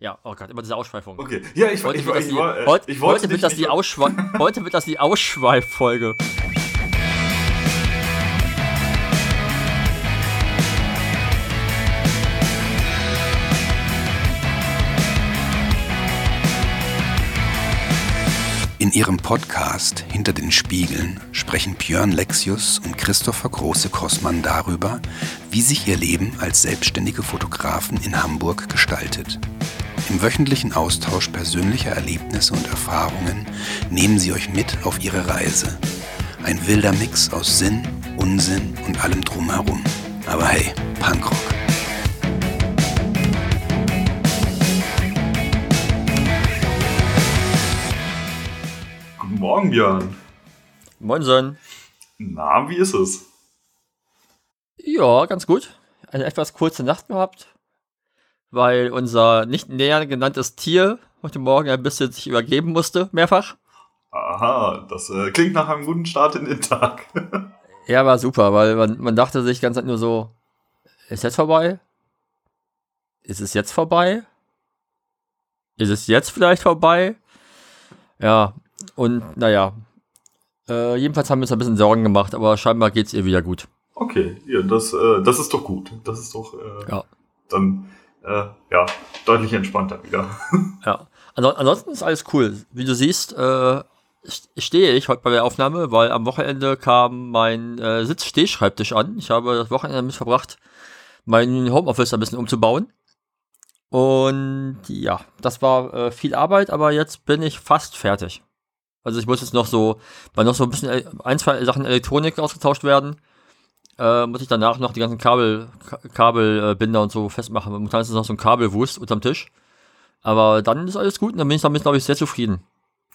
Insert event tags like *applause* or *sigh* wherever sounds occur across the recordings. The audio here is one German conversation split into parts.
Ja, oh Gott, immer diese Ausschweifung. Okay, ja, ich, Heute ich, wird ich, das ich, die- war, äh, heute- ich wollte heute wird das nicht- die Ausschweif *laughs* Heute wird das die Ausschweiffolge. In ihrem Podcast Hinter den Spiegeln sprechen Björn Lexius und Christopher Große-Kossmann darüber, wie sich ihr Leben als selbstständige Fotografen in Hamburg gestaltet. Im wöchentlichen Austausch persönlicher Erlebnisse und Erfahrungen nehmen sie euch mit auf ihre Reise. Ein wilder Mix aus Sinn, Unsinn und allem drumherum. Aber hey, Punkrock. Guten Morgen, Björn. Moin Son. Na, wie ist es? Ja, ganz gut. Eine etwas kurze Nacht gehabt, weil unser nicht näher genanntes Tier heute Morgen ein bisschen sich übergeben musste, mehrfach. Aha, das äh, klingt nach einem guten Start in den Tag. Ja, war super, weil man, man dachte sich ganz nur so, ist jetzt vorbei? Ist es jetzt vorbei? Ist es jetzt vielleicht vorbei? Ja, und naja. Äh, jedenfalls haben wir uns ein bisschen Sorgen gemacht, aber scheinbar geht es ihr wieder gut. Okay, ja, das, äh, das ist doch gut. Das ist doch äh, Ja. dann äh, ja, deutlich entspannter wieder. *laughs* Ja. Anson ansonsten ist alles cool. Wie du siehst, äh, st- stehe ich heute bei der Aufnahme, weil am Wochenende kam mein äh, Sitzstehschreibtisch an. Ich habe das Wochenende damit verbracht, mein Homeoffice ein bisschen umzubauen. Und ja, das war äh, viel Arbeit, aber jetzt bin ich fast fertig. Also ich muss jetzt noch so, weil noch so ein bisschen el- ein, zwei Sachen Elektronik ausgetauscht werden, äh, muss ich danach noch die ganzen Kabel, Ka Kabelbinder äh, und so festmachen. Momentan ist es noch so ein Kabelwust unterm Tisch. Aber dann ist alles gut und dann bin ich damit, glaube ich, sehr zufrieden.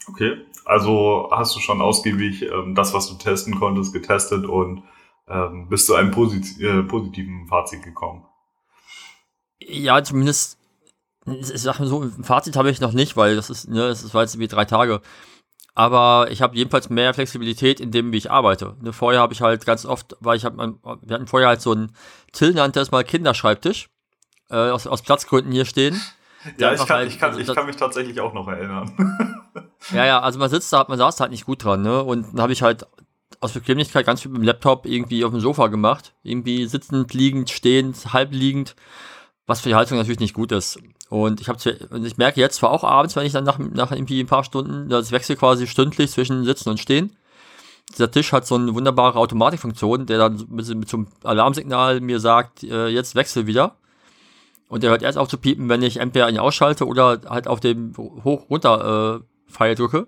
Okay, also hast du schon ausgiebig ähm, das, was du testen konntest, getestet und ähm, bist zu einem posit äh, positiven Fazit gekommen. Ja, zumindest, ich sag mal so, ein Fazit habe ich noch nicht, weil das ist, ne, das war jetzt irgendwie drei Tage. Aber ich habe jedenfalls mehr Flexibilität in dem, wie ich arbeite. Ne, vorher habe ich halt ganz oft, weil ich habe, wir hatten vorher halt so einen, Till nannte es mal Kinderschreibtisch, äh, aus, aus Platzgründen hier stehen. *laughs* Ja, ich kann, halt- ich, kann, also ich kann mich tatsächlich auch noch erinnern. *laughs* Ja, ja, also man sitzt da, man saß da halt nicht gut dran, ne? Und dann habe ich halt aus Bequemlichkeit ganz viel mit dem Laptop irgendwie auf dem Sofa gemacht. Irgendwie sitzend, liegend, stehend, halb liegend, was für die Haltung natürlich nicht gut ist. Und ich und ich merke jetzt zwar auch abends, wenn ich dann nach, nach irgendwie ein paar Stunden, das wechselt quasi stündlich zwischen Sitzen und Stehen. Dieser Tisch hat so eine wunderbare Automatikfunktion, der dann mit, mit so Alarmsignal mir sagt, äh, jetzt wechsel wieder. Und der hört erst auf zu piepen, wenn ich entweder ihn ausschalte oder halt auf dem Hoch-Runter äh, drücke.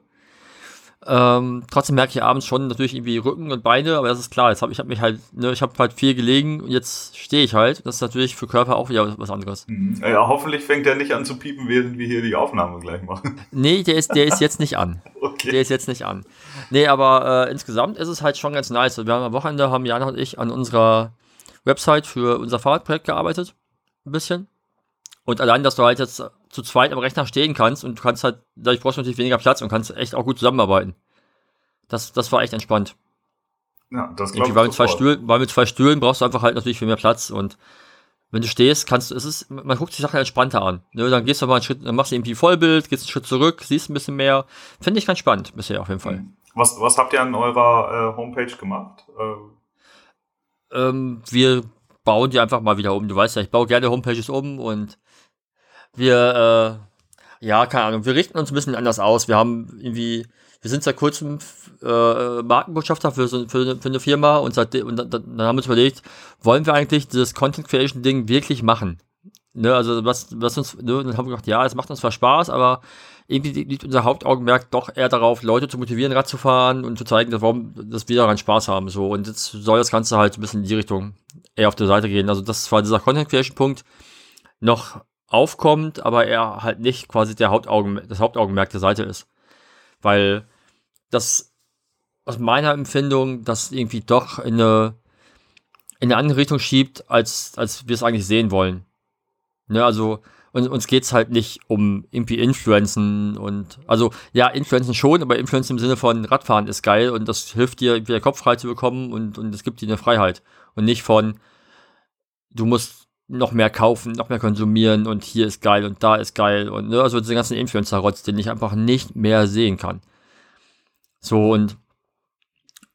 Ähm, trotzdem merke ich abends schon natürlich irgendwie Rücken und Beine, aber das ist klar. Jetzt habe ich hab mich halt, ne, ich habe halt viel gelegen und jetzt stehe ich halt. Das ist natürlich für Körper auch wieder was anderes. Mhm. ja, hoffentlich fängt er nicht an zu piepen, während wir hier die Aufnahme gleich machen. *laughs* Nee, der ist, der ist jetzt nicht an. *laughs* Okay. Der ist jetzt nicht an. Nee, aber äh, insgesamt ist es halt schon ganz nice. Wir haben am Wochenende, haben Jana und ich an unserer Website für unser Fahrradprojekt gearbeitet. Ein bisschen. Und allein, dass du halt jetzt zu zweit am Rechner stehen kannst und du kannst halt, dadurch brauchst du natürlich weniger Platz und kannst echt auch gut zusammenarbeiten. Das, das war echt entspannt. Ja, das glaube ich. weil, mit zwei. Stühlen, weil mit zwei Stühlen brauchst du einfach halt natürlich viel mehr Platz und wenn du stehst, kannst du, es ist, man guckt die Sache entspannter an. Ne, dann gehst du mal einen Schritt, dann machst du irgendwie Vollbild, gehst einen Schritt zurück, siehst ein bisschen mehr. Finde ich ganz spannend bisher auf jeden Fall. Was, was habt ihr an eurer äh, Homepage gemacht? Äh, Ähm, wir bauen die einfach mal wieder um. Du weißt ja, ich baue gerne Homepages um und wir, äh, ja, keine Ahnung, wir richten uns ein bisschen anders aus. Wir haben irgendwie, wir sind seit kurzem äh, Markenbotschafter für, so, für, für eine Firma und, seit, und dann, dann haben wir uns überlegt, wollen wir eigentlich dieses Content Creation Ding wirklich machen? Ne, also was, was uns, ne, dann haben wir gedacht, ja, es macht uns zwar Spaß, aber irgendwie liegt unser Hauptaugenmerk doch eher darauf, Leute zu motivieren, Rad zu fahren und zu zeigen, dass, warum, dass wir daran Spaß haben. So. Und jetzt soll das Ganze halt ein bisschen in die Richtung eher auf der Seite gehen. Also das war dieser Content Creation Punkt noch aufkommt, aber er halt nicht quasi der Hauptaugenmerk, das Hauptaugenmerk der Seite ist. Weil das aus meiner Empfindung das irgendwie doch in eine, in eine andere Richtung schiebt, als, als wir es eigentlich sehen wollen. Ne, also und uns geht's halt nicht um irgendwie Influenzen und also ja, Influenzen schon, aber Influenzen im Sinne von Radfahren ist geil und das hilft dir, wieder Kopf frei zu bekommen und, und es gibt dir eine Freiheit. Und nicht von, du musst noch mehr kaufen, noch mehr konsumieren und hier ist geil und da ist geil und ne, also diese ganzen Influencer-Rotz, den ich einfach nicht mehr sehen kann. So und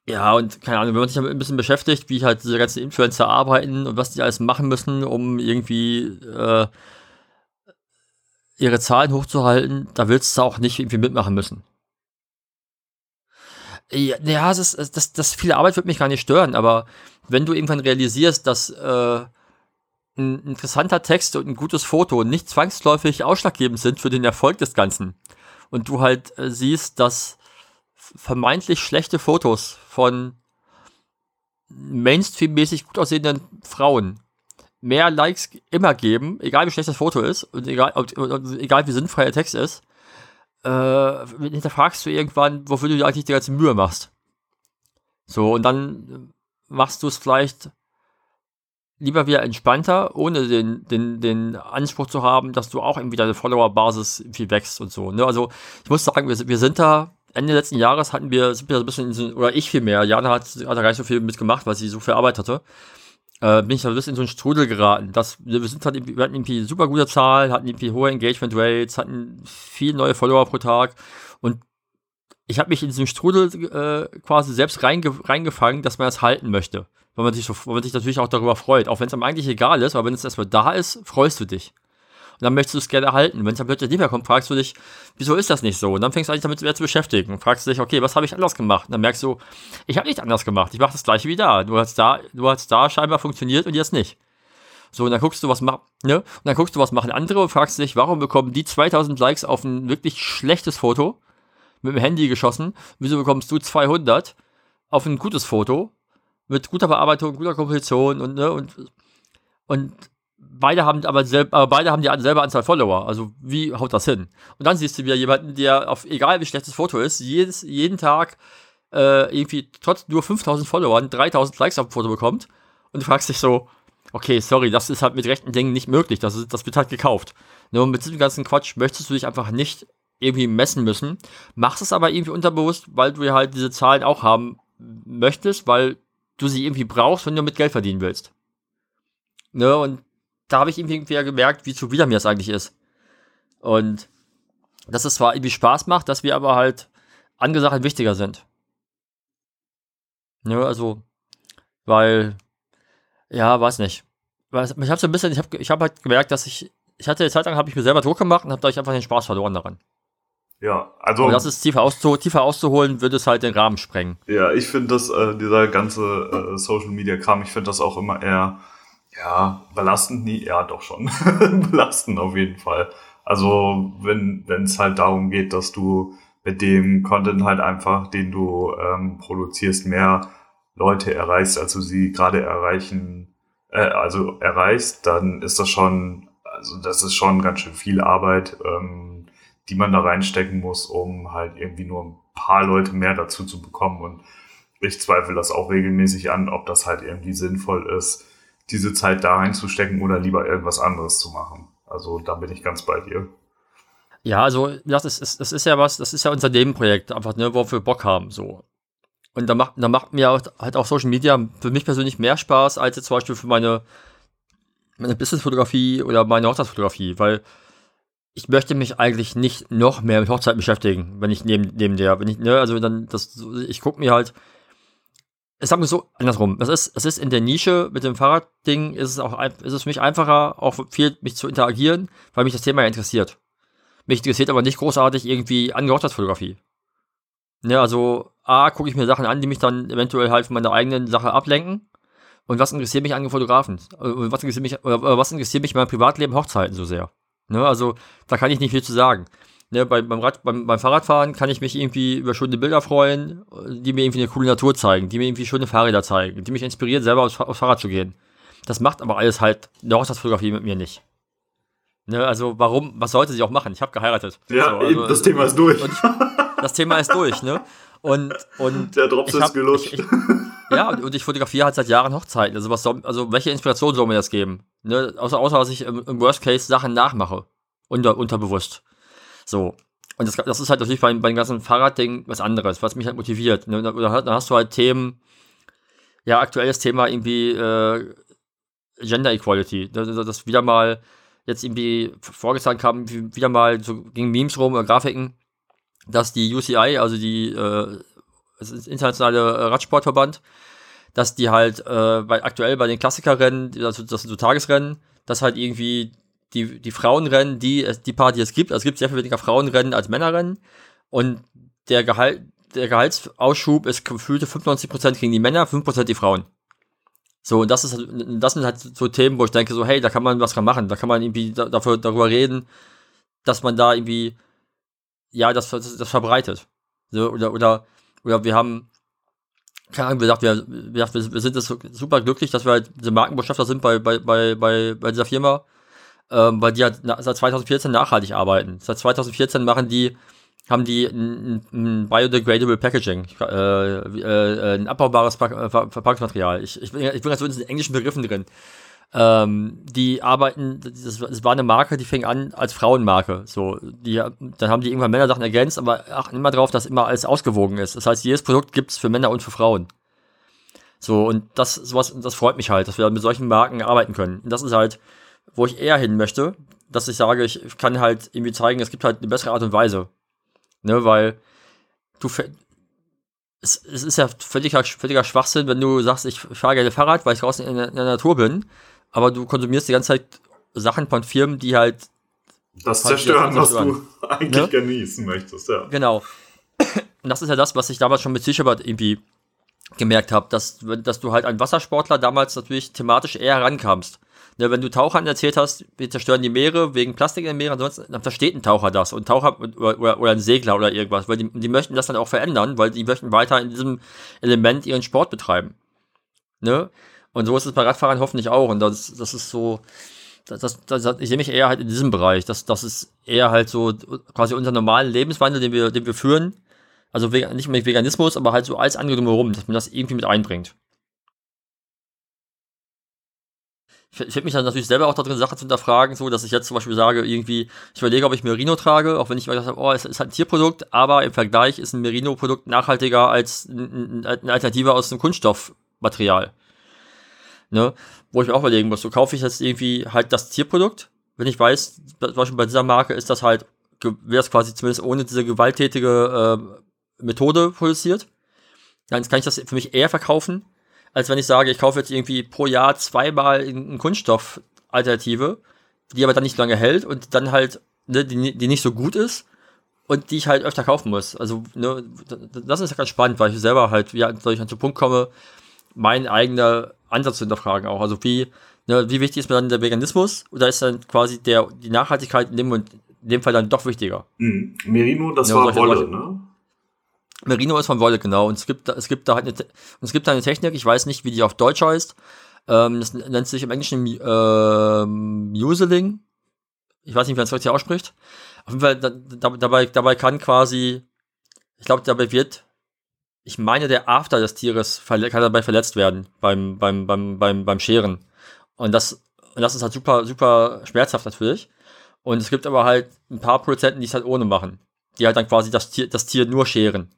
ja, und keine Ahnung, wenn man sich damit ein bisschen beschäftigt, wie halt diese ganzen Influencer arbeiten und was die alles machen müssen, um irgendwie äh, ihre Zahlen hochzuhalten, da willst du auch nicht irgendwie mitmachen müssen. Ja, das, ist, das, das viele Arbeit wird mich gar nicht stören, aber wenn du irgendwann realisierst, dass äh, ein interessanter Text und ein gutes Foto nicht zwangsläufig ausschlaggebend sind für den Erfolg des Ganzen und du halt äh, siehst, dass vermeintlich schlechte Fotos von Mainstream-mäßig gut aussehenden Frauen mehr Likes immer geben, egal wie schlecht das Foto ist und egal, ob, egal wie sinnfrei der Text ist, äh, hinterfragst du irgendwann, wofür du dir eigentlich die ganze Mühe machst. So, und dann machst du es vielleicht lieber wieder entspannter, ohne den, den, den Anspruch zu haben, dass du auch irgendwie deine Follower-Basis irgendwie wächst und so. Ne? Also ich muss sagen, wir, wir sind da Ende letzten Jahres hatten wir, sind wir so ein bisschen, so, oder ich viel mehr, Jana hat, hat da gar nicht so viel mitgemacht, weil sie so viel Arbeit hatte, äh, bin ich da ein bisschen in so einen Strudel geraten. Das, wir, sind halt, wir hatten irgendwie super gute Zahlen, hatten irgendwie hohe Engagement Rates, hatten viel neue Follower pro Tag und ich habe mich in diesen Strudel äh, quasi selbst reinge reingefangen, dass man das halten möchte. Weil man sich so, weil man sich natürlich auch darüber freut. Auch wenn es einem eigentlich egal ist, aber wenn es erstmal da ist, freust du dich und dann möchtest du es gerne erhalten. Wenn es dann plötzlich nicht mehr kommt, fragst du dich, wieso ist das nicht so? Und dann fängst du eigentlich damit mehr zu beschäftigen. Und fragst du dich, okay, was habe ich anders gemacht? Und dann merkst du, ich habe nichts anders gemacht. Ich mache das gleiche wie da. Du hast da, du hast da scheinbar funktioniert und jetzt nicht. So, und dann guckst du, was machen, ne? Und dann guckst du, was machen andere und fragst dich, warum bekommen die 2000 Likes auf ein wirklich schlechtes Foto mit dem Handy geschossen? Wieso bekommst du 200 auf ein gutes Foto mit guter Bearbeitung, guter Komposition und, ne? Und, und beide haben aber, selb, aber beide haben dieselbe Anzahl Follower. Also wie haut das hin? Und dann siehst du wieder jemanden, der auf egal wie schlecht das Foto ist, jedes, jeden Tag äh, irgendwie trotz nur 5000 Followern 3000 Likes auf dem Foto bekommt. Und du fragst dich so, okay, sorry, das ist halt mit rechten Dingen nicht möglich. Das, ist, das wird halt gekauft. Nur mit diesem ganzen Quatsch möchtest du dich einfach nicht irgendwie messen müssen. Machst es aber irgendwie unterbewusst, weil du halt diese Zahlen auch haben möchtest, weil du sie irgendwie brauchst, wenn du mit Geld verdienen willst. Ne, und da habe ich irgendwie gemerkt, wie zu wieder mir das eigentlich ist. Und dass es zwar irgendwie Spaß macht, dass wir aber halt Sachen wichtiger sind. Ja, also, weil, ja, weiß nicht. Ich habe so ein bisschen, ich habe ich hab halt gemerkt, dass ich, ich hatte eine Zeit lang, habe ich mir selber Druck gemacht und habe dadurch einfach den Spaß verloren daran. Ja, also. Und das ist tiefer, auszu, tiefer auszuholen, würde es halt den Rahmen sprengen. Ja, ich finde das, äh, dieser ganze äh, Social Media Kram, ich finde das auch immer eher ja, belastend nie, ja doch schon. *laughs* belastend auf jeden Fall. Also wenn wenn es halt darum geht, dass du mit dem Content halt einfach, den du ähm, produzierst, mehr Leute erreichst, als du sie gerade erreichen, äh, also erreichst, dann ist das schon, also das ist schon ganz schön viel Arbeit, ähm, die man da reinstecken muss, um halt irgendwie nur ein paar Leute mehr dazu zu bekommen. Und ich zweifle das auch regelmäßig an, ob das halt irgendwie sinnvoll ist diese Zeit da reinzustecken oder lieber irgendwas anderes zu machen. Also da bin ich ganz bei dir. Ja, also das ist, das ist ja was, das ist ja unser Nebenprojekt, einfach, ne, worauf wir Bock haben, so. Und da macht, da macht mir halt auch Social Media für mich persönlich mehr Spaß, als jetzt zum Beispiel für meine, meine Businessfotografie oder meine Hochzeitsfotografie, weil ich möchte mich eigentlich nicht noch mehr mit Hochzeiten beschäftigen, wenn ich neben, neben der, wenn ich, ne, also dann, das, ich gucke mir halt, sag mal so, andersrum. Es ist, es ist in der Nische mit dem Fahrradding, ist es auch, ist es für mich einfacher, auch viel mich zu interagieren, weil mich das Thema ja interessiert. Mich interessiert aber nicht großartig irgendwie Fotografie. Ne, also, A, gucke ich mir Sachen an, die mich dann eventuell halt von meiner eigenen Sache ablenken. Und was interessiert mich an Fotografen? Und was interessiert mich, oder was interessiert mich in meinem Privatleben Hochzeiten so sehr? Ne, also, da kann ich nicht viel zu sagen. Ne, beim, beim, Rad, beim, beim Fahrradfahren kann ich mich irgendwie über schöne Bilder freuen, die mir irgendwie eine coole Natur zeigen, die mir irgendwie schöne Fahrräder zeigen, die mich inspirieren, selber aufs, aufs Fahrrad zu gehen. Das macht aber alles halt eine Hochzeitsfotografie mit mir nicht. Ne, also warum, was sollte sie auch machen? Ich habe geheiratet. Ja, so, also, das Thema ist durch. Ich, das Thema ist durch, ne? Und, und *laughs* der Drops ist gelutscht. Ich, ich, ja, und ich fotografiere halt seit Jahren Hochzeiten. Also, was soll, also welche Inspiration soll mir das geben? Ne? Außer, außer dass ich im, im Worst Case Sachen nachmache. Unter, unterbewusst. So. Und das, das ist halt natürlich beim, beim ganzen Fahrradding was anderes, was mich halt motiviert. Ne? Da, da hast du halt Themen, ja, aktuelles Thema irgendwie, äh, Gender Equality. Dass, dass wieder mal jetzt irgendwie vorgezeigt haben, wieder mal so gegen Memes rum oder Grafiken, dass die UCI, also die äh, das internationale Radsportverband, dass die halt äh, bei, aktuell bei den Klassikerrennen, also das sind so Tagesrennen, dass halt irgendwie die, die Frauenrennen, die, die paar, die es gibt, also es gibt sehr viel weniger Frauenrennen als Männerrennen und der Gehalt, der Gehaltsausschub ist gefühlte 95% gegen die Männer, 5% die Frauen. So, und das ist das sind halt so Themen, wo ich denke, so, hey, da kann man was dran machen, da kann man irgendwie da, dafür, darüber reden, dass man da irgendwie, ja, das, das, das verbreitet. So, oder, oder, oder wir haben, keine Ahnung, wie gesagt, wir, wir, wir sind das super glücklich, dass wir halt diese Markenbotschafter sind bei, bei, bei, bei, dieser Firma, ähm, weil die halt seit 2014 nachhaltig arbeiten. Seit 2014 machen die haben die ein, ein biodegradable Packaging, äh, äh, ein abbaubares äh, Verpackungsmaterial. Ich, ich, bin, ich bin ganz so in den englischen Begriffen drin. Ähm, die arbeiten, das, das, war eine Marke, die fing an als Frauenmarke. So, die, dann haben die irgendwann Männersachen ergänzt, aber achten immer darauf, dass immer alles ausgewogen ist. Das heißt, jedes Produkt gibt's für Männer und für Frauen. So, und das, sowas, das freut mich halt, dass wir mit solchen Marken arbeiten können. Und das ist halt, wo ich eher hin möchte, dass ich sage, ich kann halt irgendwie zeigen, es gibt halt eine bessere Art und Weise. Ne, weil du es, es ist ja völliger, völliger Schwachsinn, wenn du sagst, ich fahre gerne Fahrrad, weil ich draußen in der, in der Natur bin, aber du konsumierst die ganze Zeit Sachen von Firmen, die halt das halt zerstören, was du *laughs* eigentlich ne? genießen möchtest, ja. Genau. Und das ist ja das, was ich damals schon mit Sicherbad irgendwie gemerkt habe, dass, dass du halt an Wassersportler damals natürlich thematisch eher rankamst. Ne, wenn du Tauchern erzählt hast, wir zerstören die Meere wegen Plastik in den Meeren, ansonsten dann versteht ein Taucher das und Taucher oder, oder, oder ein Segler oder irgendwas, weil die, die möchten das dann auch verändern, weil die möchten weiter in diesem Element ihren Sport betreiben. Ne? Und so ist es bei Radfahrern hoffentlich auch. Und das, das ist so, das, das, das, ich sehe mich eher halt in diesem Bereich. Das, das ist eher halt so quasi unser normalen Lebenswandel, den wir, den wir führen. Also nicht mit Veganismus, aber halt so alles andere drumherum, dass man das irgendwie mit einbringt. ich, ich hätte mich dann natürlich selber auch da drin, Sachen zu hinterfragen, so, dass ich jetzt zum Beispiel sage, irgendwie, ich überlege, ob ich Merino trage, auch wenn ich mir gedacht habe, oh, es ist halt ein Tierprodukt, aber im Vergleich ist ein Merino-Produkt nachhaltiger als eine Alternative aus einem Kunststoffmaterial. Ne? Wo ich mir auch überlegen muss, so kaufe ich jetzt irgendwie halt das Tierprodukt, wenn ich weiß, zum Beispiel bei dieser Marke ist das halt, wäre es quasi zumindest ohne diese gewalttätige äh, Methode produziert, dann kann ich das für mich eher verkaufen, als wenn ich sage, ich kaufe jetzt irgendwie pro Jahr zweimal eine Kunststoff-Alternative, die aber dann nicht lange hält und dann halt, ne, die, die nicht so gut ist und die ich halt öfter kaufen muss. Also, ne, das ist ja ganz spannend, weil ich selber halt, soll ich an den Punkt komme, mein eigener Ansatz zu hinterfragen auch. Also, wie, ne, wie wichtig ist mir dann der Veganismus oder ist dann quasi der, die Nachhaltigkeit in dem, in dem Fall dann doch wichtiger? Mhm. Merino, das ja, war Wolle, ne? Merino ist von Wolle, genau. Und es gibt, es gibt da halt eine, es gibt da eine Technik, ich weiß nicht, wie die auf Deutsch heißt. Ähm, das nennt sich im Englischen äh, Museling. Ich weiß nicht, wie man es richtig ausspricht. Auf jeden Fall, da, dabei, dabei kann quasi, ich glaube, dabei wird, ich meine, der After des Tieres kann dabei verletzt werden beim, beim, beim, beim, beim Scheren. Und das, und das ist halt super, super schmerzhaft natürlich. Und es gibt aber halt ein paar Produzenten, die es halt ohne machen. Die halt dann quasi das Tier, das Tier nur scheren.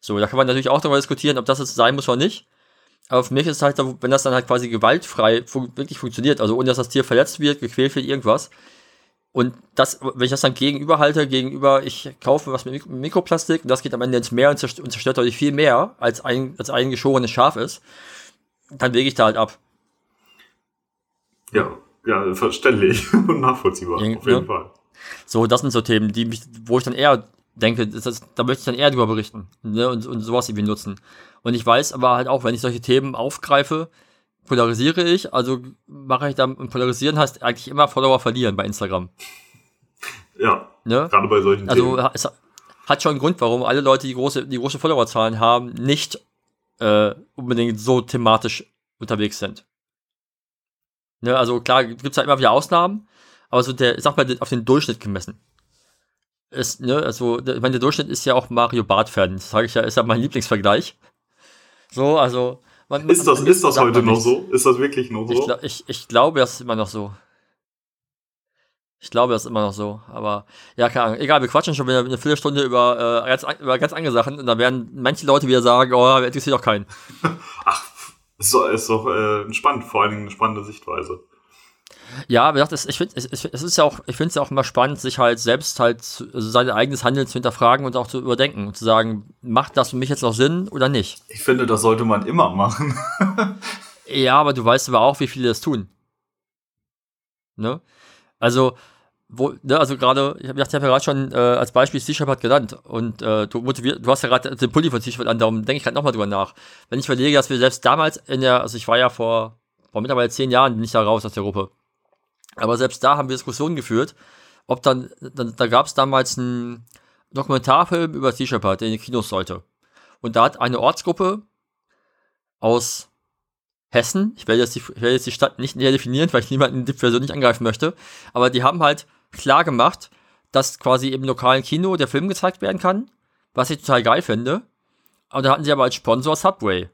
So, da kann man natürlich auch darüber diskutieren, ob das jetzt sein muss oder nicht. Aber für mich ist es halt, wenn das dann halt quasi gewaltfrei wirklich funktioniert, also ohne dass das Tier verletzt wird, gequält wird, irgendwas. Und das, wenn ich das dann gegenüberhalte, gegenüber, ich kaufe was mit Mik Mikroplastik und das geht am Ende ins Meer und zerstört, und zerstört deutlich viel mehr, als ein, als ein geschorenes Schaf ist, dann wege ich da halt ab. Ja, ja, verständlich *laughs* und nachvollziehbar, ja, auf jeden ja. Fall. So, das sind so Themen, die mich, wo ich dann eher denke, das, das, da möchte ich dann eher drüber berichten ne, und, und sowas irgendwie nutzen. Und ich weiß aber halt auch, wenn ich solche Themen aufgreife, polarisiere ich, also mache ich dann, und polarisieren heißt eigentlich immer Follower verlieren bei Instagram. Ja, ne? gerade bei solchen also, Themen. Also es hat schon einen Grund, warum alle Leute, die große, die große Followerzahlen haben, nicht äh, unbedingt so thematisch unterwegs sind. Ne, also klar, gibt es halt immer wieder Ausnahmen, aber so der, ich sag mal, auf den Durchschnitt gemessen ist, ne, also, ich meine, der Durchschnitt ist ja auch Mario Bart-Fan. Das sage ich ja, ist ja mein Lieblingsvergleich. So, also. Man, ist das, ist das heute noch so? Ist das wirklich noch so? Ich, ich, ich glaube, das ist immer noch so. Ich glaube, das ist immer noch so. Aber ja, keine Ahnung. Egal, wir quatschen schon wieder eine Viertelstunde über, äh, ganz, über ganz andere Sachen und dann werden manche Leute wieder sagen, oh, interessiert doch keinen. *laughs* Ach, Ist doch, ist doch äh, spannend, vor allen Dingen eine spannende Sichtweise. Ja, wie gesagt, ich finde, es, ist ja auch, ich finde es ja auch immer spannend, sich halt selbst halt also sein eigenes Handeln zu hinterfragen und auch zu überdenken und zu sagen, macht das für mich jetzt noch Sinn oder nicht? Ich finde, das sollte man immer machen. *laughs* ja, aber du weißt aber auch, wie viele das tun. Ne? Also, wo, ne, also gerade, ich habe hab ja gerade schon äh, als Beispiel C-Sharp genannt und äh, du, motivier, du hast ja gerade den Pulli von C-Sharp an, darum denke ich gerade nochmal drüber nach. Wenn ich überlege, dass wir selbst damals in der, also ich war ja vor, vor mittlerweile zehn Jahren nicht da raus aus der Gruppe, aber selbst da haben wir Diskussionen geführt, ob dann, dann da gab es damals einen Dokumentarfilm über C-Sharp, der in die Kinos sollte. Und da hat eine Ortsgruppe aus Hessen, ich werde jetzt die, werde jetzt die Stadt nicht näher definieren, weil ich niemanden nicht angreifen möchte, aber die haben halt klar gemacht, dass quasi im lokalen Kino der Film gezeigt werden kann, was ich total geil finde. Und da hatten sie aber als Sponsor Subway.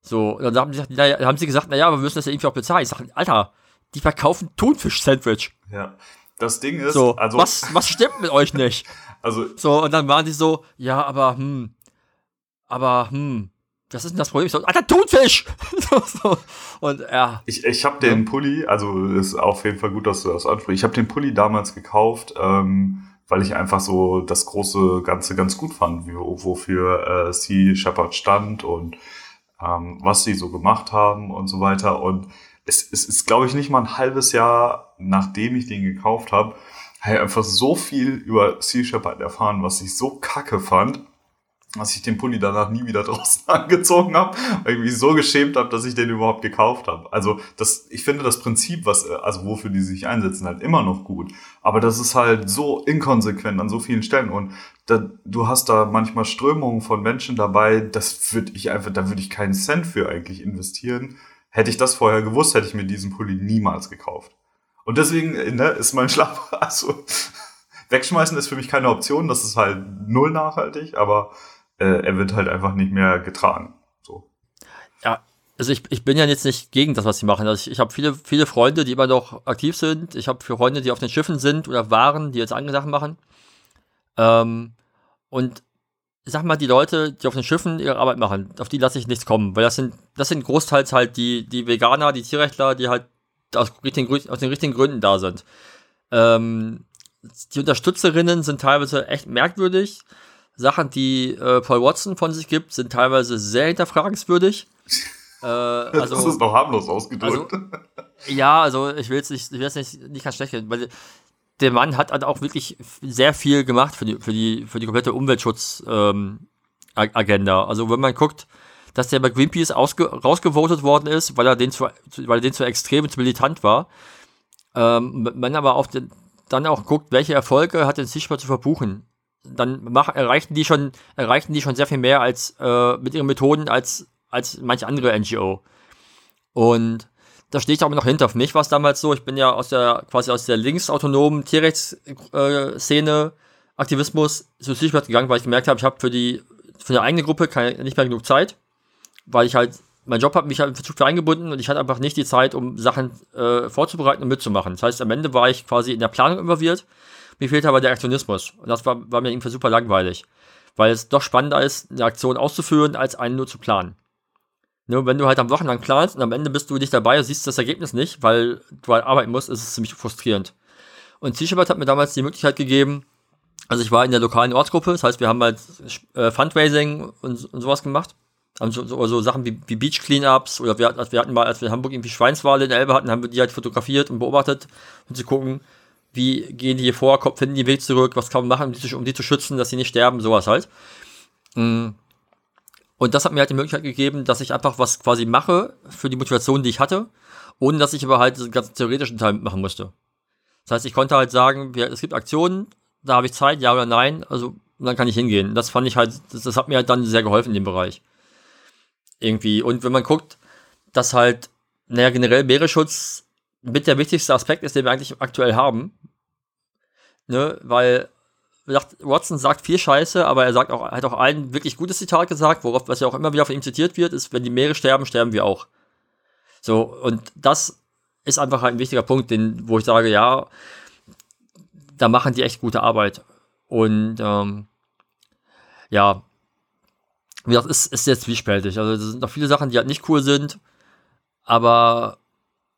So, dann haben sie gesagt, naja, haben sie wir müssen das ja irgendwie auch bezahlen. Ich sage, Alter, die verkaufen Thunfisch-Sandwich. Ja. Das Ding ist, so, also. Was, was stimmt mit euch nicht? *laughs* Also. So, und dann waren die so, ja, aber, hm, aber, hm, was ist denn das Problem? Ich so, Alter, Thunfisch! *laughs* so, so. Und ja. Ich, ich habe den Pulli, also ist auf jeden Fall gut, dass du das ansprichst. Ich habe den Pulli damals gekauft, ähm, weil ich einfach so das große Ganze ganz gut fand, wie, wofür äh, Sea Shepherd stand und ähm, was sie so gemacht haben und so weiter. Und es, es ist, glaube ich, nicht mal ein halbes Jahr, nachdem ich den gekauft habe, habe ich einfach so viel über Sea Shepherd erfahren, was ich so kacke fand dass ich den Pulli danach nie wieder *laughs* draußen angezogen habe, weil ich mich so geschämt habe, dass ich den überhaupt gekauft habe. Also das, ich finde das Prinzip, was, also wofür die sich einsetzen, halt immer noch gut. Aber das ist halt so inkonsequent an so vielen Stellen und da, du hast da manchmal Strömungen von Menschen dabei, das würde ich einfach, da würde ich keinen Cent für eigentlich investieren. Hätte ich das vorher gewusst, hätte ich mir diesen Pulli niemals gekauft. Und deswegen ne, ist mein *laughs* Schlaf, also wegschmeißen ist für mich keine Option, das ist halt null nachhaltig, aber äh, er wird halt einfach nicht mehr getragen. So. Ja, also ich, ich bin ja jetzt nicht gegen das, was sie machen. Also ich, ich habe viele, viele Freunde, die immer noch aktiv sind. Ich habe Freunde, die auf den Schiffen sind oder waren, die jetzt andere Sachen machen. Ähm, und sag mal, die Leute, die auf den Schiffen ihre Arbeit machen, auf die lasse ich nichts kommen, weil das sind, das sind großteils halt die, die Veganer, die Tierrechtler, die halt aus, richtigen, aus den richtigen Gründen da sind. Ähm, die Unterstützerinnen sind teilweise echt merkwürdig. Sachen, die äh, Paul Watson von sich gibt, sind teilweise sehr hinterfragenswürdig. äh, *laughs* also, das ist noch harmlos ausgedrückt. Also, ja, also ich will es nicht, ich will es nicht, nicht ganz schlecht weil der Mann hat halt auch wirklich sehr viel gemacht für die, für die, für die komplette Umweltschutz-Agenda. Ähm, also wenn man guckt, dass der bei Greenpeace rausgevotet worden ist, weil er den zu, weil er den zu extrem und zu militant war. Ähm, man aber auch den, dann auch guckt, welche Erfolge hat denn Sichtbar zu verbuchen dann mach, erreichten die schon, erreichten die schon sehr viel mehr als äh, mit ihren Methoden als, als manche andere NGO. Und da stehe ich auch noch hinter. Für mich war es damals so, ich bin ja aus der, quasi aus der linksautonomen Tierrechtsszene, Aktivismus zu Sicherheit gegangen, weil ich gemerkt habe, ich habe für die, für eine eigene Gruppe keine, nicht mehr genug Zeit, weil ich halt, mein Job hat mich halt zu viel eingebunden und ich hatte einfach nicht die Zeit, um Sachen äh, vorzubereiten und mitzumachen. Das heißt, am Ende war ich quasi in der Planung involviert mir fehlt aber der Aktionismus. Und das war, war mir irgendwie super langweilig. Weil es doch spannender ist, eine Aktion auszuführen, als einen nur zu planen. Ne, wenn du halt am Wochenlang planst und am Ende bist du nicht dabei und siehst das Ergebnis nicht, weil du halt arbeiten musst, ist es ziemlich frustrierend. Und T-Shirt hat mir damals die Möglichkeit gegeben, also ich war in der lokalen Ortsgruppe, das heißt, wir haben halt äh, Fundraising und, und sowas gemacht. Haben so, so, so Sachen wie, wie Beach Cleanups oder wir, wir hatten mal, als wir in Hamburg irgendwie Schweinswale in der Elbe hatten, haben wir die halt fotografiert und beobachtet und zu gucken, wie gehen die hier vor, finden die Weg zurück, was kann man machen, um die, um die zu schützen, dass sie nicht sterben, sowas halt. Mm. Und das hat mir halt die Möglichkeit gegeben, dass ich einfach was quasi mache für die Motivation, die ich hatte, ohne dass ich aber halt diesen ganzen theoretischen Teil machen musste. Das heißt, ich konnte halt sagen, es gibt Aktionen, da habe ich Zeit, ja oder nein, also dann kann ich hingehen. Das fand ich halt, das, das hat mir halt dann sehr geholfen in dem Bereich. Irgendwie. Und wenn man guckt, dass halt, naja, generell Meeresschutz mit der wichtigste Aspekt ist, den wir eigentlich aktuell haben. Ne, weil Watson sagt viel Scheiße, aber er sagt auch, hat auch ein wirklich gutes Zitat gesagt, worauf, was ja auch immer wieder von ihm zitiert wird, ist, wenn die Meere sterben, sterben wir auch. So, und das ist einfach ein wichtiger Punkt, den, wo ich sage, ja, da machen die echt gute Arbeit. Und ähm, ja, wie gesagt, ist, ist jetzt zwiespältig. Also, es sind noch viele Sachen, die halt nicht cool sind, aber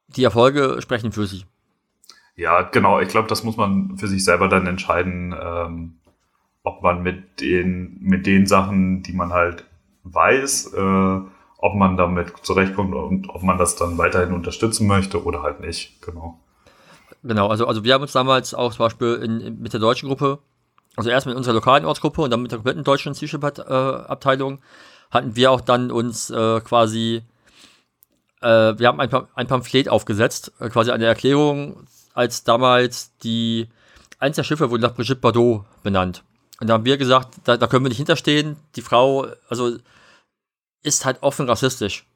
die Erfolge sprechen für sie. Ja, genau. Ich glaube, das muss man für sich selber dann entscheiden, ähm, ob man mit den, mit den Sachen, die man halt weiß, äh, ob man damit zurechtkommt und ob man das dann weiterhin unterstützen möchte oder halt nicht. Genau. Genau, also, also wir haben uns damals auch zum Beispiel in, in, mit der deutschen Gruppe, also erst mit unserer lokalen Ortsgruppe und dann mit der kompletten deutschen C-Ship-Abteilung, hatten wir auch dann uns äh, quasi, äh, wir haben ein, ein Pamphlet aufgesetzt, äh, quasi eine Erklärung, als damals die, eins der Schiffe wurde nach Brigitte Bardot benannt. Und da haben wir gesagt, da, da können wir nicht hinterstehen. Die Frau, also ist halt offen rassistisch.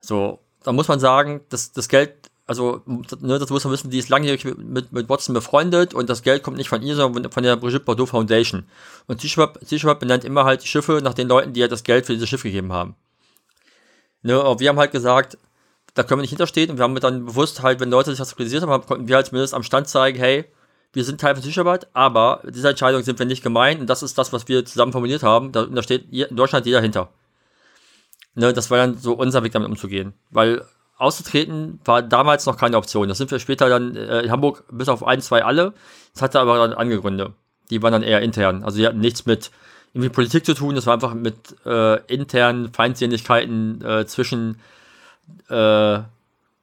So, da muss man sagen, dass das Geld, also, ne, das muss man wissen, die ist langjährig mit, mit Watson befreundet und das Geld kommt nicht von ihr, sondern von der Brigitte Bardot Foundation. Und T-Schwab benennt immer halt die Schiffe nach den Leuten, die halt das Geld für dieses Schiff gegeben haben. Ne, aber wir haben halt gesagt, da können wir nicht hinterstehen und wir haben dann bewusst halt, wenn Leute sich das kritisiert haben, konnten wir halt zumindest am Stand zeigen, hey, wir sind Teil von Tischarbeit, aber dieser Entscheidung sind wir nicht gemeint und das ist das, was wir zusammen formuliert haben. Da, da steht in Deutschland jeder hinter. Ne, das war dann so unser Weg, damit umzugehen. Weil auszutreten war damals noch keine Option. Das sind wir später dann äh, in Hamburg bis auf ein, zwei alle. Das hatte aber dann andere Gründe. Die waren dann eher intern. Also die hatten nichts mit irgendwie Politik zu tun. Das war einfach mit äh, internen Feindseligkeiten äh, zwischen äh,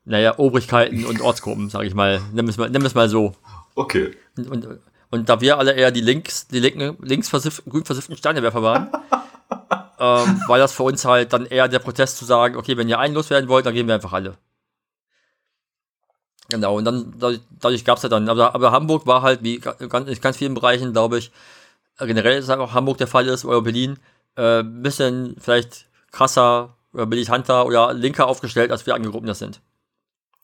naja, Obrigkeiten und Ortsgruppen, sage ich mal. Nimm es mal, nimm es mal so. Okay. Und, und, und da wir alle eher die links, die linken, links versiff, grün versifften Steinewerfer waren, *laughs* ähm, war das für uns halt dann eher der Protest zu sagen, okay, wenn ihr einen loswerden wollt, dann gehen wir einfach alle. Genau, und dann dadurch, dadurch gab es ja dann, aber, aber Hamburg war halt, wie ganz, in ganz vielen Bereichen, glaube ich, generell ist auch Hamburg der Fall ist, oder Berlin, äh, ein bisschen vielleicht krasser oder militanter oder linker aufgestellt, als wir angerufen das sind.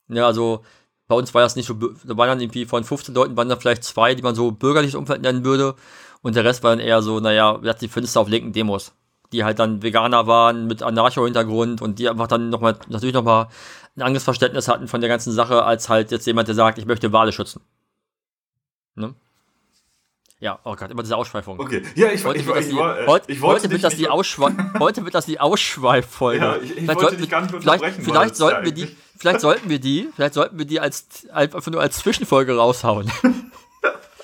Ja, also bei uns war das nicht so, da waren dann irgendwie von 15 Leuten waren da vielleicht zwei, die man so bürgerliches Umfeld nennen würde. Und der Rest war dann eher so, naja, die findest auf linken Demos. Die halt dann Veganer waren mit Anarcho-Hintergrund und die einfach dann nochmal, natürlich nochmal ein anderes Verständnis hatten von der ganzen Sache, als halt jetzt jemand, der sagt, ich möchte Wale schützen. Ne? Ja, oh Gott, immer diese Ausschweifung. Okay, ja, ich, heute ich, wird ich, die, heute, ich wollte heute wird das die Ausschweif heute *laughs* wird das die Ausschweiffolge. Ja, ich, ich Vielleicht wollte sollten dich wir- gar nicht vielleicht, unterbrechen. vielleicht sollten wir die, vielleicht sollten wir die, vielleicht sollten wir die als einfach nur als Zwischenfolge raushauen. *laughs*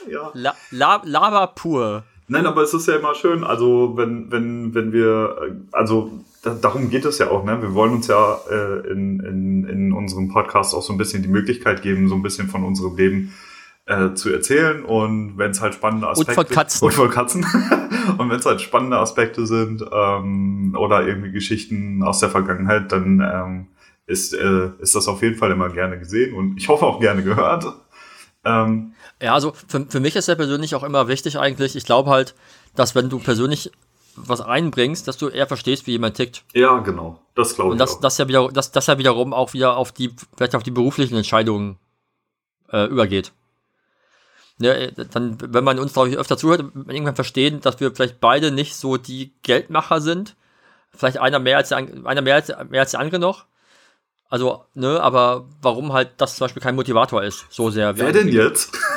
Ja. La, la, Lava pur. Nein, aber es ist ja immer schön, also wenn, wenn, wenn wir, also da, darum geht es ja auch, ne? Wir wollen uns ja äh, in, in, in unserem Podcast auch so ein bisschen die Möglichkeit geben, so ein bisschen von unserem Leben äh, zu erzählen und wenn es halt spannende Aspekte von Katzen. und von Katzen *laughs* und wenn es halt spannende Aspekte sind ähm, oder irgendwie Geschichten aus der Vergangenheit, dann ähm, ist, äh, ist das auf jeden Fall immer gerne gesehen und ich hoffe auch gerne gehört. Ähm, Ja, also für, für mich ist ja persönlich auch immer wichtig eigentlich, ich glaube halt, dass wenn du persönlich was einbringst, dass du eher verstehst, wie jemand tickt. ja, genau, das glaube Und ich das, auch. das ja wieder, das, das ja wiederum auch wieder auf die, vielleicht auf die beruflichen Entscheidungen äh, übergeht. Äh, dann, wenn man uns, glaube ich, öfter zuhört, wird man irgendwann verstehen, dass wir vielleicht beide nicht so die Geldmacher sind. Vielleicht einer mehr als der, einer mehr als, mehr als der andere noch. Also, ne, aber warum halt das zum Beispiel kein Motivator ist, so sehr. Wer denn jetzt? *laughs*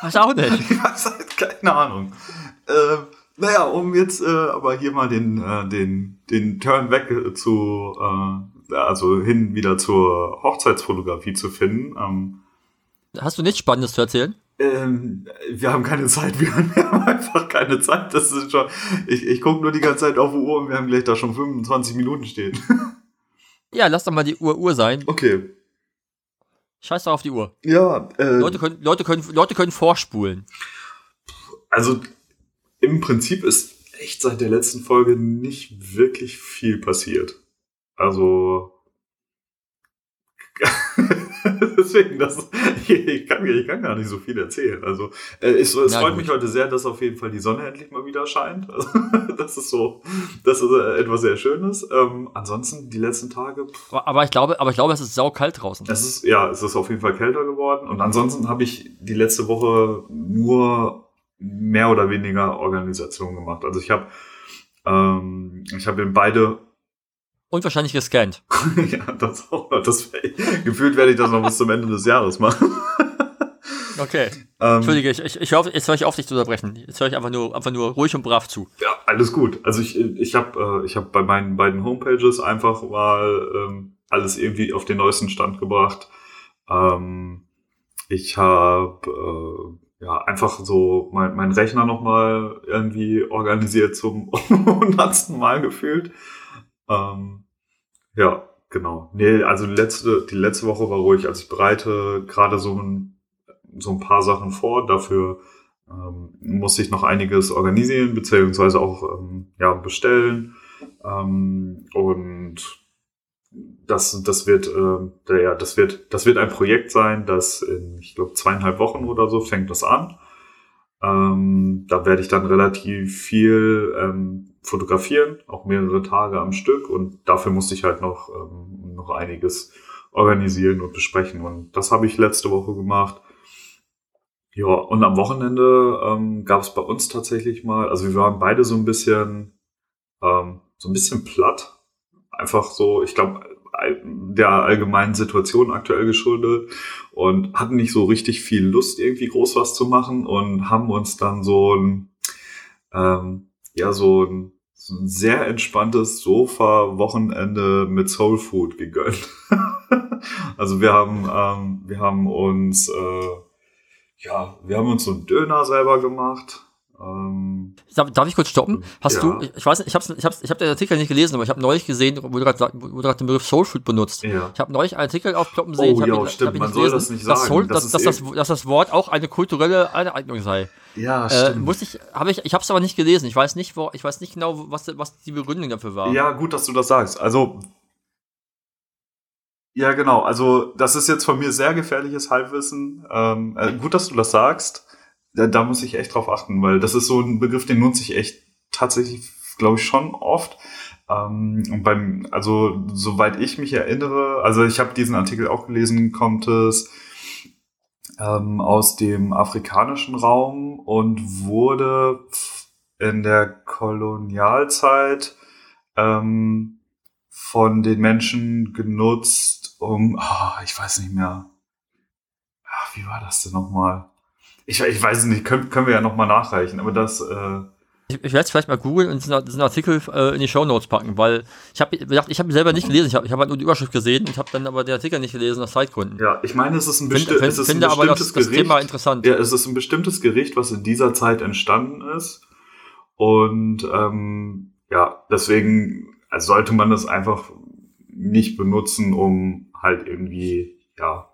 Weiß auch nicht. Ich weiß halt keine Ahnung. Äh, naja, um jetzt äh, aber hier mal den, äh, den, den Turn weg äh, zu, äh, also hin wieder zur Hochzeitsfotografie zu finden. Ähm, Hast du nichts Spannendes zu erzählen? ähm, wir haben keine Zeit, wir haben, *laughs* wir haben einfach keine Zeit. Das ist schon, ich, ich gucke nur die ganze Zeit auf die Uhr und wir haben gleich da schon 25 Minuten stehen. *laughs* Ja, lass doch mal die Uhr Uhr sein. Okay. Scheiß doch auf die Uhr. Ja, äh, Leute können, Leute können, Leute können vorspulen. Also im Prinzip ist echt seit der letzten Folge nicht wirklich viel passiert. Also *laughs* deswegen, das, ich, kann, ich kann gar nicht so viel erzählen. Also äh, es, es freut gut. mich heute sehr, dass auf jeden Fall die Sonne endlich mal wieder scheint. *laughs* Also, das ist so, das ist äh, etwas sehr Schönes. Ähm, ansonsten die letzten Tage, pff, aber ich glaube, aber ich glaube, es ist saukalt draußen. es ist ja, es ist auf jeden Fall kälter geworden. Und ansonsten habe ich die letzte Woche nur mehr oder weniger Organisation gemacht. Also ich habe ähm, ich habe in beide Und wahrscheinlich gescannt. *laughs* ja, das auch noch. Das, gefühlt werde ich das noch bis zum Ende des Jahres machen. *laughs* Okay. Ähm, Entschuldige, ich, ich, ich hoffe, jetzt höre ich auf, dich zu unterbrechen. Jetzt höre ich einfach nur, einfach nur ruhig und brav zu. Ja, alles gut. Also ich, ich habe äh, ich hab bei meinen beiden Homepages einfach mal ähm, alles irgendwie auf den neuesten Stand gebracht. Ähm, ich habe äh, ja einfach so mein, mein Rechner nochmal irgendwie organisiert zum *laughs* hundertsten Mal gefühlt. Ähm, ja, genau. Nee, also die letzte, die letzte Woche war ruhig. Also ich bereite gerade so ein, so ein paar Sachen vor. Dafür ähm, muss ich noch einiges organisieren, beziehungsweise auch ähm, ja, bestellen. Ähm, und das, das wird, äh, ja, das wird, das wird ein Projekt sein, das in, ich glaube, zweieinhalb Wochen oder so fängt das an. Ähm, da werde ich dann relativ viel ähm, fotografieren, auch mehrere Tage am Stück und dafür musste ich halt noch, ähm, noch einiges organisieren und besprechen und das habe ich letzte Woche gemacht. Ja, und am Wochenende ähm, gab es bei uns tatsächlich mal, also wir waren beide so ein bisschen, ähm, so ein bisschen platt. Einfach so, ich glaube, der allgemeinen Situation aktuell geschuldet und hatten nicht so richtig viel Lust, irgendwie groß was zu machen und haben uns dann so ein, ähm, ja, so ein, so ein sehr entspanntes Sofa-Wochenende mit Soul Food gegönnt. *laughs* also wir haben, ähm, wir haben uns, äh, ja, wir haben uns so einen Döner selber gemacht ähm, darf, darf, ich kurz stoppen? Hast ja. du, ich weiß nicht, ich habe ich hab's, ich hab den Artikel nicht gelesen, aber ich habe neulich gesehen, wo du gerade den Begriff Soul Food benutzt. Ja. Ich habe neulich einen Artikel aufploppen sehen. Oh, ich ja, stimmt, man soll das nicht sagen. Dass, Soul, das dass, dass, das, dass das Wort auch eine kulturelle Aneignung sei. Ja, äh, stimmt. Muss ich, habe ich, ich habe es aber nicht gelesen. Ich weiß nicht, wo, ich weiß nicht genau, was, was die Begründung dafür war. Ja, gut, dass du das sagst. Also ja, genau. Also das ist jetzt von mir sehr gefährliches Halbwissen. Ähm, äh, gut, dass du das sagst da, da muss ich echt drauf achten, weil das ist so ein Begriff, den nutze ich echt tatsächlich, glaube ich, schon oft. Ähm, und beim, also soweit ich mich erinnere, also ich habe diesen Artikel auch gelesen, kommt es ähm, aus dem afrikanischen Raum und wurde in der Kolonialzeit ähm, von den Menschen genutzt, um, oh, ich weiß nicht mehr, ach, wie war das denn nochmal? Ich, ich weiß es nicht, können, können wir ja nochmal nachreichen, aber das. Äh ich, ich werde es vielleicht mal googeln und diesen Artikel äh, in die Show Notes packen, weil ich habe gedacht, ich habe ihn selber nicht gelesen, ich habe ich hab halt nur die Überschrift gesehen, ich habe dann aber den Artikel nicht gelesen aus Zeitgründen. Ja, ich meine, es ist ein, besti find, find, es ist finde ein aber das, das Thema interessant. Ja, es ist ein bestimmtes Gericht, was in dieser Zeit entstanden ist. Und ähm, ja, deswegen also sollte man das einfach nicht benutzen, um halt irgendwie, ja,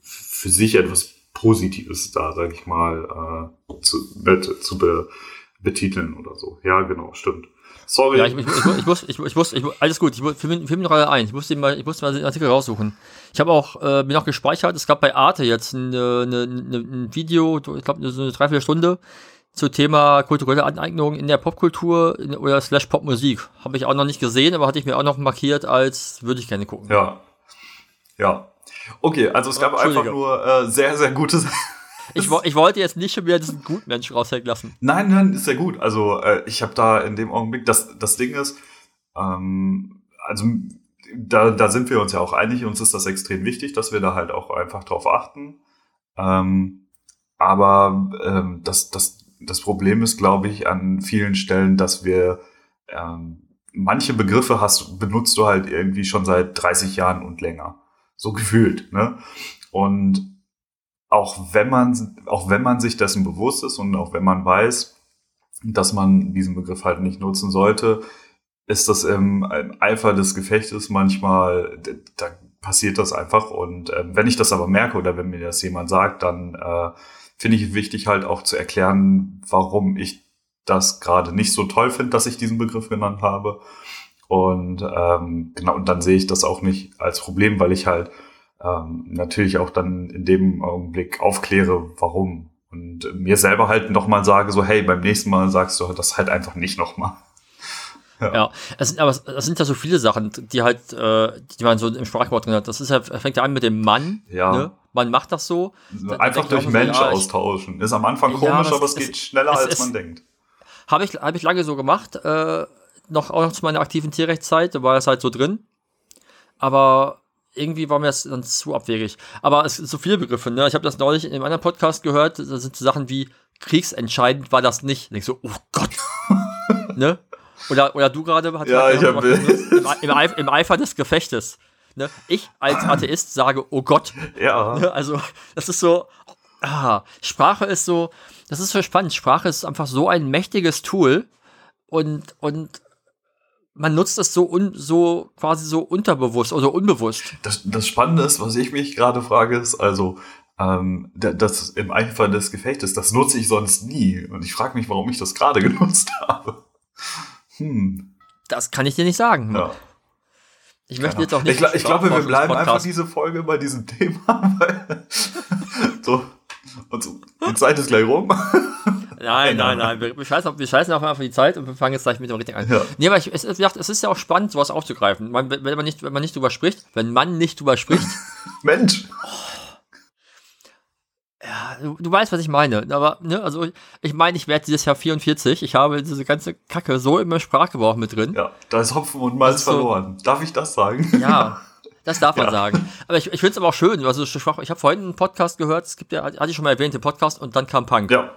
für sich etwas Positives da, sag ich mal, äh, zu, mit, zu be, betiteln oder so. Ja, genau, stimmt. Sorry. Ja, ich, ich, ich, ich muss, ich, ich muss, ich, alles gut, ich für mich noch ein. Ich musste mal, ich musste mal den Artikel raussuchen. Ich habe auch, äh, mir noch gespeichert, es gab bei Arte jetzt eine, eine, ein Video, ich glaube, so eine Dreiviertelstunde zu Thema kulturelle Aneignung in der Popkultur oder slash Popmusik. Habe ich auch noch nicht gesehen, aber hatte ich mir auch noch markiert, als würde ich gerne gucken. Ja. Ja, Okay, also es gab einfach nur äh, sehr, sehr gute *laughs* ich, ich, wollte jetzt nicht schon wieder diesen Gutmensch raushängen lassen. Nein, nein, ist ja gut. Also äh, ich habe da in dem Augenblick, das, das Ding ist, ähm, also da, da sind wir uns ja auch einig, uns ist das extrem wichtig, dass wir da halt auch einfach drauf achten. Ähm, aber ähm, das, das, das Problem ist, glaube ich, an vielen Stellen, dass wir ähm, manche Begriffe hast, benutzt du halt irgendwie schon seit 30 Jahren und länger. So gefühlt, ne? Und auch wenn man, auch wenn man sich dessen bewusst ist und auch wenn man weiß, dass man diesen Begriff halt nicht nutzen sollte, ist das im, Eifer des Gefechtes manchmal, da passiert das einfach. Und äh, wenn ich das aber merke oder wenn mir das jemand sagt, dann äh, finde ich wichtig halt auch zu erklären, warum ich das gerade nicht so toll finde, dass ich diesen Begriff genannt habe und ähm, genau, und dann sehe ich das auch nicht als Problem, weil ich halt ähm, natürlich auch dann in dem Augenblick aufkläre, warum. Und mir selber halt nochmal sage, so, hey, beim nächsten Mal sagst du das halt einfach nicht nochmal. *laughs* Ja, ja es sind, aber es sind ja so viele Sachen, die halt, äh, die man so im Sprachwort drin hat. Das ist ja, fängt ja an mit dem Mann. Ja. Ne? Man macht das so. Einfach durch Mensch so, ja, austauschen. Ist am Anfang komisch, ja, aber es, es geht schneller, es, als man denkt. Habe ich, hab ich lange so gemacht. Äh, noch auch noch zu meiner aktiven Tierrechtszeit, da war das halt so drin. Aber irgendwie war mir das dann zu abwegig. Aber es sind so viele Begriffe, ne? Ich habe das neulich in einem anderen Podcast gehört, da sind so Sachen wie kriegsentscheidend war das nicht. Und ich so, oh Gott. *laughs* ne? Oder, oder du gerade hast Ja, ich hab- *laughs* im, im, Eif- im Eifer des Gefechtes. Ne? Ich als *clears throat* Atheist sage, oh Gott. Ja. Ne? Also, das ist so, ah, Sprache ist so, das ist so spannend. Sprache ist einfach so ein mächtiges Tool und, und man nutzt es so, un, so quasi so unterbewusst oder unbewusst. Das, das Spannende ist, was ich mich gerade frage, ist, also, ähm, da- das im Einfall des Gefechtes, das nutze ich sonst nie. Und ich frage mich, warum ich das gerade *laughs* genutzt habe. Hm. Das kann ich dir nicht sagen. Ja. Ich möchte jetzt auch Ich, nicht. gla- ich glaube, wir bleiben einfach diese Folge bei diesem Thema. *laughs* Weil so, und so, die Zeit ist gleich rum. *laughs* Nein, nein, nein. Wir, wir, scheißen auf, wir scheißen auf die Zeit und wir fangen jetzt gleich mit dem Richtig an. Ja. Nee, aber ich, es, es ist ja auch spannend, sowas aufzugreifen. Man, wenn, man nicht, wenn man nicht drüber spricht, wenn man nicht drüber spricht, *laughs* Mensch. ja, du, du weißt, was ich meine. Aber, ne, also ich meine, ich werde dieses Jahr 44. Ich habe diese ganze Kacke so im Sprachgebrauch mit drin. Ja, da ist Hopfen und Malz so- verloren. Darf ich das sagen? Ja, das darf man *laughs* Ja. sagen. Aber ich, ich finde es aber auch schön. Also Sprach, ich habe vorhin einen Podcast gehört, es gibt ja, hatte ich schon mal erwähnt, den Podcast und dann kam Punk. Ja.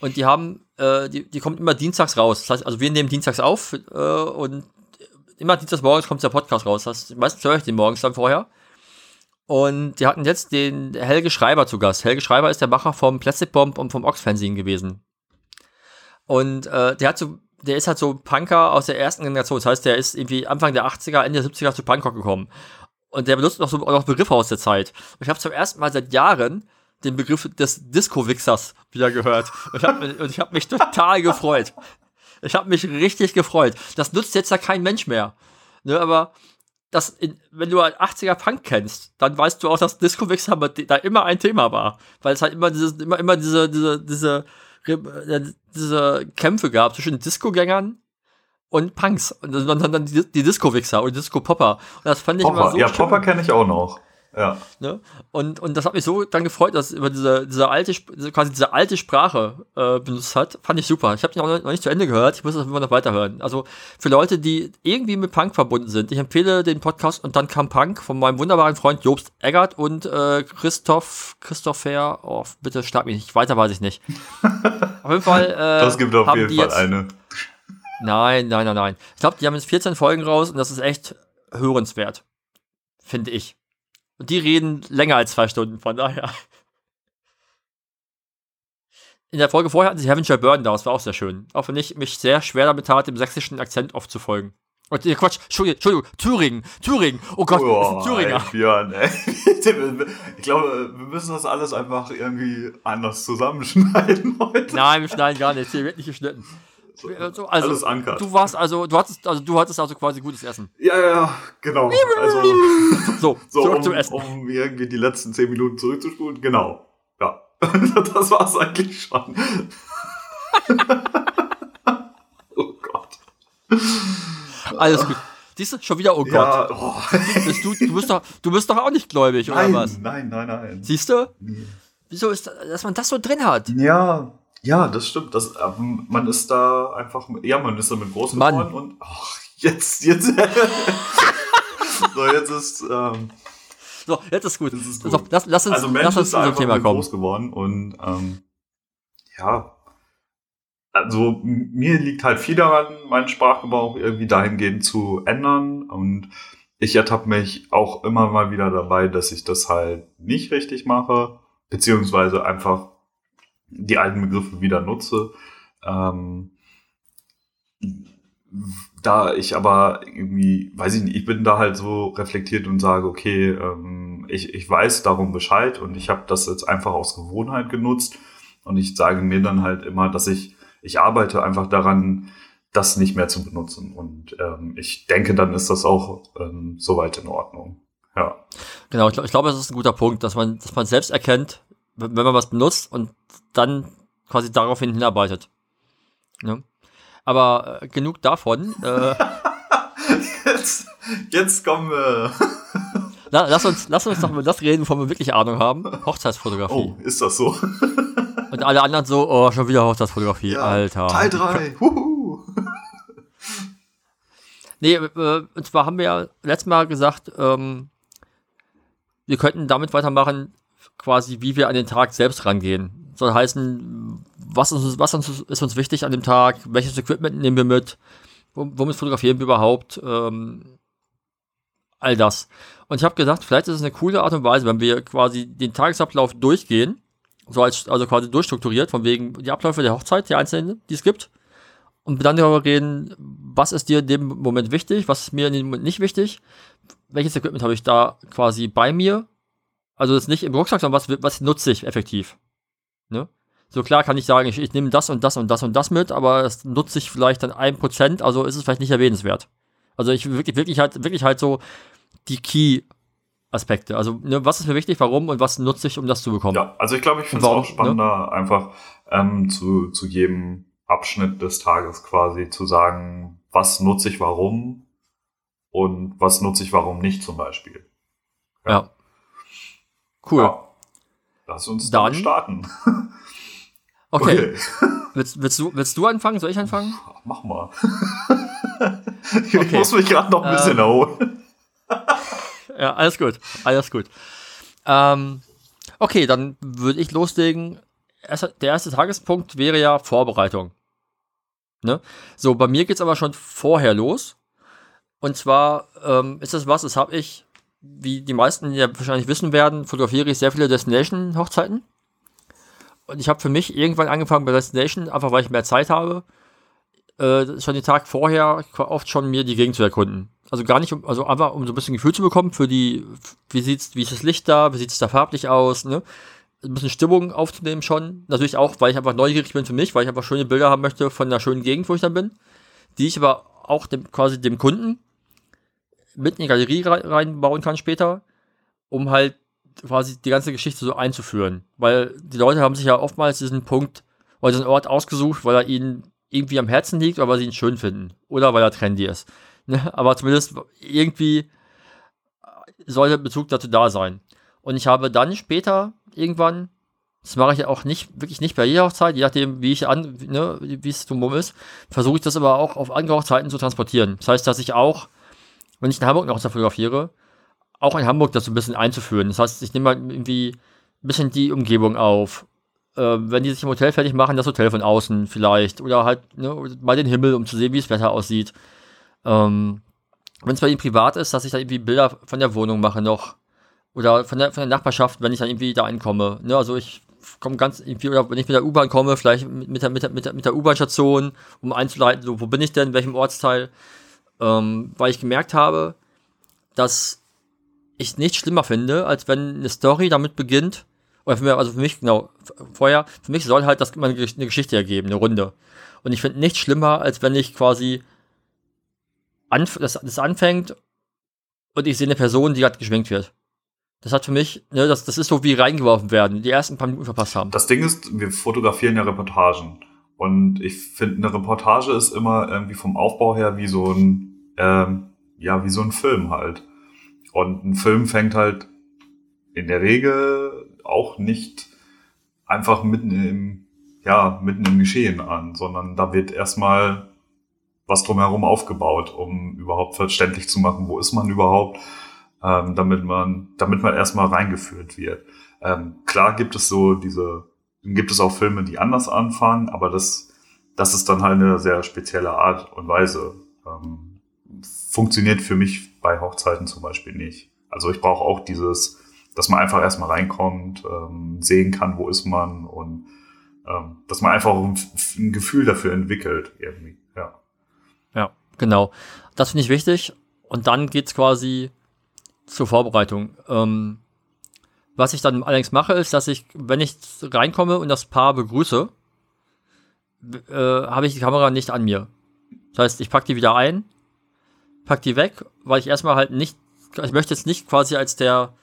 Und die haben, äh, die, die kommt immer dienstags raus. Das heißt, also wir nehmen dienstags auf äh, und immer dienstags morgens kommt der Podcast raus. Das heißt, meistens höre ich den morgens dann vorher. Und die hatten jetzt den Helge Schreiber zu Gast. Helge Schreiber ist der Macher vom Plastic Bomb und vom Ox-Fernsehen gewesen. Und äh, der hat so, der ist halt so Punker aus der ersten Generation. Das heißt, der ist irgendwie Anfang der 80er, Ende der 70er zu Punkrock gekommen. Und der benutzt noch so noch Begriffe aus der Zeit. Und ich habe zum ersten Mal seit Jahren den Begriff des Disco-Wichsers wieder gehört. Und ich habe und ich hab mich total gefreut. Ich habe mich richtig gefreut. Das nutzt jetzt ja kein Mensch mehr. Ne, aber das in, wenn du halt 80er Punk kennst, dann weißt du auch, dass Disco-Wichser da immer ein Thema war. Weil es halt immer diese, immer, immer diese, diese, diese, äh, diese Kämpfe gab zwischen Disco-Gängern und Punks. Und dann, dann, dann die, die Disco-Wichser und Disco-Popper. Und das fand ich immer Popper. so ja, schön. Popper kenne ich auch noch. Ja. Ne? Und, und das hat mich so dann gefreut, dass über diese, diese alte, quasi diese alte Sprache äh, benutzt hat. Fand ich super. Ich habe den auch noch nicht zu Ende gehört. Ich muss das immer noch weiterhören. Also für Leute, die irgendwie mit Punk verbunden sind, ich empfehle den Podcast und dann kam Punk von meinem wunderbaren Freund Jobst Eggert und äh, Christoph, Christopher, oh, bitte schlag mich nicht, weiter weiß ich nicht. *laughs* auf jeden Fall. Äh, Das gibt auf jeden die Fall jetzt, eine. Nein, nein, nein, nein. Ich glaube, die haben jetzt 14 Folgen raus und das ist echt hörenswert. Finde ich. Und die reden länger als zwei Stunden, von daher. In der Folge vorher hatten sie Heaven Burden da, das war auch sehr schön. Auch wenn ich mich sehr schwer damit tat, dem sächsischen Akzent oft zu folgen. Und, äh, Quatsch, Entschuldigung, Entschuldigung, Thüringen, Thüringen, oh Gott, das ist ein Thüringer. ey, Björn, ey. *laughs* Ich glaube, wir müssen das alles einfach irgendwie anders zusammenschneiden *laughs* heute. Nein, wir schneiden gar nichts, hier wird nicht geschnitten. So, also, alles ankert. du warst also, du hattest, also du hattest also quasi gutes Essen. Ja, ja, genau. Also, *laughs* So, so, zurück um, zum Essen. um irgendwie die letzten zehn Minuten zurückzuspulen. Genau. Ja. *laughs* Das war's eigentlich schon. *laughs* oh Gott. Alles gut. Siehst du, schon wieder, oh Gott. Ja, oh, du, du, bist doch, du bist doch auch nicht gläubig, oder nein, was? nein, nein, nein. Siehst du? Wieso ist, das- dass man das so drin hat? Ja, ja, das stimmt. Das, ähm, man ist da einfach, ja, man ist da mit großen Mann. Ohren und ach, jetzt, jetzt. *laughs* so, jetzt ist, ähm, So, jetzt ist gut. Ist So, gut. lass, lass uns, also Mensch lass uns ist zu unserem einfach Thema kommen. groß geworden und ähm, ja, also mir liegt halt viel daran, meinen Sprachgebrauch irgendwie dahingehend zu ändern und ich ertappe mich auch immer mal wieder dabei, dass ich das halt nicht richtig mache, beziehungsweise einfach die alten Begriffe wieder nutze. Ähm, da ich aber irgendwie, weiß ich nicht, ich bin da halt so reflektiert und sage, okay, ähm, ich, ich weiß darum Bescheid und ich habe das jetzt einfach aus Gewohnheit genutzt und ich sage mir dann halt immer, dass ich, ich arbeite einfach daran, das nicht mehr zu benutzen und ähm, ich denke, dann ist das auch ähm, soweit in Ordnung. Ja. Genau, ich, glaub- glaube, das ist ein guter Punkt, dass man, dass man selbst erkennt, wenn man was benutzt und dann quasi daraufhin hinarbeitet. Ne? Aber äh, genug davon. Äh, *laughs* Jetzt, jetzt kommen wir. *laughs* la, lass, uns, lass uns doch mal das reden, wovon wir wirklich Ahnung haben. Hochzeitsfotografie. Oh, ist das so? *laughs* Und alle anderen so, oh, schon wieder Hochzeitsfotografie, Alter. Teil 3. Huhu. Nee, äh, und zwar haben wir ja letztes Mal gesagt, ähm, wir könnten damit weitermachen, quasi, wie wir an den Tag selbst rangehen. Soll heißen, was, ist, was ist uns wichtig an dem Tag, welches Equipment nehmen wir mit, womit fotografieren wir überhaupt, ähm, all das. Und ich habe gedacht, vielleicht ist es eine coole Art und Weise, wenn wir quasi den Tagesablauf durchgehen, so als, also quasi durchstrukturiert, von wegen die Abläufe der Hochzeit, die einzelnen, die es gibt, und dann darüber reden, was ist dir in dem Moment wichtig, was ist mir in dem Moment nicht wichtig, welches Equipment habe ich da quasi bei mir, also das nicht im Rucksack, sondern was, was nutze ich effektiv. Ne? So klar kann ich sagen, ich, ich nehme das und das und das und das mit, aber es nutze ich vielleicht dann ein Prozent, also ist es vielleicht nicht erwähnenswert. Also ich wirklich, wirklich halt, wirklich halt so die Key Aspekte. Also, ne, was ist mir wichtig, warum und was nutze ich, um das zu bekommen? Ja, also ich glaube, ich finde es auch spannender, ne? einfach ähm, zu, zu jedem Abschnitt des Tages quasi zu sagen, was nutze ich warum und was nutze ich warum nicht zum Beispiel. Ja. ja. Cool. Ja. Lass uns dann starten. *laughs* Okay. okay. Willst, willst, du, willst du anfangen? Soll ich anfangen? Mach mal. *laughs* ich okay. muss mich gerade noch ein bisschen ähm, erholen. *laughs* ja, alles gut. Alles gut. Ähm, okay, dann würde ich loslegen. Der erste Tagespunkt wäre ja Vorbereitung. Ne? So, bei mir geht es aber schon vorher los. Und zwar ähm, ist das was, das habe ich, wie die meisten ja wahrscheinlich wissen werden, fotografiere ich sehr viele Destination-Hochzeiten. Und ich habe für mich irgendwann angefangen bei Destination, einfach weil ich mehr Zeit habe, äh, schon den Tag vorher oft schon mir die Gegend zu erkunden. Also gar nicht, also einfach um so ein bisschen Gefühl zu bekommen für die, wie sieht's, wie ist das Licht da, wie sieht es da farblich aus, ne? Ein bisschen Stimmung aufzunehmen schon. Natürlich auch, weil ich einfach neugierig bin für mich, weil ich einfach schöne Bilder haben möchte von der schönen Gegend, wo ich dann bin. Die ich aber auch dem, quasi dem Kunden mit in die Galerie reinbauen kann später, um halt quasi die ganze Geschichte so einzuführen. Weil die Leute haben sich ja oftmals diesen Punkt oder diesen Ort ausgesucht, weil er ihnen irgendwie am Herzen liegt oder weil sie ihn schön finden. Oder weil er trendy ist. *laughs* Ne? Aber zumindest irgendwie sollte Bezug dazu da sein. Und ich habe dann später irgendwann, das mache ich auch nicht, wirklich nicht bei jeder Hochzeit, je nachdem, wie ich an, ne, wie es drumherum ist, versuche ich das aber auch auf andere Hochzeiten zu transportieren. Das heißt, dass ich auch, wenn ich in Hamburg noch fotografiere, auch in Hamburg das so ein bisschen einzuführen. Das heißt, ich nehme halt irgendwie ein bisschen die Umgebung auf. Äh, wenn die sich im Hotel fertig machen, das Hotel von außen vielleicht. Oder halt ne, mal den Himmel, um zu sehen, wie das Wetter aussieht. Ähm, wenn es bei ihnen privat ist, dass ich dann irgendwie Bilder von der Wohnung mache noch. Oder von der, von der Nachbarschaft, wenn ich dann irgendwie da einkomme. Ne, also ich komme ganz irgendwie, oder wenn ich mit der U-Bahn komme, vielleicht mit, mit der, mit der, mit der, mit der U-Bahn-Station, um einzuleiten, so, wo bin ich denn, in welchem Ortsteil. Ähm, weil ich gemerkt habe, dass ich nicht schlimmer finde, als wenn eine Story damit beginnt, oder für mich, also für mich, genau, vorher, für mich soll halt das eine Geschichte ergeben, eine Runde. Und ich finde nichts schlimmer, als wenn ich quasi anf das, das anfängt und ich sehe eine Person, die gerade geschwenkt wird. Das hat für mich, ne, das, das ist so wie reingeworfen werden, die ersten paar Minuten verpasst haben. Das Ding ist, wir fotografieren ja Reportagen. Und ich finde, eine Reportage ist immer irgendwie vom Aufbau her wie so ein, ähm, ja, wie so ein Film halt. Und ein Film fängt halt in der Regel auch nicht einfach mitten im, ja, mitten im Geschehen an, sondern da wird erstmal was drumherum aufgebaut, um überhaupt verständlich zu machen, wo ist man überhaupt, ähm, damit man, damit man erstmal reingeführt wird. Ähm, klar gibt es so diese, gibt es auch Filme, die anders anfangen, aber das, das ist dann halt eine sehr spezielle Art und Weise. Ähm, funktioniert für mich bei Hochzeiten zum Beispiel nicht. Also ich brauche auch dieses, dass man einfach erstmal reinkommt, ähm, sehen kann, wo ist man und ähm, dass man einfach ein, ein, Gefühl dafür entwickelt irgendwie. Ja, ja genau. Das finde ich wichtig. Und dann geht's quasi zur Vorbereitung. Ähm, was ich dann allerdings mache, ist, dass ich, wenn ich reinkomme und das Paar begrüße, äh, habe ich die Kamera nicht an mir. Das heißt, ich packe die wieder ein pack die weg, weil ich erstmal halt nicht, ich möchte jetzt nicht quasi als der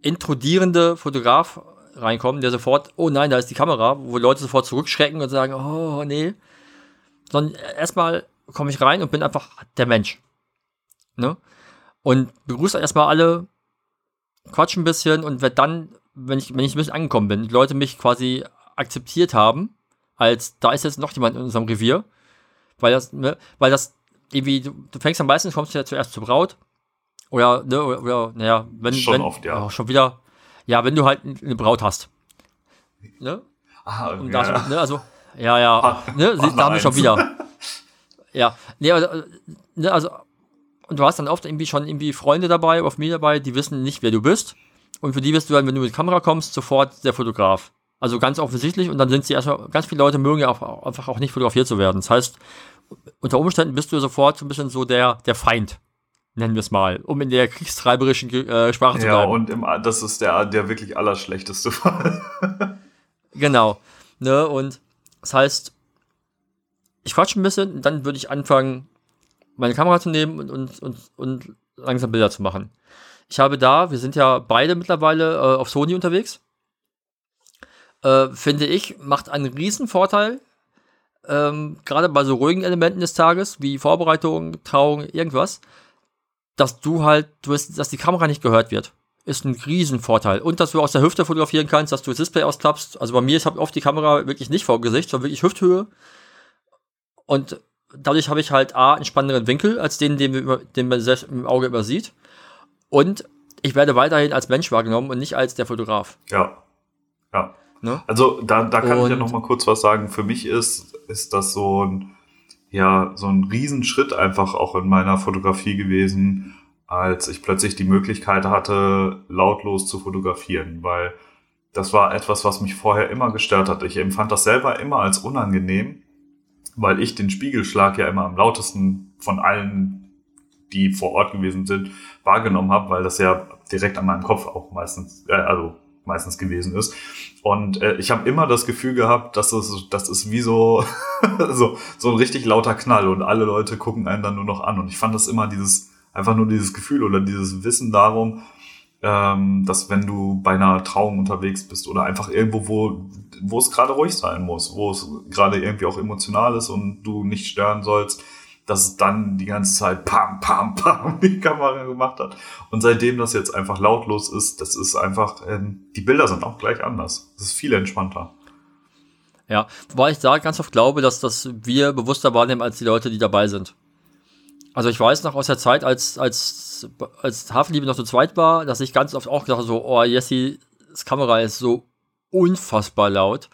intrudierende Fotograf reinkommen, der sofort, oh nein, da ist die Kamera, wo Leute sofort zurückschrecken und sagen, oh nee. Sondern erstmal komme ich rein und bin einfach der Mensch. Ne? Und begrüße erstmal alle, quatsch ein bisschen und werde dann, wenn ich, wenn ich ein bisschen angekommen bin, die Leute mich quasi akzeptiert haben, als da ist jetzt noch jemand in unserem Revier, weil das, ne, weil das irgendwie, du, du fängst am meisten, kommst ja zuerst zur Braut Oder, ne, oder, oder naja, wenn, Schon wenn, oft, ja. oh, schon wieder, ja, wenn du halt eine Braut hast. Ne? Ah, Und ja. da so, ne, also, ja, ja, ne, Mach sie, da haben wir schon wieder. *laughs* Ja, nee, also, ne, also, und du hast dann oft irgendwie schon irgendwie Freunde dabei, auf mir dabei, die wissen nicht, wer du bist. Und für die bist du dann, wenn du mit Kamera kommst, sofort der Fotograf. Also ganz offensichtlich und dann sind sie erstmal, ganz viele Leute mögen ja auch, einfach auch nicht fotografiert zu werden. Das heißt, unter Umständen bist du sofort so ein bisschen so der, der Feind, nennen wir es mal, um in der kriegstreiberischen äh, Sprache zu Ja, bleiben. und im, das ist der, der wirklich allerschlechteste *laughs* Fall. Genau. Ne, und das heißt, ich quatsche ein bisschen, dann würde ich anfangen, meine Kamera zu nehmen und, und, und, und langsam Bilder zu machen. Ich habe da, wir sind ja beide mittlerweile äh, auf Sony unterwegs. Äh, finde ich, macht einen riesen Vorteil, ähm, gerade bei so ruhigen Elementen des Tages, wie Vorbereitung, Trauung, irgendwas, dass du halt, du wirst, dass die Kamera nicht gehört wird. Ist ein Riesenvorteil. Und dass du aus der Hüfte fotografieren kannst, dass du das Display ausklappst. Also bei mir, ich habe oft die Kamera wirklich nicht vor Gesicht, sondern wirklich Hüfthöhe. Und dadurch habe ich halt A, einen spannenderen Winkel als den, den, wir den man selbst im Auge übersieht. Und ich werde weiterhin als Mensch wahrgenommen und nicht als der Fotograf. Ja. Ja. Ne? Also da, da kann ich ja Und- noch mal kurz was sagen. Für mich ist, ist das so ein, ja, so ein Riesenschritt einfach auch in meiner Fotografie gewesen, als ich plötzlich die Möglichkeit hatte, lautlos zu fotografieren, weil das war etwas, was mich vorher immer gestört hat. Ich empfand das selber immer als unangenehm, weil ich den Spiegelschlag ja immer am lautesten von allen, die vor Ort gewesen sind, wahrgenommen habe, weil das ja direkt an meinem Kopf auch meistens, äh, also meistens gewesen ist. Und äh, ich habe immer das Gefühl gehabt, dass es, das ist wie so, *laughs* so, so ein richtig lauter Knall und alle Leute gucken einen dann nur noch an. Und ich fand das immer dieses, einfach nur dieses Gefühl oder dieses Wissen darum, ähm, dass wenn du bei einer Trauung unterwegs bist oder einfach irgendwo, wo, wo es gerade ruhig sein muss, wo es gerade irgendwie auch emotional ist und du nicht stören sollst, dass es dann die ganze Zeit pam, pam, pam *laughs* die Kamera gemacht hat. Und seitdem das jetzt einfach lautlos ist, das ist einfach, ähm, die Bilder sind auch gleich anders. Das ist viel entspannter. Ja, wobei ich da ganz oft glaube, dass das wir bewusster wahrnehmen als die Leute, die dabei sind. Also ich weiß noch aus der Zeit, als, als, als Hafenliebe noch zu zweit war, dass ich ganz oft auch gedacht habe, so, oh, Jessis Kamera ist so unfassbar laut.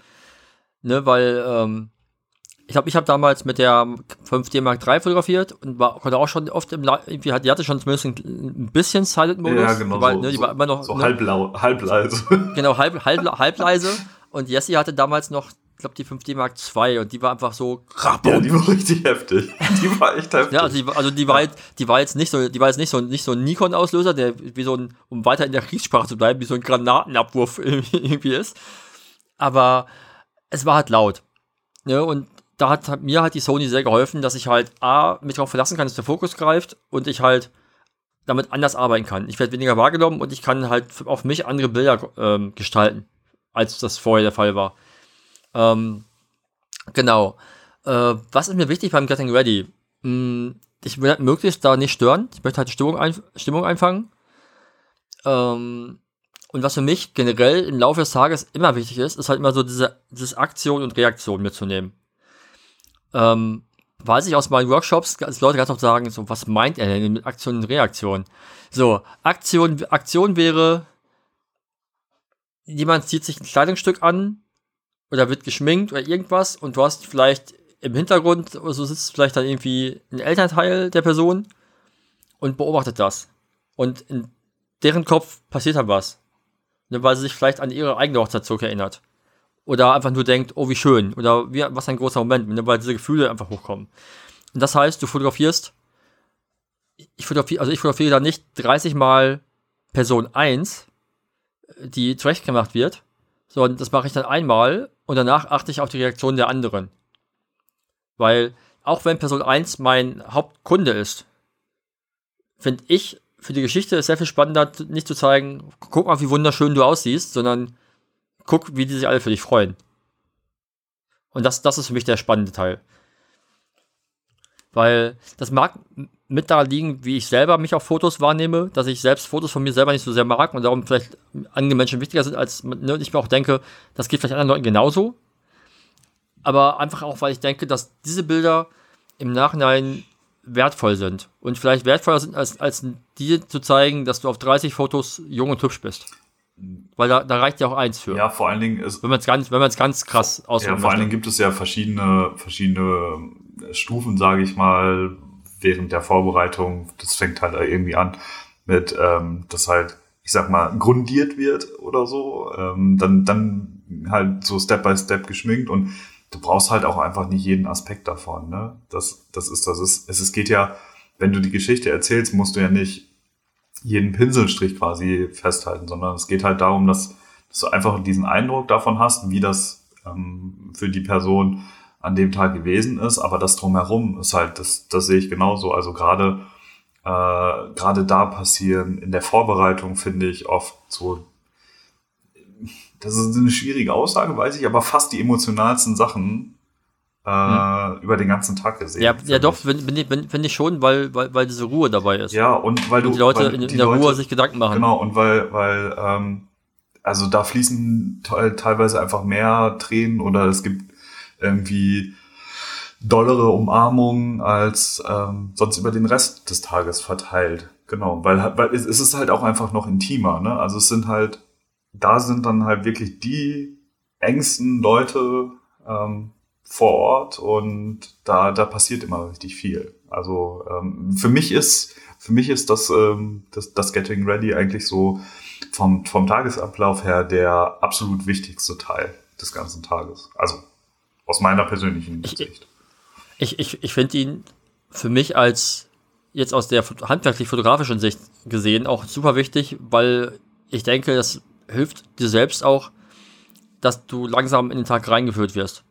Ne, weil, ähm, ich glaube, ich habe damals mit der 5D Mark III fotografiert und war, konnte auch schon oft im, irgendwie hat, die hatte schon zumindest ein, bisschen Silent-Modus. Ja, genau, Die war, so- ne, die war immer noch, So ne, halblau, halbleise. Genau, halb, halb, halbleise. *laughs* Und Jessie hatte damals noch, glaube, die 5D Mark II und die war einfach so. ja, die war richtig heftig. *laughs* Die war echt heftig. Ja, also die, war- also die war jetzt, die war jetzt nicht so, die war jetzt nicht so, nicht so ein Nikon-Auslöser, der wie so ein, um weiter in der Kriegssprache zu bleiben, wie so ein Granatenabwurf *laughs* irgendwie ist. Aber es war halt laut. Ne? Und da hat, hat mir halt die Sony sehr geholfen, dass ich halt A, mich darauf verlassen kann, dass der Fokus greift und ich halt damit anders arbeiten kann. Ich werde weniger wahrgenommen und ich kann halt auf mich andere Bilder ähm, gestalten, als das vorher der Fall war. Ähm, genau. Äh, was ist mir wichtig beim Getting Ready? Hm, ich will halt möglichst da nicht stören. Ich möchte halt Stimmung, ein, Stimmung einfangen. Ähm, und was für mich generell im Laufe des Tages immer wichtig ist, ist halt immer so diese, diese Aktion und Reaktion mitzunehmen. Ähm, weiß ich aus meinen Workshops, dass Leute ganz oft sagen, so, was meint er denn mit Aktion und Reaktion? So, Aktion, Aktion wäre, jemand zieht sich ein Kleidungsstück an oder wird geschminkt oder irgendwas und du hast vielleicht im Hintergrund so sitzt vielleicht dann irgendwie ein Elternteil der Person und beobachtet das. Und in deren Kopf passiert dann was. Ne, weil sie sich vielleicht an ihre eigene Hochzeit zurückerinnert. Oder einfach nur denkt, oh, wie schön. Oder wie, was ein großer Moment, ne, weil diese Gefühle einfach hochkommen. Und das heißt, du fotografierst, ich fotografiere, also ich fotografiere da nicht 30 Mal Person 1, die zurechtgemacht wird, sondern das mache ich dann einmal und danach achte ich auf die Reaktion der anderen. Weil, auch wenn Person 1 mein Hauptkunde ist, finde ich für die Geschichte sehr viel spannender, nicht zu zeigen, guck mal, wie wunderschön du aussiehst, sondern guck, wie die sich alle für dich freuen. Und das, das ist für mich der spannende Teil. Weil das mag mit daran liegen, wie ich selber mich auf Fotos wahrnehme, dass ich selbst Fotos von mir selber nicht so sehr mag und darum vielleicht andere Menschen wichtiger sind, als ne, ich mir auch denke, das geht vielleicht anderen Leuten genauso. Aber einfach auch, weil ich denke, dass diese Bilder im Nachhinein wertvoll sind. Und vielleicht wertvoller sind, als, als dir zu zeigen, dass du auf 30 Fotos jung und hübsch bist. Weil da, da reicht ja auch eins für. Ja, vor allen Dingen ist. Wenn man es ganz, wenn man es ganz krass ausdrücken Ja, vor allen Dingen gibt es ja verschiedene, verschiedene Stufen, sage ich mal, während der Vorbereitung. Das fängt halt irgendwie an mit, ähm, dass halt, ich sag mal, grundiert wird oder so. Ähm, dann, dann halt so Step by Step geschminkt und du brauchst halt auch einfach nicht jeden Aspekt davon. Ne? Das, das ist, das ist, es, es geht ja, wenn du die Geschichte erzählst, musst du ja nicht jeden Pinselstrich quasi festhalten, sondern es geht halt darum, dass, dass du einfach diesen Eindruck davon hast, wie das ähm, für die Person an dem Tag gewesen ist, aber das drumherum ist halt, das, das sehe ich genauso. Also gerade äh, gerade da passieren in der Vorbereitung, finde ich, oft so das ist eine schwierige Aussage, weiß ich, aber fast die emotionalsten Sachen äh, hm. über den ganzen Tag gesehen. Ja, ja doch, finde ich, find ich schon, weil, weil, weil diese Ruhe dabei ist. Ja, und weil du. Und die Leute weil in, in der Leute, Ruhe sich Gedanken machen. Genau, und weil, weil, ähm, also da fließen teilweise einfach mehr Tränen oder es gibt irgendwie dollere Umarmungen als ähm, sonst über den Rest des Tages verteilt. Genau, weil, weil es ist halt auch einfach noch intimer, ne? Also es sind halt da sind dann halt wirklich die engsten Leute ähm, vor Ort und da, da passiert immer richtig viel. Also ähm, für mich ist für mich ist das, ähm, das, das Getting Ready eigentlich so vom, vom Tagesablauf her der absolut wichtigste Teil des ganzen Tages. Also aus meiner persönlichen Sicht. Ich, ich, ich finde ihn für mich als jetzt aus der handwerklich-fotografischen Sicht gesehen auch super wichtig, weil ich denke, dass hilft dir selbst auch, dass du langsam in den Tag reingeführt wirst.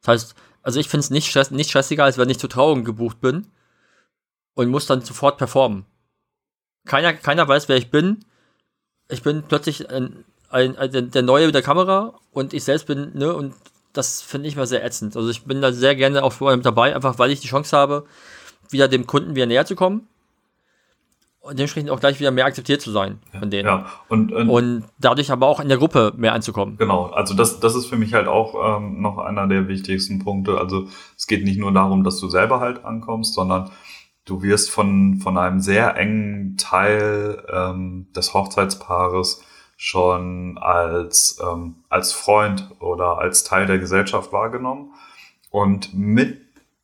Das heißt, also ich finde es nicht, stress nicht stressiger, als wenn ich zur Trauung gebucht bin und muss dann sofort performen. Keiner, keiner weiß, wer ich bin. Ich bin plötzlich ein, ein, ein, der Neue mit der Kamera und ich selbst bin, ne, und das finde ich mal sehr ätzend. Also ich bin da sehr gerne auch vorher mit dabei, einfach weil ich die Chance habe, wieder dem Kunden wieder näher zu kommen und dementsprechend auch gleich wieder mehr akzeptiert zu sein von denen. Ja, und, und, und dadurch aber auch in der Gruppe mehr anzukommen. Genau, also das, das ist für mich halt auch ähm, noch einer der wichtigsten Punkte. Also es geht nicht nur darum, dass du selber halt ankommst, sondern du wirst von, von einem sehr engen Teil ähm, des Hochzeitspaares schon als, ähm, als Freund oder als Teil der Gesellschaft wahrgenommen. Und mit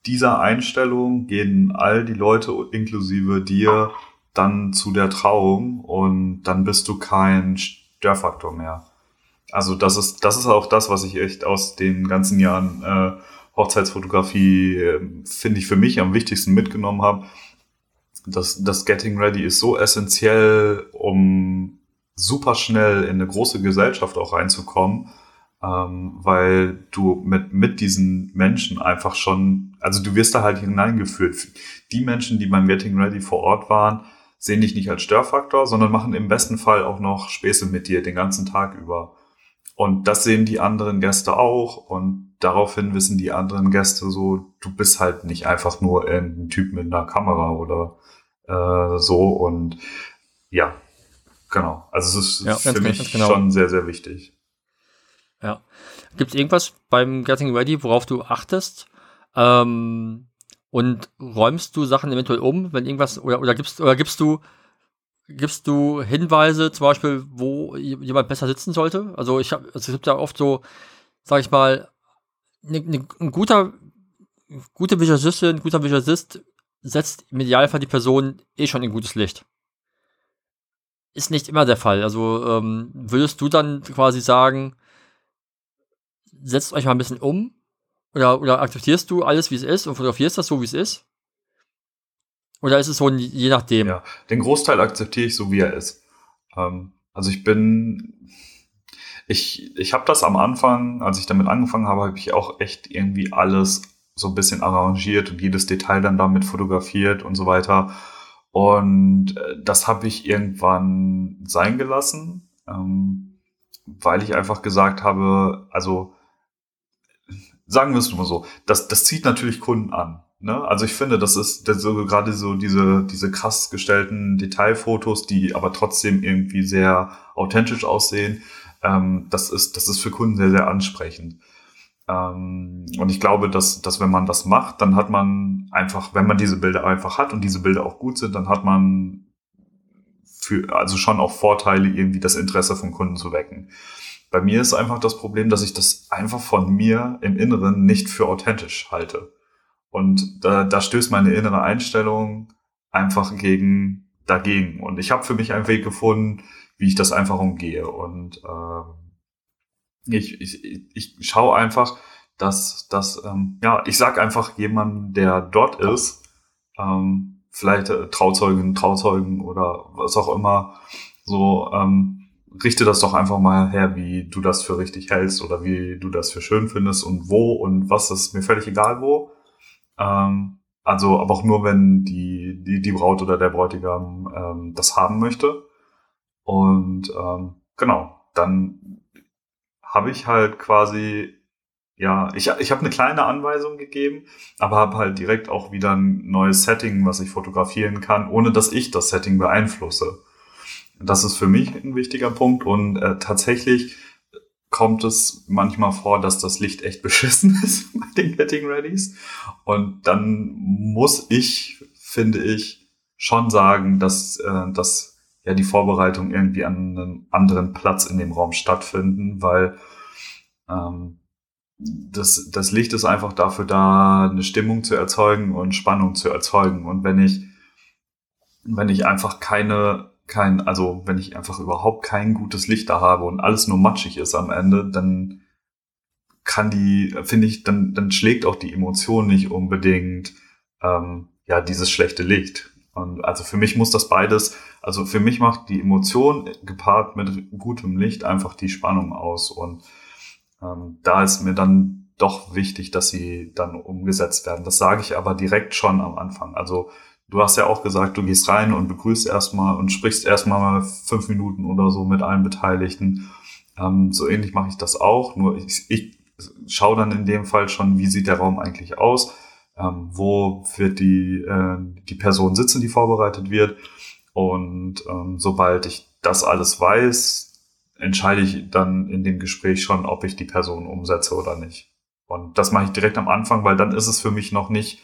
dieser Einstellung gehen all die Leute inklusive dir dann zu der Trauung und dann bist du kein Störfaktor mehr. Also das ist, das ist auch das, was ich echt aus den ganzen Jahren äh, Hochzeitsfotografie, äh, finde ich, für mich am wichtigsten mitgenommen habe. Das, das Getting Ready ist so essentiell, um super schnell in eine große Gesellschaft auch reinzukommen, ähm, weil du mit, mit diesen Menschen einfach schon, also du wirst da halt hineingeführt. Die Menschen, die beim Getting Ready vor Ort waren, sehen dich nicht als Störfaktor, sondern machen im besten Fall auch noch Späße mit dir den ganzen Tag über. Und das sehen die anderen Gäste auch und daraufhin wissen die anderen Gäste so, du bist halt nicht einfach nur ein Typ mit einer Kamera oder äh, so und ja, genau. Also es ist ja, für mich genau. schon sehr, sehr wichtig. Ja. Gibt es irgendwas beim Getting Ready, worauf du achtest? Ähm, und räumst du Sachen eventuell um, wenn irgendwas, oder, oder gibst, oder gibst du, gibst du Hinweise, zum Beispiel, wo jemand besser sitzen sollte? Also ich habe, also es gibt ja oft so, sag ich mal, ne, ne, ein guter, gute Visagistin, ein guter Visagist setzt im Idealfall die Person eh schon in gutes Licht. Ist nicht immer der Fall. Also ähm, würdest du dann quasi sagen, setzt euch mal ein bisschen um oder, oder akzeptierst du alles, wie es ist und fotografierst das so, wie es ist? Oder ist es so je nachdem? Ja, den Großteil akzeptiere ich so, wie er ist. Ähm, also ich bin, ich, ich habe das am Anfang, als ich damit angefangen habe, habe ich auch echt irgendwie alles so ein bisschen arrangiert und jedes Detail dann damit fotografiert und so weiter. Und äh, das habe ich irgendwann sein gelassen, ähm, weil ich einfach gesagt habe, also sagen wir es nur so, das, das zieht natürlich Kunden an. Ne? Also ich finde, das ist das so, gerade so diese, diese krass gestellten Detailfotos, die aber trotzdem irgendwie sehr authentisch aussehen. Ähm, das, ist, das ist für Kunden sehr, sehr ansprechend. Ähm, und ich glaube, dass, dass wenn man das macht, dann hat man einfach, wenn man diese Bilder einfach hat und diese Bilder auch gut sind, dann hat man für, also schon auch Vorteile, irgendwie das Interesse von Kunden zu wecken. Bei mir ist einfach das Problem, dass ich das einfach von mir im Inneren nicht für authentisch halte. Und da, da stößt meine innere Einstellung einfach gegen dagegen. Und ich habe für mich einen Weg gefunden, wie ich das einfach umgehe. Und äh, ich, ich, ich schaue einfach, dass, dass ähm, ja, ich sag einfach jemand, der dort ist, ähm, vielleicht äh, Trauzeugen, Trauzeugen oder was auch immer, so ähm, richte das doch einfach mal her, wie du das für richtig hältst oder wie du das für schön findest und wo und was ist mir völlig egal wo. Ähm, also, aber auch nur, wenn die, die, die Braut oder der Bräutigam ähm, das haben möchte. Und ähm, genau, dann habe ich halt quasi, ja, ich, ich habe eine kleine Anweisung gegeben, aber habe halt direkt auch wieder ein neues Setting, was ich fotografieren kann, ohne dass ich das Setting beeinflusse. Das ist für mich ein wichtiger Punkt und äh, tatsächlich kommt es manchmal vor, dass das Licht echt *laughs* beschissen ist bei den Getting Readys. Und dann muss ich, finde ich, schon sagen, dass, äh, dass ja die Vorbereitung irgendwie an einem anderen Platz in dem Raum stattfinden, weil ähm, das, das Licht ist einfach dafür da, eine Stimmung zu erzeugen und Spannung zu erzeugen. Und wenn ich, wenn ich einfach keine kein, also wenn ich einfach überhaupt kein gutes Licht da habe und alles nur matschig ist am Ende, dann kann die, finde ich, dann, dann schlägt auch die Emotion nicht unbedingt ähm, ja dieses schlechte Licht. Und also für mich muss das beides, also für mich macht die Emotion gepaart mit gutem Licht einfach die Spannung aus. Und ähm, da ist mir dann doch wichtig, dass sie dann umgesetzt werden. Das sage ich aber direkt schon am Anfang. Also du hast ja auch gesagt, du gehst rein und begrüßt erstmal und sprichst erstmal fünf Minuten oder so mit allen Beteiligten. Ähm, so ähnlich mache ich das auch, nur ich, ich schaue dann in dem Fall schon, wie sieht der Raum eigentlich aus, ähm, wo wird die, äh, die Person sitzen, die vorbereitet wird. Und ähm, sobald ich das alles weiß, entscheide ich dann in dem Gespräch schon, ob ich die Person umsetze oder nicht. Und das mache ich direkt am Anfang, weil dann ist es für mich noch nicht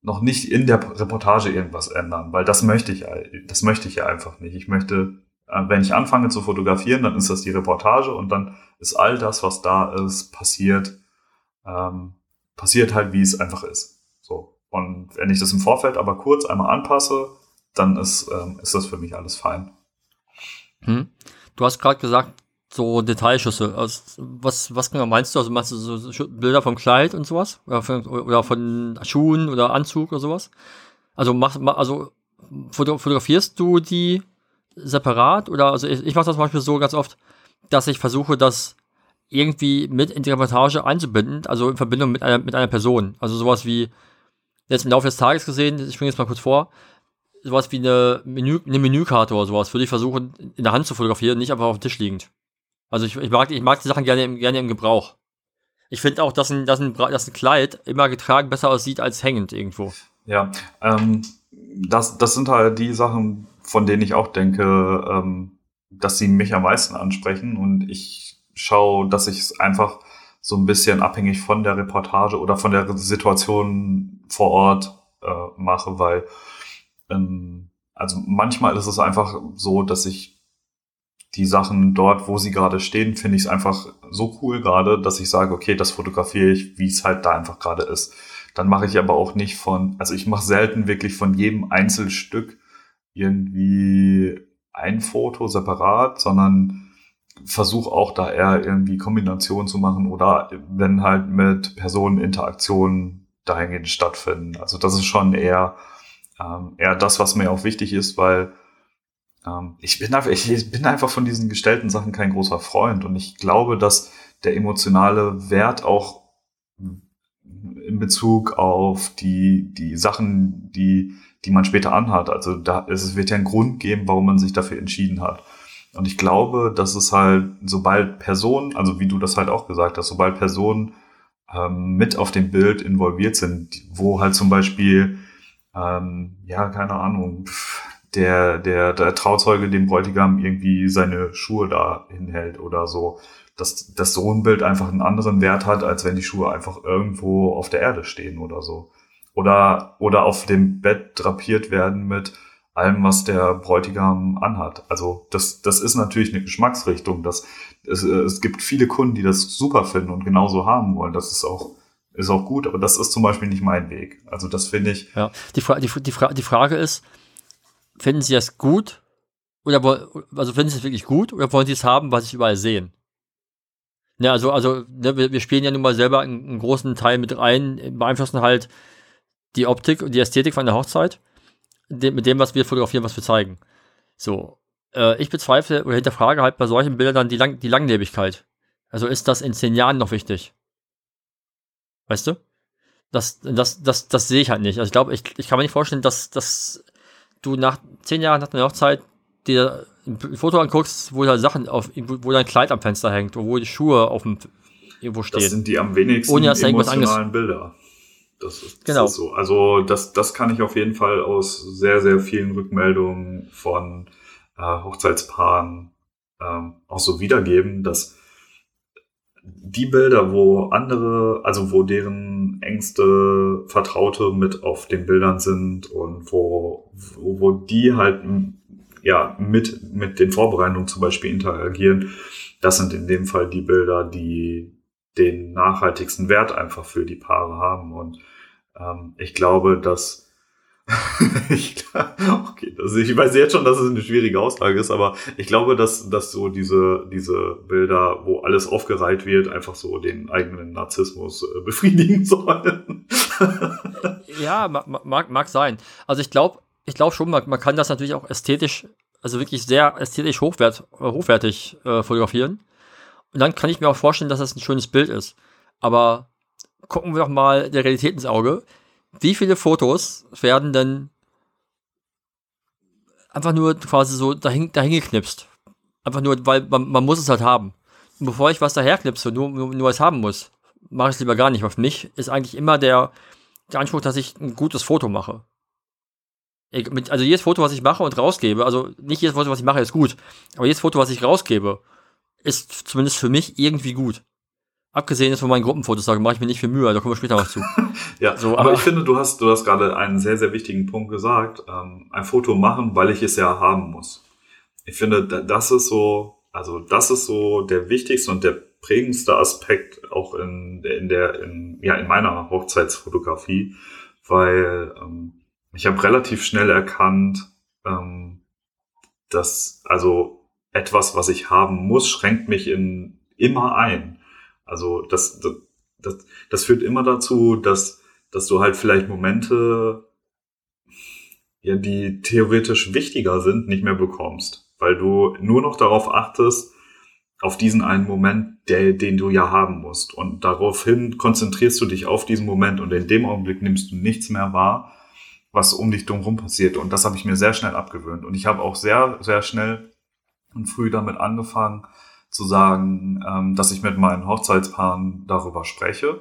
noch nicht in der Reportage irgendwas ändern, weil das möchte ich, das möchte ich ja einfach nicht. Ich möchte, äh, wenn ich anfange zu fotografieren, dann ist das die Reportage und dann ist all das, was da ist, passiert, ähm, passiert halt, wie es einfach ist. So. Und wenn ich das im Vorfeld aber kurz einmal anpasse, dann ist, ähm, ist das für mich alles fein. Hm. Du hast gerade gesagt, so Detailschüsse. Also, was, was genau meinst du? Also meinst du so Bilder vom Kleid und sowas? Oder von, oder von Schuhen oder Anzug oder sowas? Also mach, also fotografierst du die separat? Oder also ich, ich mache das zum Beispiel so ganz oft, dass ich versuche, das irgendwie mit in die Reportage einzubinden, also in Verbindung mit einer, mit einer Person. Also sowas wie, jetzt im Laufe des Tages gesehen, ich springe jetzt mal kurz vor, sowas wie eine, Menü, eine Menükarte oder sowas würde ich versuchen, in der Hand zu fotografieren, nicht einfach auf dem Tisch liegend. Also ich, ich, mag, ich mag die Sachen gerne im, gerne im Gebrauch. Ich finde auch, dass ein, dass, ein, dass ein Kleid immer getragen besser aussieht als hängend irgendwo. Ja, ähm, das, das sind halt die Sachen, von denen ich auch denke, ähm, dass sie mich am meisten ansprechen. Und ich schaue, dass ich es einfach so ein bisschen abhängig von der Reportage oder von der Situation vor Ort äh, mache, weil ähm, also manchmal ist es einfach so, dass ich die Sachen dort, wo sie gerade stehen, finde ich es einfach so cool gerade, dass ich sage, okay, das fotografiere ich, wie es halt da einfach gerade ist. Dann mache ich aber auch nicht von, also ich mache selten wirklich von jedem Einzelstück irgendwie ein Foto separat, sondern versuche auch da eher irgendwie Kombinationen zu machen oder wenn halt mit Personen Interaktionen dahingehend stattfinden. Also das ist schon eher, ähm, eher das, was mir auch wichtig ist, weil ähm, ich, bin einfach, ich bin einfach von diesen gestellten Sachen kein großer Freund und ich glaube, dass der emotionale Wert auch in Bezug auf die, die Sachen, die, die man später anhat. Also da, es wird ja einen Grund geben, warum man sich dafür entschieden hat. Und ich glaube, dass es halt, sobald Personen, also wie du das halt auch gesagt hast, sobald Personen ähm, mit auf dem Bild involviert sind, wo halt zum Beispiel, ähm, ja, keine Ahnung, der, der, der Trauzeuge dem Bräutigam irgendwie seine Schuhe da hinhält oder so. Dass, ein Bild einfach einen anderen Wert hat, als wenn die Schuhe einfach irgendwo auf der Erde stehen oder so. Oder, oder auf dem Bett drapiert werden mit allem, was der Bräutigam anhat. Also das, das ist natürlich eine Geschmacksrichtung. Das, es, es gibt viele Kunden, die das super finden und genauso haben wollen. Das ist auch, ist auch gut, aber das ist zum Beispiel nicht mein Weg. Also das finde ich. Ja, die, Fra die, die, Fra die Frage ist, finden Sie das gut? Oder also finden Sie es wirklich gut oder wollen Sie es haben, was Sie überall sehen? Ja, also, also ne, wir, wir, spielen ja nun mal selber einen, einen, großen Teil mit rein, beeinflussen halt die Optik und die Ästhetik von der Hochzeit de, mit dem, was wir fotografieren, was wir zeigen. So. Äh, ich bezweifle oder hinterfrage halt bei solchen Bildern die, Lang die Langlebigkeit. Also ist das in zehn Jahren noch wichtig? Weißt du? Das, das, das, das sehe ich halt nicht. Also ich glaube, ich, ich kann mir nicht vorstellen, dass, dass du nach zehn Jahren nach einer Hochzeit dir ein Foto anguckst, wo da Sachen auf, wo dein Kleid am Fenster hängt, wo die Schuhe auf dem irgendwo stehen. Das sind die am wenigsten Ohne, dass emotionalen Bilder. Das ist, das genau. ist so. Also das, das kann ich auf jeden Fall aus sehr, sehr vielen Rückmeldungen von äh, Hochzeitspaaren ähm, auch so wiedergeben, dass die Bilder, wo andere, also wo deren engste Vertraute mit auf den Bildern sind und wo, wo, wo die halt ja mit, mit den Vorbereitungen zum Beispiel interagieren, das sind in dem Fall die Bilder, die den nachhaltigsten Wert einfach für die Paare haben. Und ähm, ich glaube, dass *laughs* ich, okay, das, ich weiß jetzt schon, dass es eine schwierige Aussage ist, aber ich glaube, dass, dass so diese, diese Bilder, wo alles aufgereiht wird, einfach so den eigenen Narzissmus äh, befriedigen *laughs* sollen. ja, mag, mag sein. Also ich glaube, ich glaube schon, man, man kann das natürlich auch ästhetisch, also wirklich sehr ästhetisch hochwert, hochwertig äh, fotografieren. Und dann kann ich mir auch vorstellen, dass das ein schönes Bild ist. Aber gucken wir doch mal der Realität ins Auge. Wie viele Fotos werden denn einfach nur quasi so dahin, dahin geknipst? Einfach nur, weil man, man muss es halt haben. Und bevor ich was daherknipse, nur, nur, nur es haben muss, mache ich es lieber gar nicht. Weil für mich ist eigentlich immer der, der Anspruch, dass ich ein gutes Foto mache. Ich, mit, also jedes Foto, was ich mache und rausgebe, also nicht jedes Foto, was ich mache, ist gut, aber jedes Foto, was ich rausgebe, ist zumindest für mich irgendwie gut. Abgesehen ist von meinen Gruppenfotos, da mache ich mir nicht viel Mühe, da kommen wir später noch zu. *laughs* ja, so, aber, aber, ich finde, du hast, du hast gerade einen sehr, sehr wichtigen Punkt gesagt. Ähm, ein Foto machen, weil ich es ja haben muss. Ich finde, das ist so, also das ist so der wichtigste und der prägendste Aspekt auch in, in der, in, ja, in meiner Hochzeitsfotografie, weil ähm, ich habe relativ schnell erkannt, ähm, dass also etwas, was ich haben muss, schränkt mich in immer ein. Also das, das, das, das führt immer dazu, dass, dass du halt vielleicht Momente, ja, die theoretisch wichtiger sind, nicht mehr bekommst. Weil du nur noch darauf achtest, auf diesen einen Moment, der, den du ja haben musst. Und daraufhin konzentrierst du dich auf diesen Moment und in dem Augenblick nimmst du nichts mehr wahr, was um dich drumherum passiert. Und das habe ich mir sehr schnell abgewöhnt. Und ich habe auch sehr, sehr schnell und früh damit angefangen, zu sagen, ähm, dass ich mit meinen Hochzeitspaaren darüber spreche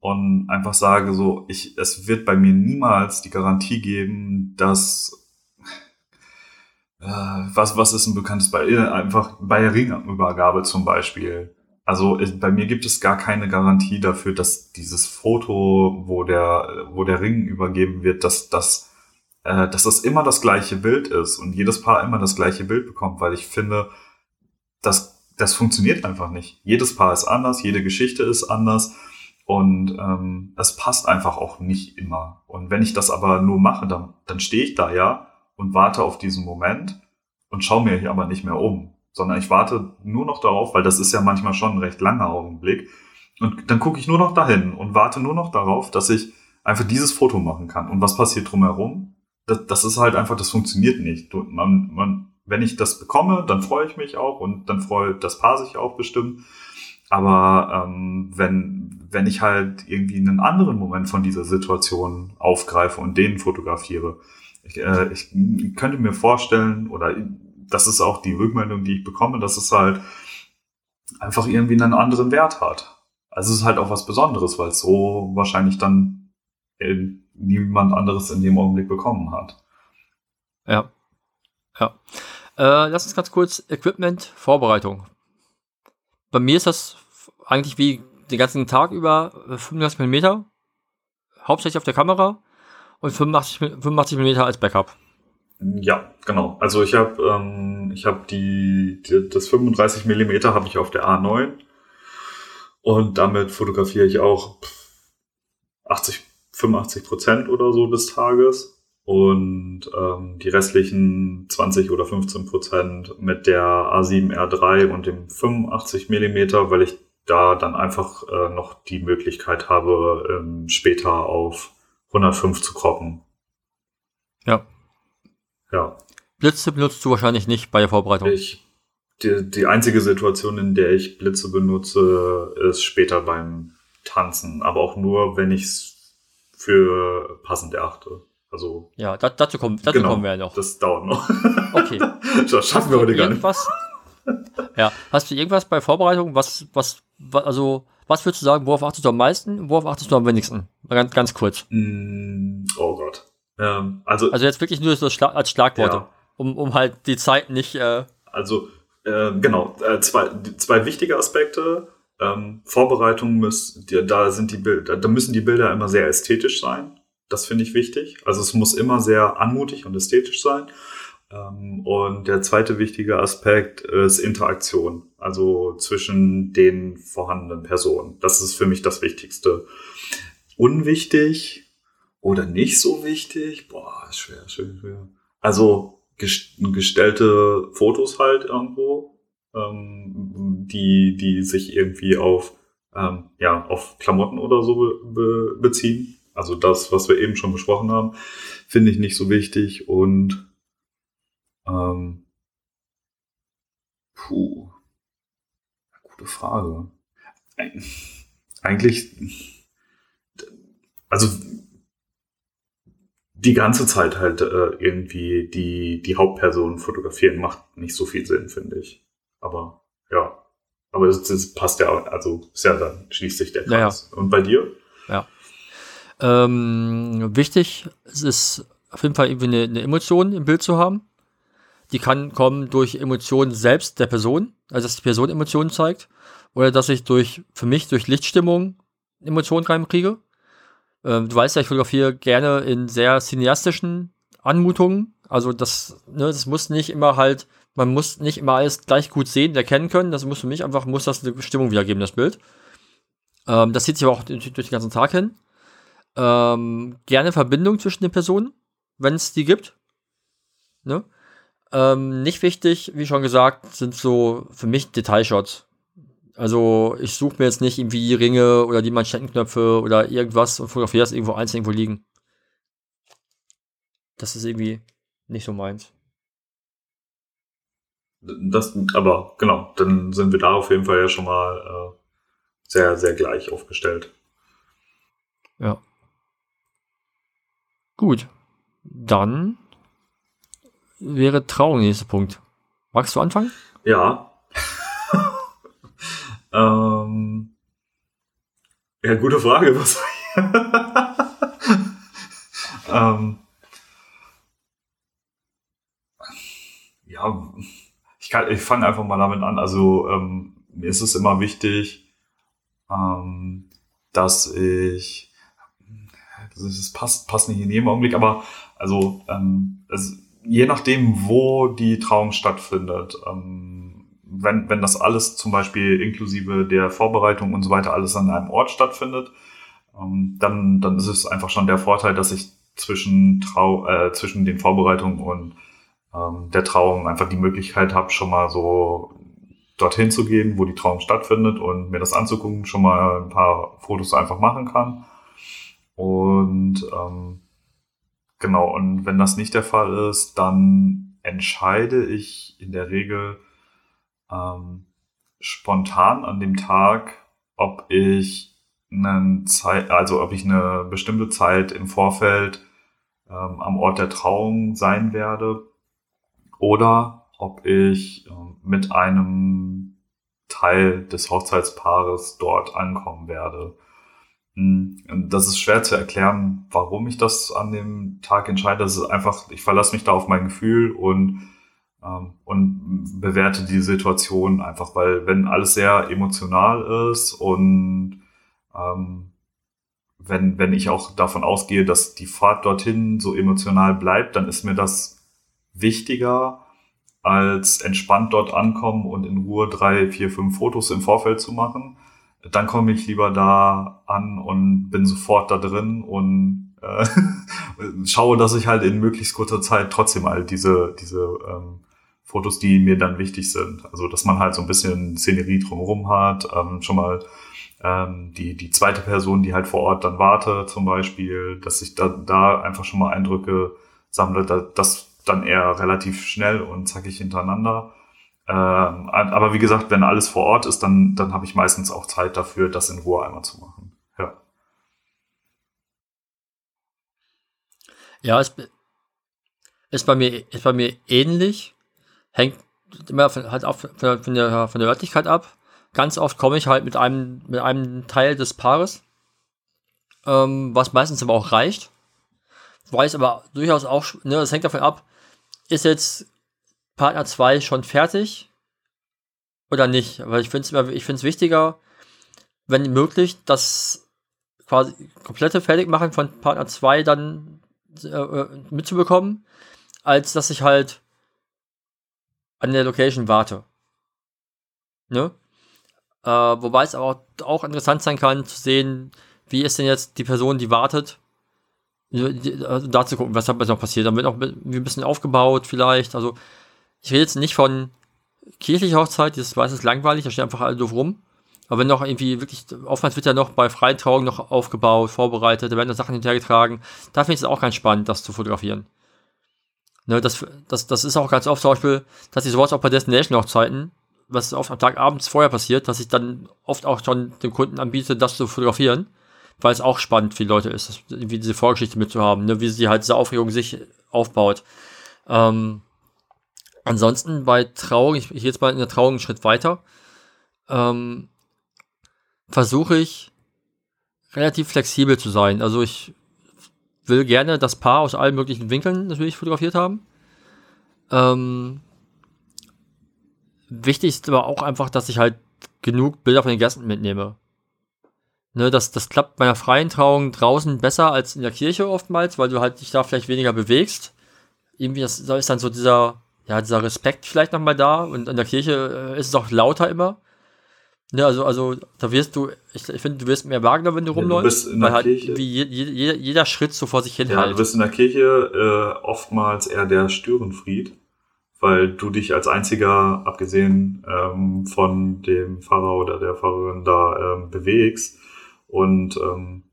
und einfach sage so, ich, es wird bei mir niemals die Garantie geben, dass äh, was, was ist ein bekanntes Beispiel? Einfach bei Ringübergabe zum Beispiel. Also bei mir gibt es gar keine Garantie dafür, dass dieses Foto, wo der, wo der Ring übergeben wird, dass das, äh, dass das immer das gleiche Bild ist und jedes Paar immer das gleiche Bild bekommt, weil ich finde, dass das funktioniert einfach nicht. Jedes Paar ist anders, jede Geschichte ist anders und ähm, es passt einfach auch nicht immer. Und wenn ich das aber nur mache, dann, dann stehe ich da ja und warte auf diesen Moment und schaue mir hier aber nicht mehr um, sondern ich warte nur noch darauf, weil das ist ja manchmal schon ein recht langer Augenblick. Und dann gucke ich nur noch dahin und warte nur noch darauf, dass ich einfach dieses Foto machen kann. Und was passiert drumherum? Das, das ist halt einfach, das funktioniert nicht. Man, man, wenn ich das bekomme, dann freue ich mich auch und dann freut das Paar sich auch bestimmt. Aber ähm, wenn, wenn ich halt irgendwie einen anderen Moment von dieser Situation aufgreife und den fotografiere, ich, äh, ich könnte mir vorstellen, oder das ist auch die Rückmeldung, die ich bekomme, dass es halt einfach irgendwie einen anderen Wert hat. Also es ist halt auch was Besonderes, weil es so wahrscheinlich dann äh, niemand anderes in dem Augenblick bekommen hat. Ja, Ja. Äh, lass uns ganz kurz Equipment, Vorbereitung. Bei mir ist das eigentlich wie den ganzen Tag über 35 mm, hauptsächlich auf der Kamera und 85, 85 mm als Backup. Ja, genau. Also ich habe ähm, ich habe die, die das 35 mm habe ich auf der A9 und damit fotografiere ich auch 80 85 Prozent oder so des Tages und ähm, die restlichen 20 oder 15 Prozent mit der A7R3 und dem 85 Millimeter, weil ich da dann einfach äh, noch die Möglichkeit habe, ähm, später auf 105 zu kroppen. Ja. Ja. Blitze benutzt du wahrscheinlich nicht bei der Vorbereitung. Ich, die, die einzige Situation, in der ich Blitze benutze, ist später beim Tanzen, aber auch nur, wenn ich es für passend erachte. Also. Ja, da, dazu, kommen, dazu genau, kommen wir ja noch. Das dauert noch. Okay. *laughs* das schaffen wir heute gar nicht. Ja, hast du irgendwas bei Vorbereitung, was, was, was, also, was würdest du sagen, worauf achtest du am meisten, worauf achtest du am wenigsten? Ganz, ganz kurz. Mm, oh Gott. Ähm, also, also jetzt wirklich nur so Schla als Schlagworte, ja. um, um halt die Zeit nicht. Äh also, äh, genau, äh, zwei, zwei wichtige Aspekte. Ähm, Vorbereitung muss, da sind die Bilder, da müssen die Bilder immer sehr ästhetisch sein. Das finde ich wichtig. Also es muss immer sehr anmutig und ästhetisch sein. Ähm, und der zweite wichtige Aspekt ist Interaktion, also zwischen den vorhandenen Personen. Das ist für mich das Wichtigste. Unwichtig oder nicht so wichtig, boah, schwer, schwer, schwer. Also gestellte Fotos halt irgendwo, ähm, die, die sich irgendwie auf, ähm, ja, auf Klamotten oder so be beziehen. Also das, was wir eben schon besprochen haben, finde ich nicht so wichtig und ähm, puh, gute Frage. Eigentlich, also die ganze Zeit halt äh, irgendwie die, die Hauptperson fotografieren macht nicht so viel Sinn, finde ich. Aber ja, aber es, passt ja, also ist ja dann schließt sich der Kreis. Ja, ja. Und bei dir? Ja. Ähm, wichtig es ist auf jeden Fall irgendwie eine, eine, Emotion im Bild zu haben. Die kann kommen durch Emotionen selbst der Person, also dass die Person Emotionen zeigt, oder dass ich durch, für mich durch Lichtstimmung Emotionen reinkriege. Ähm, du weißt ja, ich fotografiere gerne in sehr cineastischen Anmutungen. Also das, ne, das muss nicht immer halt, man muss nicht immer alles gleich gut sehen, erkennen können. Das muss für mich einfach, muss das eine Stimmung wiedergeben, das Bild. Ähm, das zieht sich aber auch durch den ganzen Tag hin. Ähm, gerne Verbindung zwischen den Personen, wenn es die gibt. Ne? Ähm, nicht wichtig, wie schon gesagt, sind so für mich Detailshots. Also ich suche mir jetzt nicht irgendwie die Ringe oder die Manschettenknöpfe oder irgendwas und fotografiere das irgendwo einzeln irgendwo liegen. Das ist irgendwie nicht so meins. Das, aber genau, dann sind wir da auf jeden Fall ja schon mal äh, sehr, sehr gleich aufgestellt. Ja. Gut. Dann wäre Trauung der nächste Punkt. Magst du anfangen? Ja. *laughs* ähm, ja, gute Frage. *laughs* Was ähm, ja, ich, fange einfach mal damit an. Also ähm, mir ist es immer wichtig, ähm, dass ich das passt, passt nicht in jedem Augenblick, aber also, ähm, also je nachdem, wo die Trauung stattfindet, ähm, wenn, wenn das alles zum Beispiel inklusive der Vorbereitung und so weiter alles an einem Ort stattfindet, ähm, dann, dann ist es einfach schon der Vorteil, dass ich zwischen, Trau äh, zwischen den Vorbereitungen und ähm, der Trauung einfach die Möglichkeit habe, schon mal so dorthin zu gehen, wo die Trauung stattfindet und mir das anzugucken, schon mal ein paar Fotos einfach machen kann. Und ähm, genau, und wenn das nicht der Fall ist, dann entscheide ich in der Regel ähm, spontan an dem Tag, ob ich einen Zeit, also ob ich eine bestimmte Zeit im Vorfeld ähm, am Ort der Trauung sein werde oder ob ich ähm, mit einem Teil des Hochzeitspaares dort ankommen werde. Hm, das ist schwer zu erklären, warum ich das an dem Tag entscheide. Das ist einfach, ich verlasse mich da auf mein Gefühl und ähm, und bewerte die Situation einfach, weil wenn alles sehr emotional ist und ähm, wenn, wenn ich auch davon ausgehe, dass die Fahrt dorthin so emotional bleibt, dann ist mir das wichtiger, als entspannt dort ankommen und in Ruhe drei, vier, fünf Fotos im Vorfeld zu machen. Dann komme ich lieber da an und bin sofort da drin und äh, *laughs* schaue, dass ich halt in möglichst kurzer Zeit trotzdem halt diese, diese ähm, Fotos, die mir dann wichtig sind. Also, dass man halt so ein bisschen Szenerie drumherum hat, ähm, schon mal ähm, die, die zweite Person, die halt vor Ort dann wartet, zum Beispiel, dass ich da, da einfach schon mal Eindrücke sammle, da, das dann eher relativ schnell und zackig hintereinander. Ähm, aber wie gesagt, wenn alles vor Ort ist, dann, dann habe ich meistens auch Zeit dafür, das in Ruhe einmal zu machen. Ja. Ja, es ist bei mir, ist bei mir ähnlich. Hängt immer von, halt auch von der, von der, von der Örtlichkeit ab. Ganz oft komme ich halt mit einem, mit einem Teil des Paares, ähm, was meistens aber auch reicht. Weiß aber durchaus auch, ne, das hängt davon ab, ist jetzt Partner 2 schon fertig oder nicht? Weil ich finde es wichtiger, wenn möglich, das quasi komplette Fertigmachen von Partner 2 dann äh, äh, mitzubekommen, als dass ich halt an der Location warte. Ne? Äh, wobei es aber auch interessant sein kann, zu sehen, wie ist denn jetzt die Person, die wartet, also da zu gucken, was hat noch passiert. Dann wird auch ein bisschen aufgebaut, vielleicht. Also, ich rede jetzt nicht von kirchlicher Hochzeit, das weiß ist langweilig, da steht einfach alle doof rum. Aber wenn noch irgendwie wirklich, oftmals wird ja noch bei freien Trauungen noch aufgebaut, vorbereitet, da werden noch Sachen hinterhergetragen. Da finde ich es auch ganz spannend, das zu fotografieren. Ne, das, das, das ist auch ganz oft zum Beispiel, dass ich sowas auch bei Destination-Hochzeiten, was oft am Tag abends vorher passiert, dass ich dann oft auch schon dem Kunden anbiete, das zu fotografieren, weil es auch spannend für die Leute ist, wie diese Vorgeschichte mitzuhaben, ne, wie sie halt diese Aufregung sich aufbaut. Ähm, ansonsten bei Trauung, ich, ich gehe jetzt mal in der Trauung einen Schritt weiter, ähm, versuche ich relativ flexibel zu sein. Also ich will gerne das Paar aus allen möglichen Winkeln natürlich fotografiert haben. Ähm, wichtig ist aber auch einfach, dass ich halt genug Bilder von den Gästen mitnehme. Ne, das, das klappt bei einer freien Trauung draußen besser als in der Kirche oftmals, weil du halt dich da vielleicht weniger bewegst. Irgendwie das, da ist dann so dieser, ja, dieser Respekt vielleicht nochmal da und in der Kirche äh, ist es auch lauter immer. Ja, also, also da wirst du, ich, ich finde, du wirst mehr Wagner, wenn du ja, rumläufst. Du bist in der halt Kirche. Wie je, je, jeder Schritt so vor sich hin ja, halt. Du bist in der Kirche äh, oftmals eher der Störenfried, weil du dich als einziger, abgesehen ähm, von dem Pfarrer oder der Pfarrerin, da ähm, bewegst. Und ähm,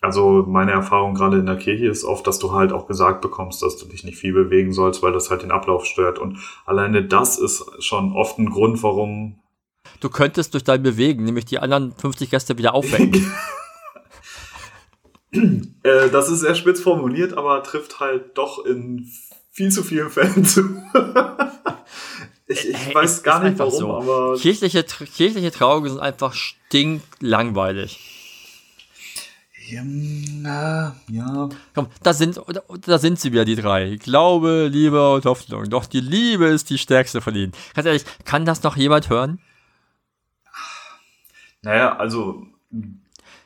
also meine Erfahrung gerade in der Kirche ist oft, dass du halt auch gesagt bekommst, dass du dich nicht viel bewegen sollst, weil das halt den Ablauf stört. Und alleine das ist schon oft ein Grund, warum du könntest durch dein Bewegen nämlich die anderen 50 Gäste wieder aufwecken. *laughs* *laughs* äh, das ist sehr spitz formuliert, aber trifft halt doch in viel zu vielen Fällen zu. *laughs* ich, ich hey, weiß gar nicht warum, so. aber. Kirchliche, kirchliche Trauungen sind einfach stinklangweilig. Ja, ja. Komm, da sind, da sind sie wieder, die drei. Glaube, Liebe und Hoffnung. Doch die Liebe ist die stärkste von ihnen. Ganz ehrlich, kann das noch jemand hören? Naja, also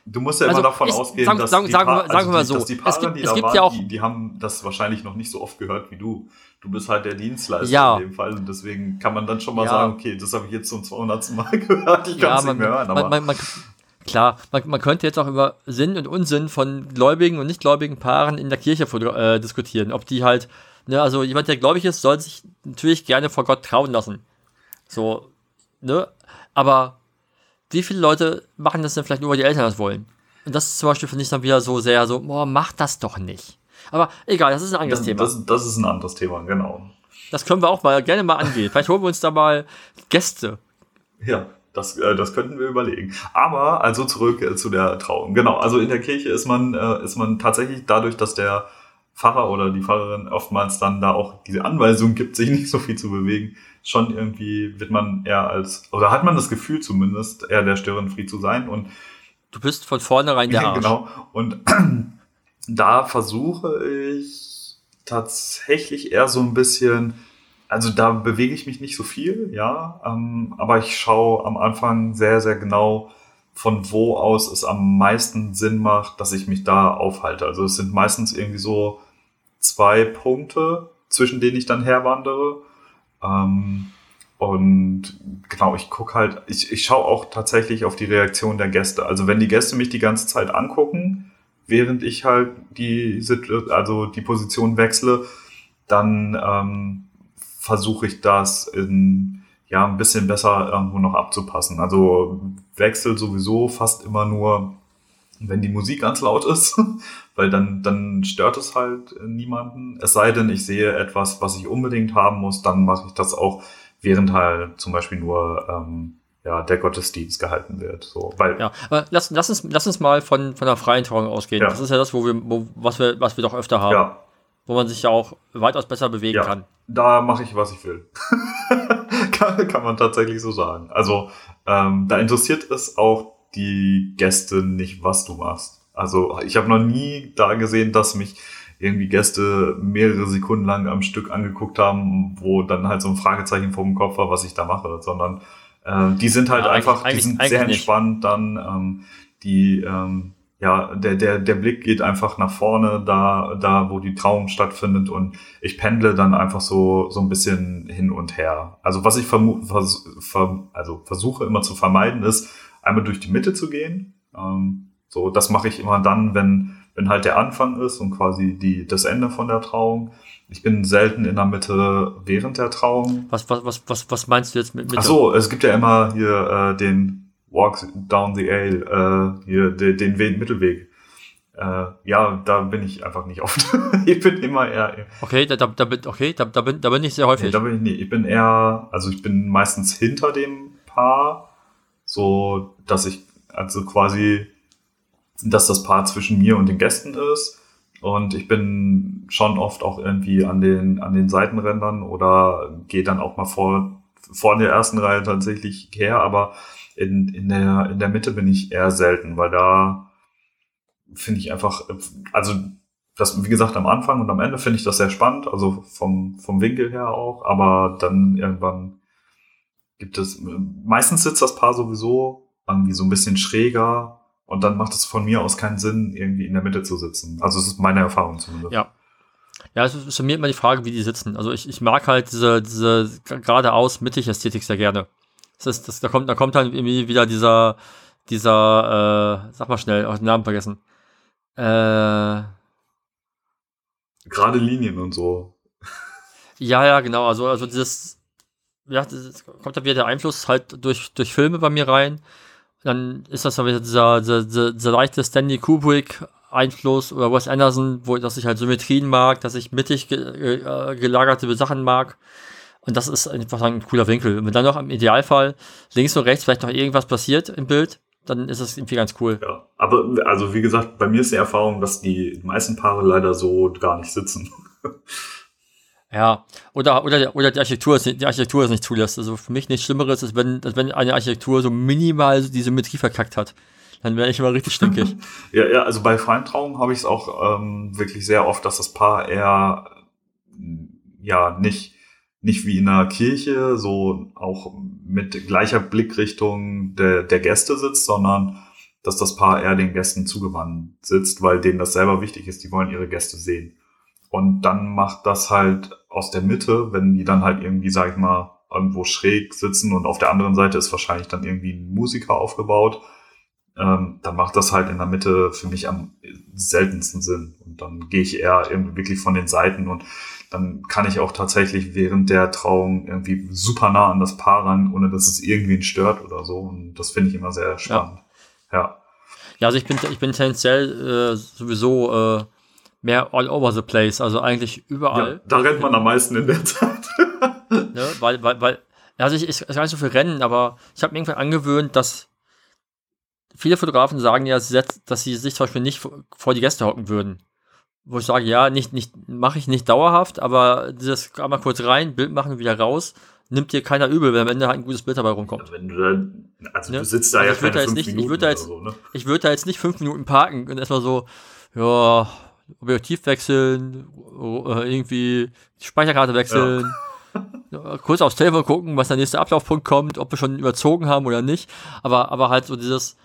du musst ja also immer davon ich, ausgehen, sagen, dass, sagen, die sagen, also wir mal so. dass die Paare, es gibt, die es gibt waren, ja auch, die, die, haben das wahrscheinlich noch nicht so oft gehört wie du. Du bist halt der Dienstleister ja. in dem Fall und deswegen kann man dann schon mal ja. sagen, okay, das habe ich jetzt zum 200. Mal *laughs* gehört, ich kann es ja, nicht mehr hören. Aber man, man, klar, man, man, könnte jetzt auch über Sinn und Unsinn von gläubigen und nichtgläubigen Paaren in der Kirche äh, diskutieren. Ob die halt, ne, also jemand, der gläubig ist, soll sich natürlich gerne vor Gott trauen lassen. So, ne, aber wie viele Leute machen das denn vielleicht nur, weil die Eltern das wollen? Und das ist zum Beispiel, finde ich, dann wieder so sehr so, boah, mach das doch nicht. Aber egal, das ist ein anderes das, Thema. Das, das ist ein anderes Thema, genau. Das können wir auch mal gerne mal angehen. Vielleicht holen wir uns da mal Gäste. Ja, das, äh, das könnten wir überlegen. Aber also zurück äh, zu der Trauung. Genau, also in der Kirche ist man, äh, ist man tatsächlich dadurch, dass der Pfarrer oder die Pfarrerin oftmals dann da auch diese Anweisung gibt, sich *laughs* nicht so viel zu bewegen, schon irgendwie wird man eher als, oder hat man das Gefühl zumindest, eher der Störenfried zu sein und Du bist von vornherein der *laughs* Arsch. genau. Und *clears throat* da versuche ich tatsächlich eher so ein bisschen also da bewege ich mich nicht so viel, ja, ähm, aber ich schaue am Anfang sehr, sehr genau, von wo aus es am meisten Sinn macht, dass ich mich da aufhalte. Also es sind meistens irgendwie so zwei Punkte, zwischen denen ich dann herwandere. Ähm, und genau, ich gucke halt, ich, ich schaue auch tatsächlich auf die Reaktion der Gäste. Also wenn die Gäste mich die ganze Zeit angucken, während ich halt die, also die Position wechsle, dann ähm, versuche ich das in, ja, ein bisschen besser irgendwo noch abzupassen. Also wechsel sowieso fast immer nur, wenn die Musik ganz laut ist, *laughs* weil dann, dann stört es halt niemanden. Es sei denn, ich sehe etwas, was ich unbedingt haben muss, dann mache ich das auch, während halt zum Beispiel nur ähm, ja, der Gottesdienst gehalten wird. So, weil ja, aber lass, lass, uns, lass uns mal von, von der freien Trauung ausgehen. Ja. Das ist ja das, wo wir, wo, was, wir, was wir doch öfter haben. Ja. Wo man sich ja auch weitaus besser bewegen ja. kann da mache ich, was ich will. *laughs* kann, kann, man tatsächlich so sagen. Also ähm, da interessiert es auch die Gäste nicht, was du machst. Also ich habe noch nie da gesehen, dass mich irgendwie Gäste mehrere Sekunden lang am Stück angeguckt haben, wo dann halt so ein Fragezeichen vor dem Kopf war, was ich da mache, sondern äh, die sind halt ja, einfach, die sind sehr entspannt nicht. dann, ähm, die ähm, ja, der, der, der Blick geht einfach nach vorne, da, da, wo die Trauung stattfindet und ich pendle dann einfach so, so ein bisschen hin und her. Also was ich vermu vers ver also versuche immer zu vermeiden, ist, einmal durch die Mitte zu gehen. Ähm, so, das mache ich immer dann, wenn, wenn halt der Anfang ist und quasi die, das Ende von der Trauung. Ich bin selten in der Mitte während der Trauung. Was, was, was, was, was meinst du jetzt mit Mitte? Ach so, es gibt ja immer hier äh, den Walk Down the Ale, äh, hier den, den Mittelweg. Äh, ja, da bin ich einfach nicht oft. *laughs* ich bin immer eher. Okay, da, da, da, bin, okay da, da, bin, da bin ich sehr häufig. Nee, da bin ich nicht. Ich bin eher, also ich bin meistens hinter dem Paar, so dass ich, also quasi, dass das Paar zwischen mir und den Gästen ist. Und ich bin schon oft auch irgendwie an den, an den Seitenrändern oder gehe dann auch mal vor, vor der ersten Reihe tatsächlich her, aber in, in, der, in der Mitte bin ich eher selten, weil da finde ich einfach, also das, wie gesagt, am Anfang und am Ende finde ich das sehr spannend, also vom, vom Winkel her auch, aber dann irgendwann gibt es, meistens sitzt das Paar sowieso irgendwie so ein bisschen schräger und dann macht es von mir aus keinen Sinn, irgendwie in der Mitte zu sitzen. Also es ist meine Erfahrung zumindest. Ja. Ja, es ist für mich immer die Frage, wie die sitzen. Also ich, ich mag halt diese, diese geradeaus mittig Ästhetik sehr gerne. Das ist, das, da kommt, da kommt dann irgendwie wieder dieser, dieser, äh, sag mal schnell, auch den Namen vergessen. Äh, Gerade Linien und so. Ja, ja, genau. Also, also dieses, ja, das kommt da wieder der Einfluss halt durch, durch Filme bei mir rein. Dann ist das dann wieder dieser, dieser, dieser leichte Stanley Kubrick Einfluss oder Wes Anderson, wo dass ich halt Symmetrien mag, dass ich mittig ge, äh, gelagerte Sachen mag. Und das ist einfach ein cooler Winkel. Und wenn dann noch im Idealfall links und rechts vielleicht noch irgendwas passiert im Bild, dann ist es irgendwie ganz cool. Ja, aber also wie gesagt, bei mir ist die Erfahrung, dass die meisten Paare leider so gar nicht sitzen. *laughs* Ja, oder, oder, oder die Architektur ist, die Architektur ist nicht zulässt. Also für mich nichts Schlimmeres, als wenn, wenn eine Architektur so minimal die Symmetrie verkackt hat. Dann wäre ich immer richtig stinkig. *laughs* ja, ja, also bei freien Trauungen habe ich es auch ähm, wirklich sehr oft, dass das Paar eher ja nicht nicht wie in einer Kirche, so auch mit gleicher Blickrichtung der, der Gäste sitzt, sondern dass das Paar eher den Gästen zugewandt sitzt, weil denen das selber wichtig ist, die wollen ihre Gäste sehen. Und dann macht das halt aus der Mitte, wenn die dann halt irgendwie, sag ich mal, irgendwo schräg sitzen und auf der anderen Seite ist wahrscheinlich dann irgendwie ein Musiker aufgebaut, ähm, dann macht das halt in der Mitte für mich am seltensten Sinn. Und dann gehe ich eher irgendwie wirklich von den Seiten und dann kann ich auch tatsächlich während der Trauung irgendwie super nah an das Paar ran, ohne dass es irgendwen stört oder so. Und das finde ich immer sehr spannend. Ja. ja. Ja, also ich bin, ich bin tendenziell äh, sowieso äh, mehr all over the place, also eigentlich überall. Ja, da rennt man am meisten in der Zeit. *laughs* ne, weil, weil, weil, also ich, ich, ich gar nicht so viel rennen, aber ich habe mir irgendwann angewöhnt, dass viele Fotografen sagen ja, dass sie sich zum Beispiel nicht vor die Gäste hocken würden wo ich sage, ja, nicht, nicht, mache ich nicht dauerhaft, aber dieses einmal kurz rein, Bild machen, wieder raus, nimmt dir keiner übel, wenn am Ende halt ein gutes Bild dabei rumkommt. Ja, wenn du dann, also ne? du sitzt da also ja ich würde da jetzt nicht, ich würde da jetzt, so, ne? ich würde da jetzt nicht fünf Minuten parken und erstmal so, ja, Objektiv wechseln, äh, irgendwie Speicherkarte wechseln. *laughs* Ja. kurz aufs Telefon gucken, was der nächste Ablaufpunkt kommt, ob wir schon überzogen haben oder nicht. Aber, aber halt so dieses,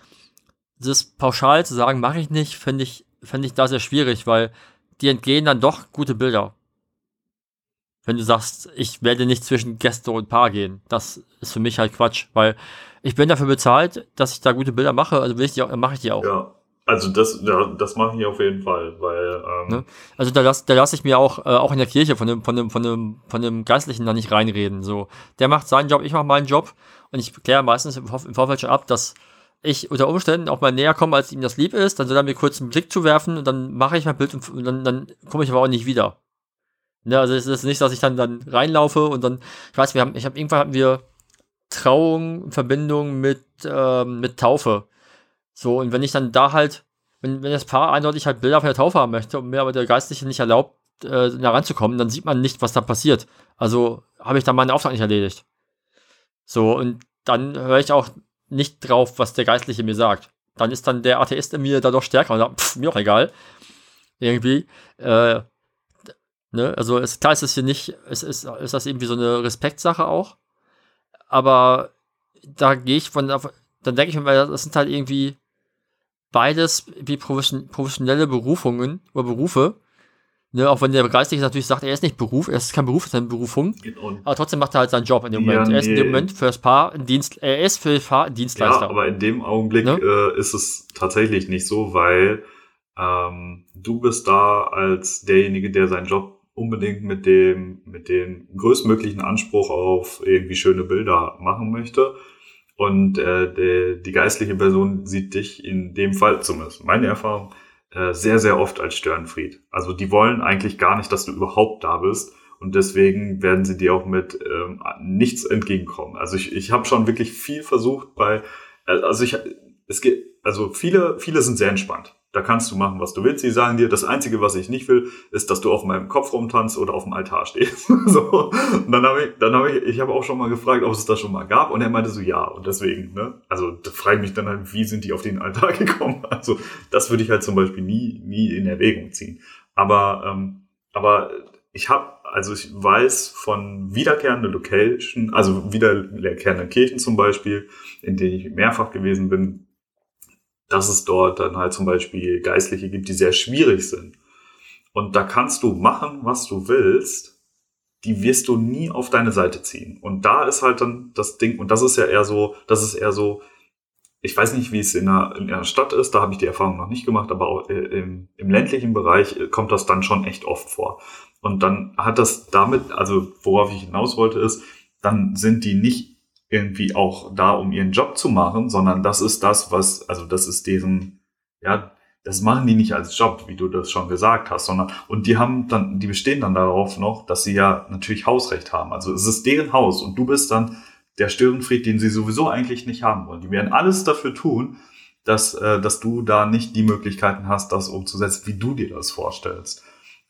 dieses pauschal zu sagen, mache ich nicht, finde ich, finde ich da sehr schwierig, weil die entgehen dann doch gute Bilder. Wenn du sagst, ich werde nicht zwischen Gäste und Paar gehen, das ist für mich halt Quatsch, weil ich bin dafür bezahlt, dass ich da gute Bilder mache, also will ich die auch, mache ich die auch. Ja, also das, ja, das mache ich auf jeden Fall, weil ähm, ne? also da lasse da lass ich mir auch äh, auch in der Kirche von dem von dem von dem von dem Geistlichen da nicht reinreden. So, der macht seinen Job, ich mache meinen Job und ich kläre meistens im, im Vorfeld schon ab, dass ich unter Umständen auch mal näher komme, als ihm das lieb ist. Dann soll er mir kurz einen Blick zuwerfen und dann mache ich mein Bild und, dann, dann komme ich aber auch nicht wieder. Ne, also es ist nicht, dass ich dann dann reinlaufe und dann, ich weiß, wir haben, ich habe irgendwann hatten wir Trauung in Verbindung mit ähm, mit Taufe so, und wenn ich dann da halt, wenn, wenn das Paar eindeutig halt Bilder von der Taufe haben möchte und mir aber der Geistliche nicht erlaubt, äh, da ranzukommen, dann sieht man nicht, was da passiert. Also habe ich dann meinen Auftrag nicht erledigt. So, und dann höre ich auch nicht drauf, was der Geistliche mir sagt. Dann ist dann der Atheist in mir da doch stärker und sagt, pff, mir auch egal. Irgendwie. Äh, ne? Also es, klar ist es hier nicht, es ist, ist das irgendwie so eine Respektsache auch. Aber da gehe ich von, dann denke ich mir, das sind halt irgendwie beides wie professionelle Berufungen oder Berufe. Ne, auch wenn der Geistliche natürlich sagt, er ist nicht Beruf, er ist kein Beruf, er ist eine Berufung. Aber trotzdem macht er halt seinen Job in dem ja, Moment. Er ist in dem Moment für das Paar ein Dienst, er ist für das Paar ein Dienstleister. Ja, aber in dem Augenblick ne? äh, ist es tatsächlich nicht so, weil ähm, du bist da als derjenige, der seinen Job unbedingt mit dem, mit dem größtmöglichen Anspruch auf irgendwie schöne Bilder machen möchte. Und äh, die, die geistliche Person sieht dich in dem Fall, zumindest meine Erfahrung, äh, sehr, sehr oft als Störenfried. Also die wollen eigentlich gar nicht, dass du überhaupt da bist. Und deswegen werden sie dir auch mit ähm, nichts entgegenkommen. Also ich, ich habe schon wirklich viel versucht bei, äh, also ich, es geht, also viele, viele sind sehr entspannt. Da kannst du machen, was du willst. Sie sagen dir, das Einzige, was ich nicht will, ist, dass du auf meinem Kopf rumtanzt oder auf dem Altar stehst. *laughs* so. Und dann habe ich, dann habe ich, ich habe auch schon mal gefragt, ob es das schon mal gab. Und er meinte so, ja. Und deswegen, ne? Also da frage ich mich dann halt, wie sind die auf den Altar *laughs* gekommen? Also das würde ich halt zum Beispiel nie, nie in Erwägung ziehen. Aber, ähm, aber ich habe, also ich weiß von wiederkehrenden Location, also wiederkehrenden Kirchen zum Beispiel, in denen ich mehrfach gewesen bin, dass es dort dann halt zum Beispiel Geistliche gibt, die sehr schwierig sind. Und da kannst du machen, was du willst, die wirst du nie auf deine Seite ziehen. Und da ist halt dann das Ding, und das ist ja eher so, das ist eher so, ich weiß nicht, wie es in einer, in einer Stadt ist, da habe ich die Erfahrung noch nicht gemacht, aber auch äh, im, im ländlichen Bereich äh, kommt das dann schon echt oft vor. Und dann hat das damit, also worauf ich hinaus wollte, ist, dann sind die nicht irgendwie auch da, um ihren Job zu machen, sondern das ist das, was, also das ist deren, ja, das machen die nicht als Job, wie du das schon gesagt hast, sondern, und die haben dann, die bestehen dann darauf noch, dass sie ja natürlich Hausrecht haben. Also es ist deren Haus und du bist dann der Störenfried, den sie sowieso eigentlich nicht haben wollen. Die werden alles dafür tun, dass, äh, dass du da nicht die Möglichkeiten hast, das umzusetzen, wie du dir das vorstellst.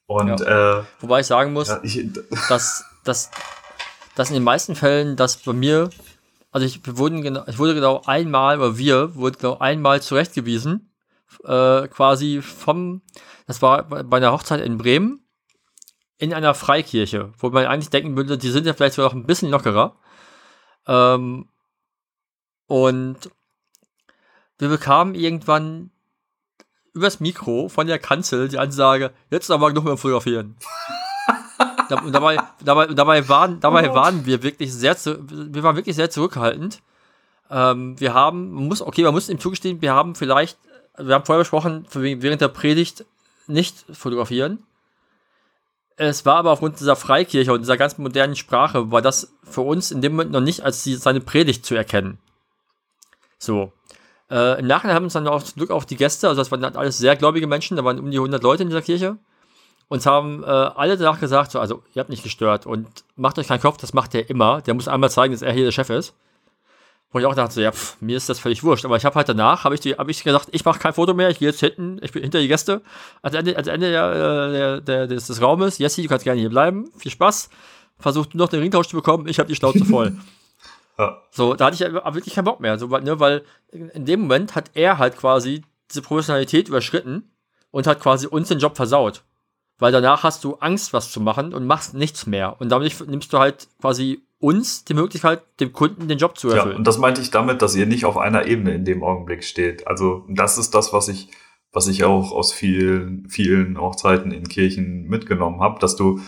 Und, ja. äh, Wobei ich sagen muss, ja, ich, dass, dass dass in den meisten Fällen, dass bei mir, also ich, wurden ich wurde genau einmal, oder wir wurden genau einmal zurechtgewiesen, äh, quasi vom, das war bei einer Hochzeit in Bremen, in einer Freikirche, wo man eigentlich denken würde, die sind ja vielleicht sogar noch ein bisschen lockerer. Ähm, und wir bekamen irgendwann übers Mikro von der Kanzel die Ansage, jetzt aber noch mehr fotografieren und dabei, dabei, dabei, waren, dabei oh waren wir wirklich sehr, wir waren wirklich sehr zurückhaltend. Ähm, wir haben, man muss, okay, man muss ihm zugestehen, wir haben vielleicht, wir haben vorher besprochen, während der Predigt nicht fotografieren. Es war aber aufgrund dieser Freikirche und dieser ganz modernen Sprache, war das für uns in dem Moment noch nicht als die, seine Predigt zu erkennen. So. Äh, Im Nachhinein haben uns dann auch zum Glück auch die Gäste, also das waren alles sehr gläubige Menschen, da waren um die 100 Leute in dieser Kirche, uns haben äh, alle danach gesagt, so, also ihr habt nicht gestört und macht euch keinen Kopf, das macht er immer. Der muss einmal zeigen, dass er hier der Chef ist. Wo ich auch dachte, so, ja, pff, mir ist das völlig wurscht. Aber ich habe halt danach, habe ich, hab ich gesagt, ich mache kein Foto mehr, ich gehe jetzt hinten, ich bin hinter die Gäste. Als Ende, als Ende der, äh, der, der, des, des Raumes, Jessie, du kannst gerne hier bleiben, viel Spaß. Versucht noch den Ringtausch zu bekommen, ich habe die Schnauze *laughs* voll. ja. So, da hatte ich wirklich keinen Bock mehr. So, ne, weil in dem Moment hat er halt quasi diese Professionalität überschritten und hat quasi uns den Job versaut. Weil danach hast du Angst, was zu machen und machst nichts mehr. Und damit nimmst du halt quasi uns die Möglichkeit, dem Kunden den Job zu erfüllen. Ja, und das meinte ich damit, dass ihr nicht auf einer Ebene in dem Augenblick steht. Also das ist das, was ich, was ich auch aus vielen, vielen Hochzeiten in Kirchen mitgenommen habe, dass du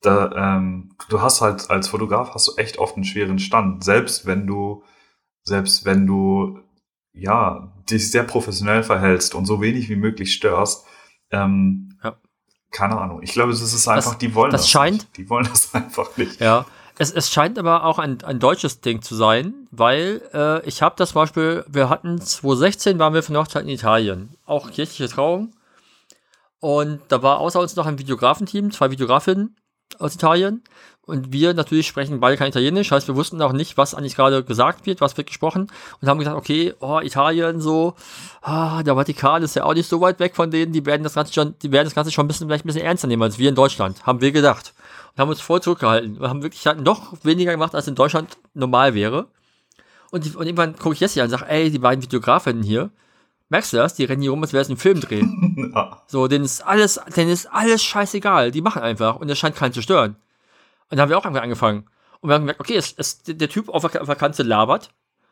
da, ähm, du hast halt als Fotograf hast du echt oft einen schweren Stand, selbst wenn du, selbst wenn du ja dich sehr professionell verhältst und so wenig wie möglich störst. Ähm, ja. Keine Ahnung. Ich glaube, es ist einfach, das, die wollen das, das scheint, nicht. Die wollen das *laughs* einfach nicht. Ja. Es, es scheint aber auch ein, ein deutsches Ding zu sein, weil äh, ich habe das Beispiel, wir hatten 2016 waren wir für Hochzeit in Italien, auch kirchliche Trauung. Und da war außer uns noch ein Videografenteam, zwei Videografinnen aus Italien. Und wir natürlich sprechen beide kein Italienisch, heißt wir wussten auch nicht, was eigentlich gerade gesagt wird, was wird gesprochen und haben gesagt, okay, oh, Italien so, ah, der Vatikan ist ja auch nicht so weit weg von denen, die werden das Ganze schon, die werden das Ganze schon ein bisschen, vielleicht ein bisschen ernster nehmen als wir in Deutschland, haben wir gedacht. Und haben uns voll zurückgehalten. Wir haben wirklich halt noch weniger gemacht, als in Deutschland normal wäre. Und, die, und irgendwann gucke ich Jessie an und sage, ey, die beiden Videografinnen hier, merkst du das? Die rennen hier rum, als wäre es ein Filmdreh. *laughs* ja. So, denen ist alles, denen ist alles scheißegal. Die machen einfach und es scheint keinen zu stören. Und dann haben wir auch angefangen. Und wir haben gemerkt, okay, es, es, der Typ auf der, auf der Kanzel labert.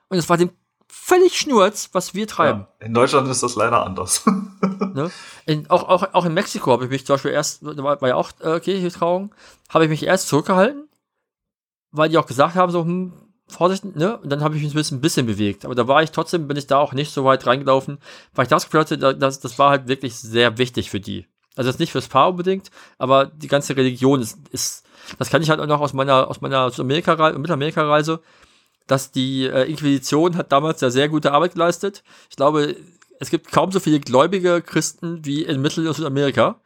Und es war dem völlig schnurz, was wir treiben. Ja, in Deutschland ist das leider anders. *laughs* ne? in, auch, auch, auch in Mexiko habe ich mich zum Beispiel erst, da war, war ja auch äh, kirchliche Trauung, habe ich mich erst zurückgehalten, weil die auch gesagt haben, so, hm, Vorsicht, ne? Und dann habe ich mich ein bisschen, ein bisschen bewegt. Aber da war ich trotzdem, bin ich da auch nicht so weit reingelaufen, weil ich das Gefühl hatte, das, das war halt wirklich sehr wichtig für die. Also das nicht fürs Paar unbedingt, aber die ganze Religion ist, ist das kann ich halt auch noch aus meiner, aus meiner Südamerika-Reise, Mittelamerika-Reise, dass die äh, Inquisition hat damals ja sehr gute Arbeit geleistet. Ich glaube, es gibt kaum so viele gläubige Christen wie in Mittel- und Südamerika,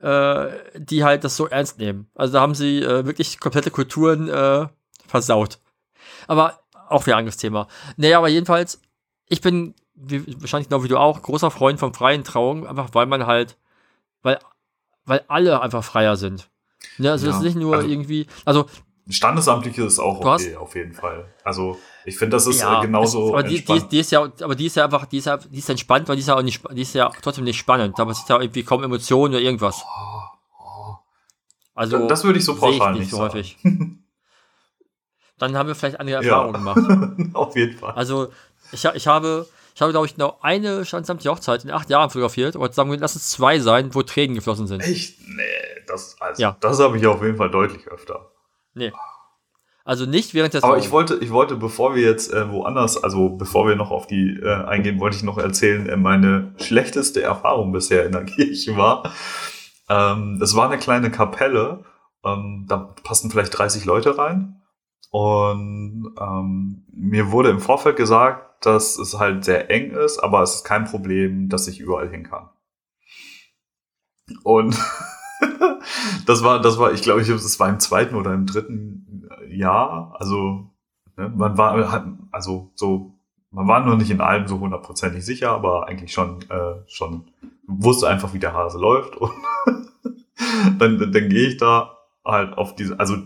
äh, die halt das so ernst nehmen. Also da haben sie äh, wirklich komplette Kulturen äh, versaut. Aber auch wieder anderes Thema. Naja, aber jedenfalls, ich bin, wie, wahrscheinlich genau wie du auch, großer Freund von freien Trauungen, einfach weil man halt, weil, weil alle einfach freier sind. Ja, also ja, es ist nicht nur also, irgendwie, also Standesamtliche ist auch okay, hast, auf jeden Fall. Also ich finde, das ist ja, äh, genauso. Es, aber die, die, die, ist ja, aber die ist ja einfach, die ist ja, die ist entspannt, weil die ist ja auch nicht, die ist ja trotzdem nicht spannend. Da ist ja irgendwie kaum Emotionen oder irgendwas. Also das würde ich so pauschal ich nicht, so häufig. Dann haben wir vielleicht andere Erfahrungen ja. gemacht. *laughs* auf jeden Fall. Also ich, ich habe, ich habe glaube ich noch eine standesamtliche Hochzeit in acht Jahren fotografiert, aber sagen wir, lass es zwei sein, wo Tränen geflossen sind. Echt? Nee, das, also, ja. das habe ich auf jeden Fall deutlich öfter. Nee. Also nicht während des. Aber ich wollte, ich wollte, bevor wir jetzt äh, woanders, also bevor wir noch auf die äh, eingehen, wollte ich noch erzählen, äh, meine schlechteste Erfahrung bisher in der *laughs* Kirche war. Ähm, das war eine kleine Kapelle. Ähm, da passen vielleicht 30 Leute rein. Und ähm, mir wurde im Vorfeld gesagt, dass es halt sehr eng ist, aber es ist kein Problem, dass ich überall hin kann. Und *laughs* das war, das war, ich glaube, ich, das war im zweiten oder im dritten Jahr. Also, ne, man war, also so, man war nur nicht in allem so hundertprozentig sicher, aber eigentlich schon, äh, schon wusste einfach, wie der Hase läuft. *laughs* Und dann, dann, dann gehe ich da halt auf diese, also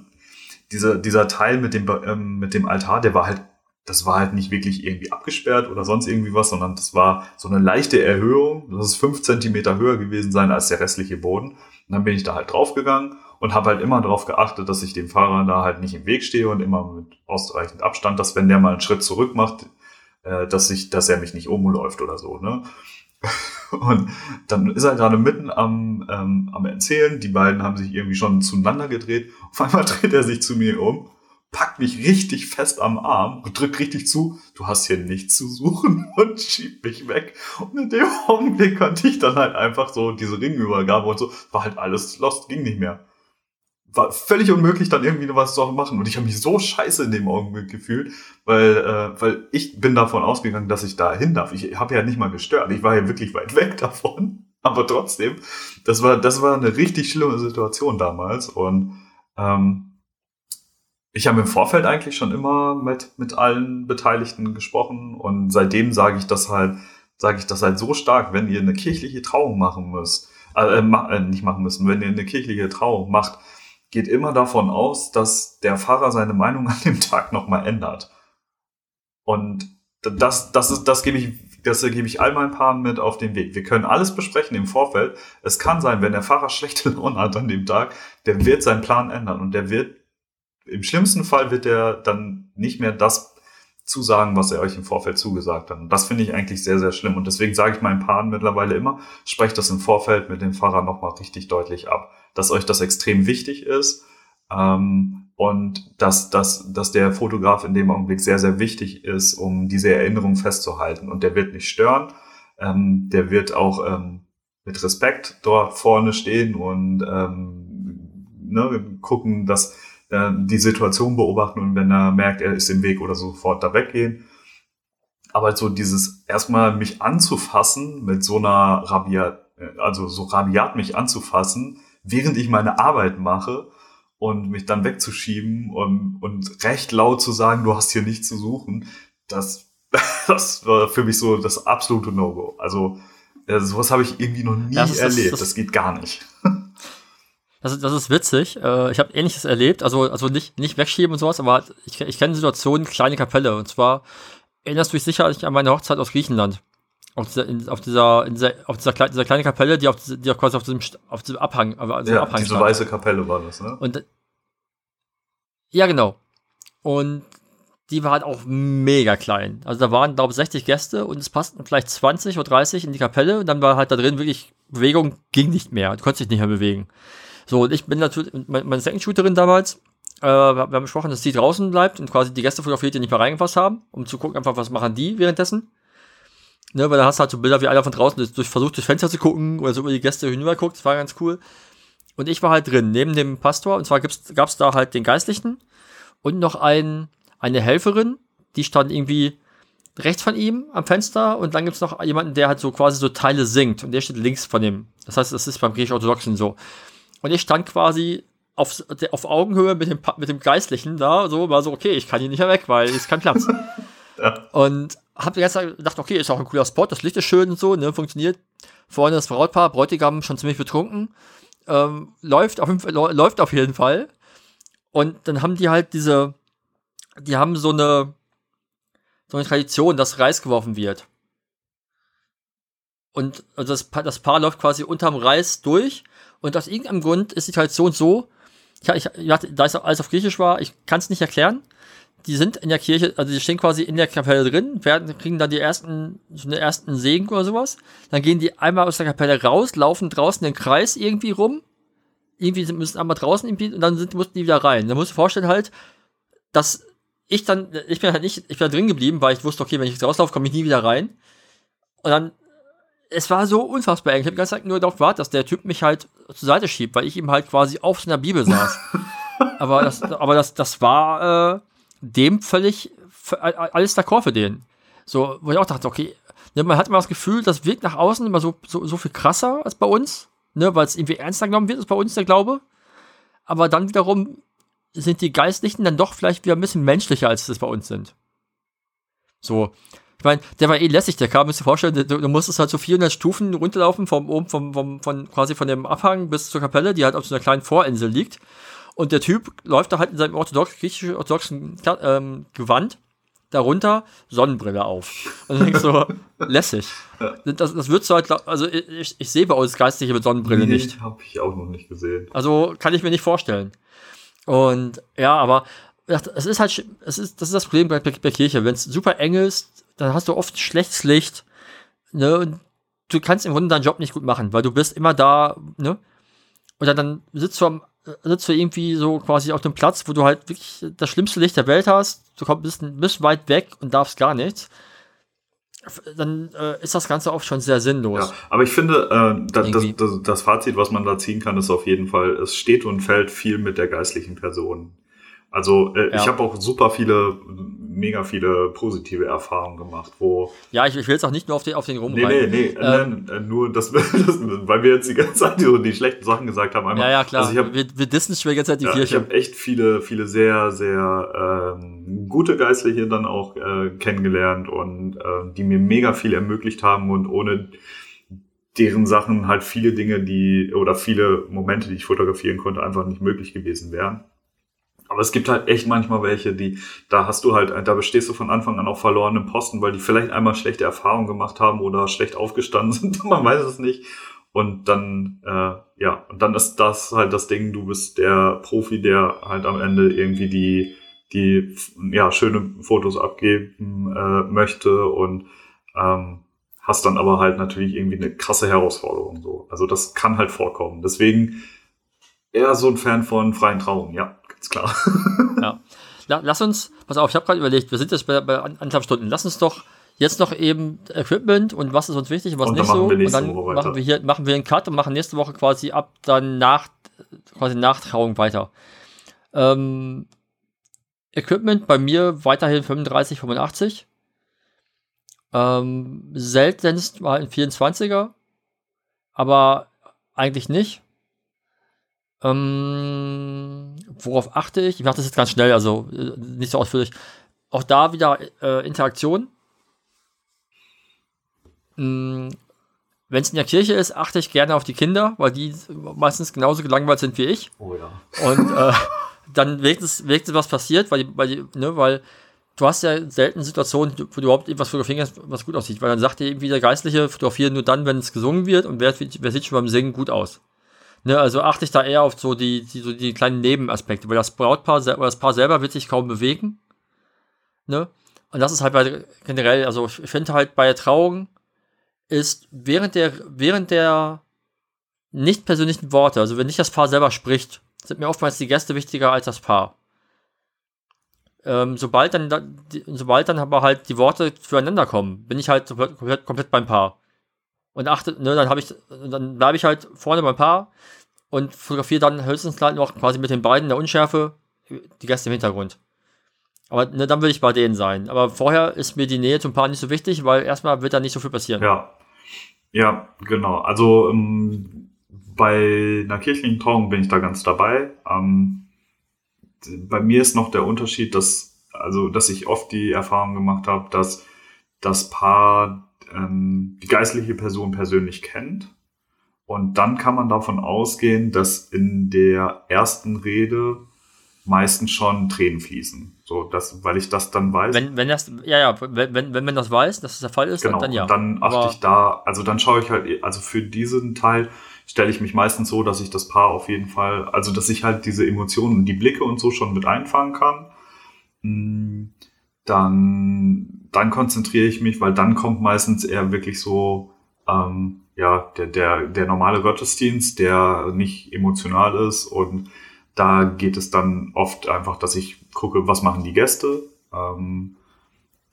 dieser, dieser Teil mit dem, ähm, mit dem Altar, der war halt, das war halt nicht wirklich irgendwie abgesperrt oder sonst irgendwie was, sondern das war so eine leichte Erhöhung. Das ist fünf Zentimeter höher gewesen sein als der restliche Boden. Und dann bin ich da halt draufgegangen und habe halt immer darauf geachtet, dass ich dem Fahrer da halt nicht im Weg stehe und immer mit ausreichend Abstand, dass wenn der mal einen Schritt zurück macht, äh, dass ich, dass er mich nicht umläuft oder so, ne? *laughs* Und dann ist er gerade mitten am, ähm, am Erzählen. Die beiden haben sich irgendwie schon zueinander gedreht. Auf einmal *laughs* dreht er sich zu mir um packt mich richtig fest am Arm und drückt richtig zu, du hast hier nichts zu suchen *laughs* und schiebt mich weg. Und in dem *laughs* Augenblick konnte ich dann halt einfach so diese Ringübergabe und so, war halt alles lost, ging nicht mehr. War völlig unmöglich, dann irgendwie noch was zu machen. Und ich habe mich so scheiße in dem Augenblick gefühlt, weil, äh, weil ich bin davon ausgegangen, dass ich da hin darf. Ich habe ja nicht mal gestört. Ich war ja wirklich weit weg *laughs* davon. Aber trotzdem, das war, das war eine richtig schlimme Situation damals. Und ähm, ich habe im Vorfeld eigentlich schon immer mit, mit allen Beteiligten gesprochen und seitdem sage ich das halt, sage ich das halt so stark, wenn ihr eine kirchliche Trauung machen müsst, äh, äh, nicht machen müssen, wenn ihr eine kirchliche Trauung macht, geht immer davon aus, dass der Pfarrer seine Meinung *laughs* an dem Tag nochmal ändert. Und das, das ist, das gebe ich das gebe ich all meinen Paaren mit auf den Weg. Wir können alles besprechen im Vorfeld. Es kann sein, wenn der Fahrer *laughs* schlechte Laune hat an dem Tag, der wird seinen Plan ändern und der wird, im schlimmsten Fall wird er dann nicht mehr das zusagen, was er euch im Vorfeld zugesagt hat. Und das finde ich eigentlich sehr, sehr schlimm. Und deswegen sage ich meinen Paaren mittlerweile immer, sprecht das im Vorfeld mit dem Fahrer nochmal richtig deutlich ab, dass euch das extrem wichtig ist. Ähm, und dass, dass, dass der Fotograf in dem Augenblick sehr, sehr wichtig ist, um diese Erinnerung festzuhalten. Und der wird nicht stören, ähm, der wird auch ähm, mit Respekt dort vorne stehen und ähm, ne, gucken, dass äh, die Situation beobachten und wenn er merkt, er ist im Weg oder sofort da weggehen. Aber so dieses erstmal mich anzufassen mit so einer rabiat, äh, also so rabiat mich anzufassen, während ich meine Arbeit mache, und mich dann wegzuschieben und, und recht laut zu sagen, du hast hier nichts zu suchen, das, *laughs* das war für mich so das absolute No-Go. Also äh, sowas habe ich irgendwie noch nie das erlebt. Das, das, das, geht gar nicht. *laughs* Das ist, das ist witzig. Äh, ich habe Ähnliches erlebt. Also, also nicht, nicht wegschieben und sowas, aber ich, ich kenne Situationen, kleine Kapelle. Und zwar erinnerst du dich sicherlich an meine Hochzeit aus Griechenland. Auf dieser, in, auf dieser, in dieser, auf dieser, dieser kleine Kapelle, die auf, die auf quasi auf diesem, auf diesem Abhang, also ja, Abhang diese stand. weiße Kapelle war das, ne? Und, ja, genau. Und die war halt auch mega klein. Also da waren, glaube ich, 60 Gäste und es passten vielleicht 20 oder 30 in die Kapelle und dann war halt da drin wirklich, Bewegung ging nicht mehr. Du konntest dich nicht mehr bewegen. So, und ich bin natürlich, meine Second-Shooterin damals, äh, wir haben besprochen, dass die draußen bleibt und quasi die Gäste fotografiert, die nicht mehr reingefasst haben, um zu gucken, einfach, was machen die währenddessen. Ne, weil da hast du halt so Bilder, wie einer von draußen durch, versucht, durchs Fenster zu gucken oder so über die Gäste hinüber guckt. Das war ganz cool. Und ich war halt drin, neben dem Pastor. Und zwar gab es da halt den Geistlichen und noch ein, eine Helferin, die stand irgendwie rechts von ihm am Fenster. Und dann gibt es noch jemanden, der halt so quasi so Teile singt. Und der steht links von ihm. Das heißt, das ist beim griechisch-orthodoxen so. Und ich stand quasi auf, auf Augenhöhe mit dem, mit dem Geistlichen da, so, war so, okay, ich kann hier nicht mehr weg, weil es ist kein Platz. *laughs* ja. Und hab die ganze Zeit gedacht, okay, ist auch ein cooler Spot, das Licht ist schön und so, ne, funktioniert. Vorne das Brautpaar, Bräutigam schon ziemlich betrunken. Ähm, läuft, auf jeden Fall, läuft auf jeden Fall. Und dann haben die halt diese, die haben so eine, so eine Tradition, dass Reis geworfen wird. Und also das, das Paar läuft quasi unterm Reis durch. Und aus irgendeinem Grund ist die Tradition so, ich, ich, da es alles auf Griechisch war, ich kann es nicht erklären, die sind in der Kirche, also die stehen quasi in der Kapelle drin, werden, kriegen dann die ersten, so eine ersten Segen oder sowas. Dann gehen die einmal aus der Kapelle raus, laufen draußen den Kreis irgendwie rum. Irgendwie müssen einmal draußen irgendwie, und dann sind, mussten die wieder rein. Da musst du dir vorstellen halt, dass ich dann, ich bin halt nicht, ich bin da drin geblieben, weil ich wusste, okay, wenn ich rauslaufe, komme ich nie wieder rein. Und dann, es war so unfassbar eng. Ich habe die ganze Zeit nur darauf gewartet, dass der Typ mich halt zur Seite schiebt, weil ich ihm halt quasi auf seiner Bibel saß. *laughs* aber das, aber das, das war, äh, dem völlig alles d'accord für den. So, wo ich auch dachte, okay, ne, man hat immer das Gefühl, das wirkt nach außen immer so, so, so viel krasser als bei uns, ne, weil es irgendwie ernster genommen wird als bei uns der Glaube. Aber dann wiederum sind die Geistlichen dann doch vielleicht wieder ein bisschen menschlicher, als es bei uns sind. So. Ich meine, der war eh lässig, der kam, müsst ihr vorstellen, du, du musstest halt so 400 Stufen runterlaufen, vom oben, vom, vom, von, quasi von dem Abhang bis zur Kapelle, die halt auf so einer kleinen Vorinsel liegt. Und der Typ läuft da halt in seinem orthodox, griechisch-orthodoxen ähm, Gewand, darunter Sonnenbrille auf. Und dann denkst du, *laughs* lässig. Das, das würdest du halt, also ich, ich sehe bei uns Geistliche mit Sonnenbrille nee, nicht. Hab ich auch noch nicht gesehen. Also kann ich mir nicht vorstellen. Und ja, aber es ist halt, es ist, das ist das Problem bei, bei Kirche. Wenn es super eng ist, dann hast du oft schlechtes Licht. Ne? Und du kannst im Grunde deinen Job nicht gut machen, weil du bist immer da, ne? Und dann, dann sitzt du am sitzt du irgendwie so quasi auf dem Platz, wo du halt wirklich das schlimmste Licht der Welt hast. Du kommst bist, bist weit weg und darfst gar nichts. Dann äh, ist das Ganze oft schon sehr sinnlos. Ja, aber ich finde, äh, das, das, das, das Fazit, was man da ziehen kann, ist auf jeden Fall, es steht und fällt viel mit der geistlichen Person. Also äh, ja. ich habe auch super viele, mega viele positive Erfahrungen gemacht, wo. Ja, ich, ich will jetzt auch nicht nur auf den, auf den rum Nee, nee, nee, ähm, äh, nur das, *laughs* das, weil wir jetzt die ganze Zeit so die schlechten Sachen gesagt haben. Einmal, ja, ja, klar. Also ich hab, wir, wir dissen schon die ganze Zeit die ja, Kirche. Ich habe echt viele, viele sehr, sehr ähm, gute Geistliche dann auch äh, kennengelernt und äh, die mir mega viel ermöglicht haben und ohne deren Sachen halt viele Dinge, die oder viele Momente, die ich fotografieren konnte, einfach nicht möglich gewesen wären. Aber es gibt halt echt manchmal welche, die, da hast du halt, da bestehst du von Anfang an auf verlorenen Posten, weil die vielleicht einmal schlechte Erfahrungen gemacht haben oder schlecht aufgestanden *laughs* sind, man weiß es nicht. Und dann, äh, ja, und dann ist das halt das Ding, du bist der Profi, der halt am Ende irgendwie die, die, ja, schöne Fotos abgeben äh, möchte und ähm, hast dann aber halt natürlich irgendwie eine krasse Herausforderung so. Also das kann halt vorkommen. Deswegen eher so ein Fan von freien Trauungen, ja, ganz klar. ja. Lass uns, pass auf, ich habe gerade überlegt, wir sind jetzt bei, bei anderthalb Stunden. Lass uns doch jetzt noch eben Equipment und was ist uns wichtig und was und nicht so. und dann Woche machen wir hier, machen wir einen Cut und machen nächste Woche quasi ab dann nach, quasi nach Trauung weiter. Ähm, Equipment bei mir weiterhin 35, 85. Ähm, seltenst mal ein 24er, aber eigentlich nicht. Ähm, worauf achte ich? Ich mache das jetzt ganz schnell, also äh, nicht so ausführlich. Auch da wieder äh, Interaktion. Mm, Wenn es in der Kirche ist, achte ich gerne auf die Kinder, weil die meistens genauso gelangweilt sind wie ich. Oh ja. Und äh, dann wirkt es, wirkt es was passiert, weil, weil, ne, weil du hast ja selten Situationen, wo du überhaupt etwas fotografieren kannst, was gut aussieht. Weil dann sagt dir irgendwie der Geistliche, fotografieren nur dann, wenn es gesungen wird und wer, wer sieht schon beim Singen gut aus. Ne, also achte ich da eher auf so die, die, so die kleinen Nebenaspekte, weil das Brautpaar oder das Paar selber wird sich kaum bewegen. Ne? Und das ist halt bei, generell, also ich finde halt bei der Trauung ist während der, während der nicht persönlichen Worte, also wenn nicht das Paar selber spricht, sind mir oftmals die Gäste wichtiger als das Paar. Ähm, sobald dann, sobald dann aber halt die Worte füreinander kommen, bin ich halt komplett, komplett beim Paar. Und achte, ne, dann habe ich, dann bleibe ich halt vorne beim Paar und fotografiere dann höchstens halt noch quasi mit den beiden der Unschärfe die Gäste im Hintergrund. Aber ne, dann will ich bei denen sein. Aber vorher ist mir die Nähe zum Paar nicht so wichtig, weil erstmal wird da nicht so viel passieren. Ja. Ja, genau. Also ähm, bei einer kirchlichen Trauung bin ich da ganz dabei. Ähm, bei mir ist noch der Unterschied, dass, also, dass ich oft die Erfahrung gemacht habe, dass das Paar ähm, die geistliche Person persönlich kennt. Und dann kann man davon ausgehen, dass in der ersten Rede meistens schon Tränen fließen. So, das, weil ich das dann weiß. Wenn, wenn das, ja, ja, wenn, wenn, wenn man das weiß, dass das der Fall ist, genau, dann ja. Dann achte Aber ich da, also dann schaue ich halt, also für diesen Teil stelle ich mich meistens so, dass ich das Paar auf jeden Fall, also dass ich halt diese Emotionen und die Blicke und so schon mit einfangen kann. Dann, dann konzentriere ich mich, weil dann kommt meistens eher wirklich so, ähm, ja, der, der, der normale Gottesdienst, der nicht emotional ist und da geht es dann oft einfach, dass ich gucke, was machen die Gäste. Ähm,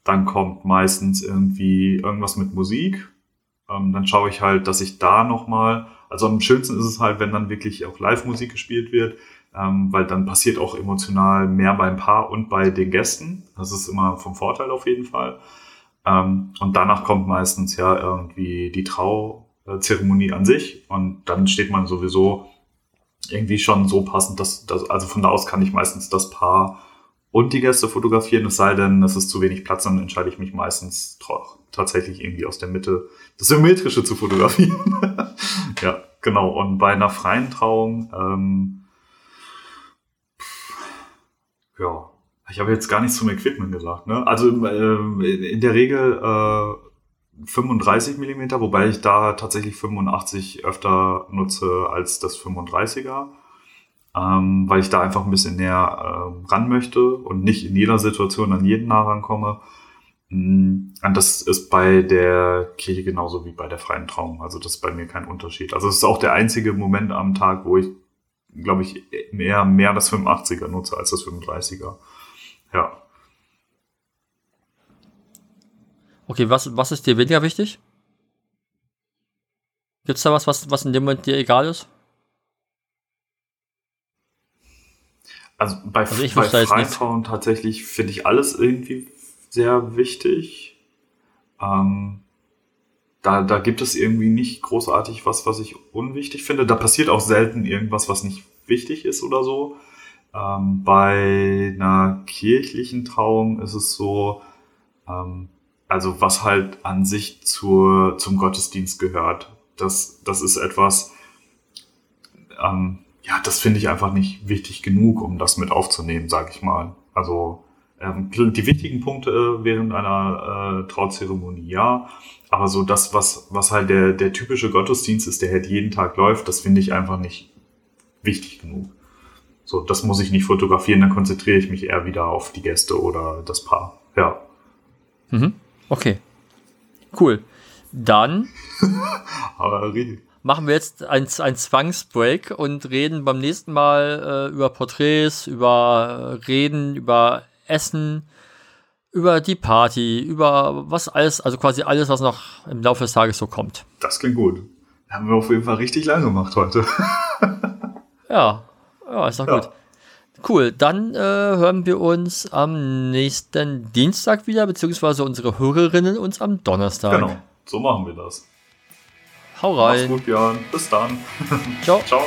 dann kommt meistens irgendwie irgendwas mit Musik. Ähm, dann schaue ich halt, dass ich da nochmal, also am schönsten ist es halt, wenn dann wirklich auch Live-Musik gespielt wird, ähm, weil dann passiert auch emotional mehr beim Paar und bei den Gästen. Das ist immer vom Vorteil auf jeden Fall. Ähm, und danach kommt meistens ja irgendwie die Trauzeremonie an sich und dann steht man sowieso irgendwie schon so passend, dass, dass also von da aus kann ich meistens das Paar und die Gäste fotografieren, es sei denn, es ist zu wenig Platz, dann entscheide ich mich meistens tatsächlich irgendwie aus der Mitte das Symmetrische zu fotografieren. *laughs* ja, genau. Und bei einer freien Trauung, ähm, ja, ich habe jetzt gar nichts zum Equipment gesagt. Ne? Also äh, in der Regel äh, 35 Millimeter, wobei ich da tatsächlich 85 öfter nutze als das 35er ähm, weil ich da einfach ein bisschen näher äh, ran möchte und nicht in jeder Situation an jeden nah rankomme. Mm, und das ist bei der Kirche genauso wie bei der freien Trauung. Also das ist bei mir kein Unterschied. Also es ist auch der einzige Moment am Tag, wo ich, glaube ich, mehr, mehr das 85er nutze als das 35er. Ja. Okay, was, was ist dir weniger wichtig? Gibt es da was, was, was in dem Moment dir egal ist? Also bei, also ich bei Freifrauen tatsächlich finde ich alles irgendwie sehr wichtig. Ähm, da, da gibt es irgendwie nicht großartig was, was ich unwichtig finde. Da passiert auch selten irgendwas, was nicht wichtig ist oder so. Ähm, bei einer kirchlichen Trauung ist es so, ähm, also was halt an sich zur, zum Gottesdienst gehört. Das, das ist etwas, ähm, ja, das finde ich einfach nicht wichtig genug, um das mit aufzunehmen, sage ich mal. Also ähm, die wichtigen Punkte äh, während einer äh, Trauzeremonie, ja. Aber so das, was, was halt der, der typische Gottesdienst ist, der halt jeden Tag läuft, das finde ich einfach nicht wichtig genug. So, das muss ich nicht fotografieren, dann konzentriere ich mich eher wieder auf die Gäste oder das Paar. Ja. Mhm. Okay. Cool. Dann *laughs* Aber machen wir jetzt ein, ein Zwangsbreak und reden beim nächsten Mal äh, über Porträts, über äh, Reden, über Essen, über die Party, über was alles, also quasi alles, was noch im Laufe des Tages so kommt. Das klingt gut. Haben wir auf jeden Fall richtig lang gemacht heute. *laughs* ja, ja, ist doch ja. gut. Cool, dann äh, hören wir uns am nächsten Dienstag wieder, beziehungsweise unsere Hörerinnen uns am Donnerstag. Genau, so machen wir das. Hau rein. Mach's gut, Björn. Bis dann. Ciao. *laughs* Ciao.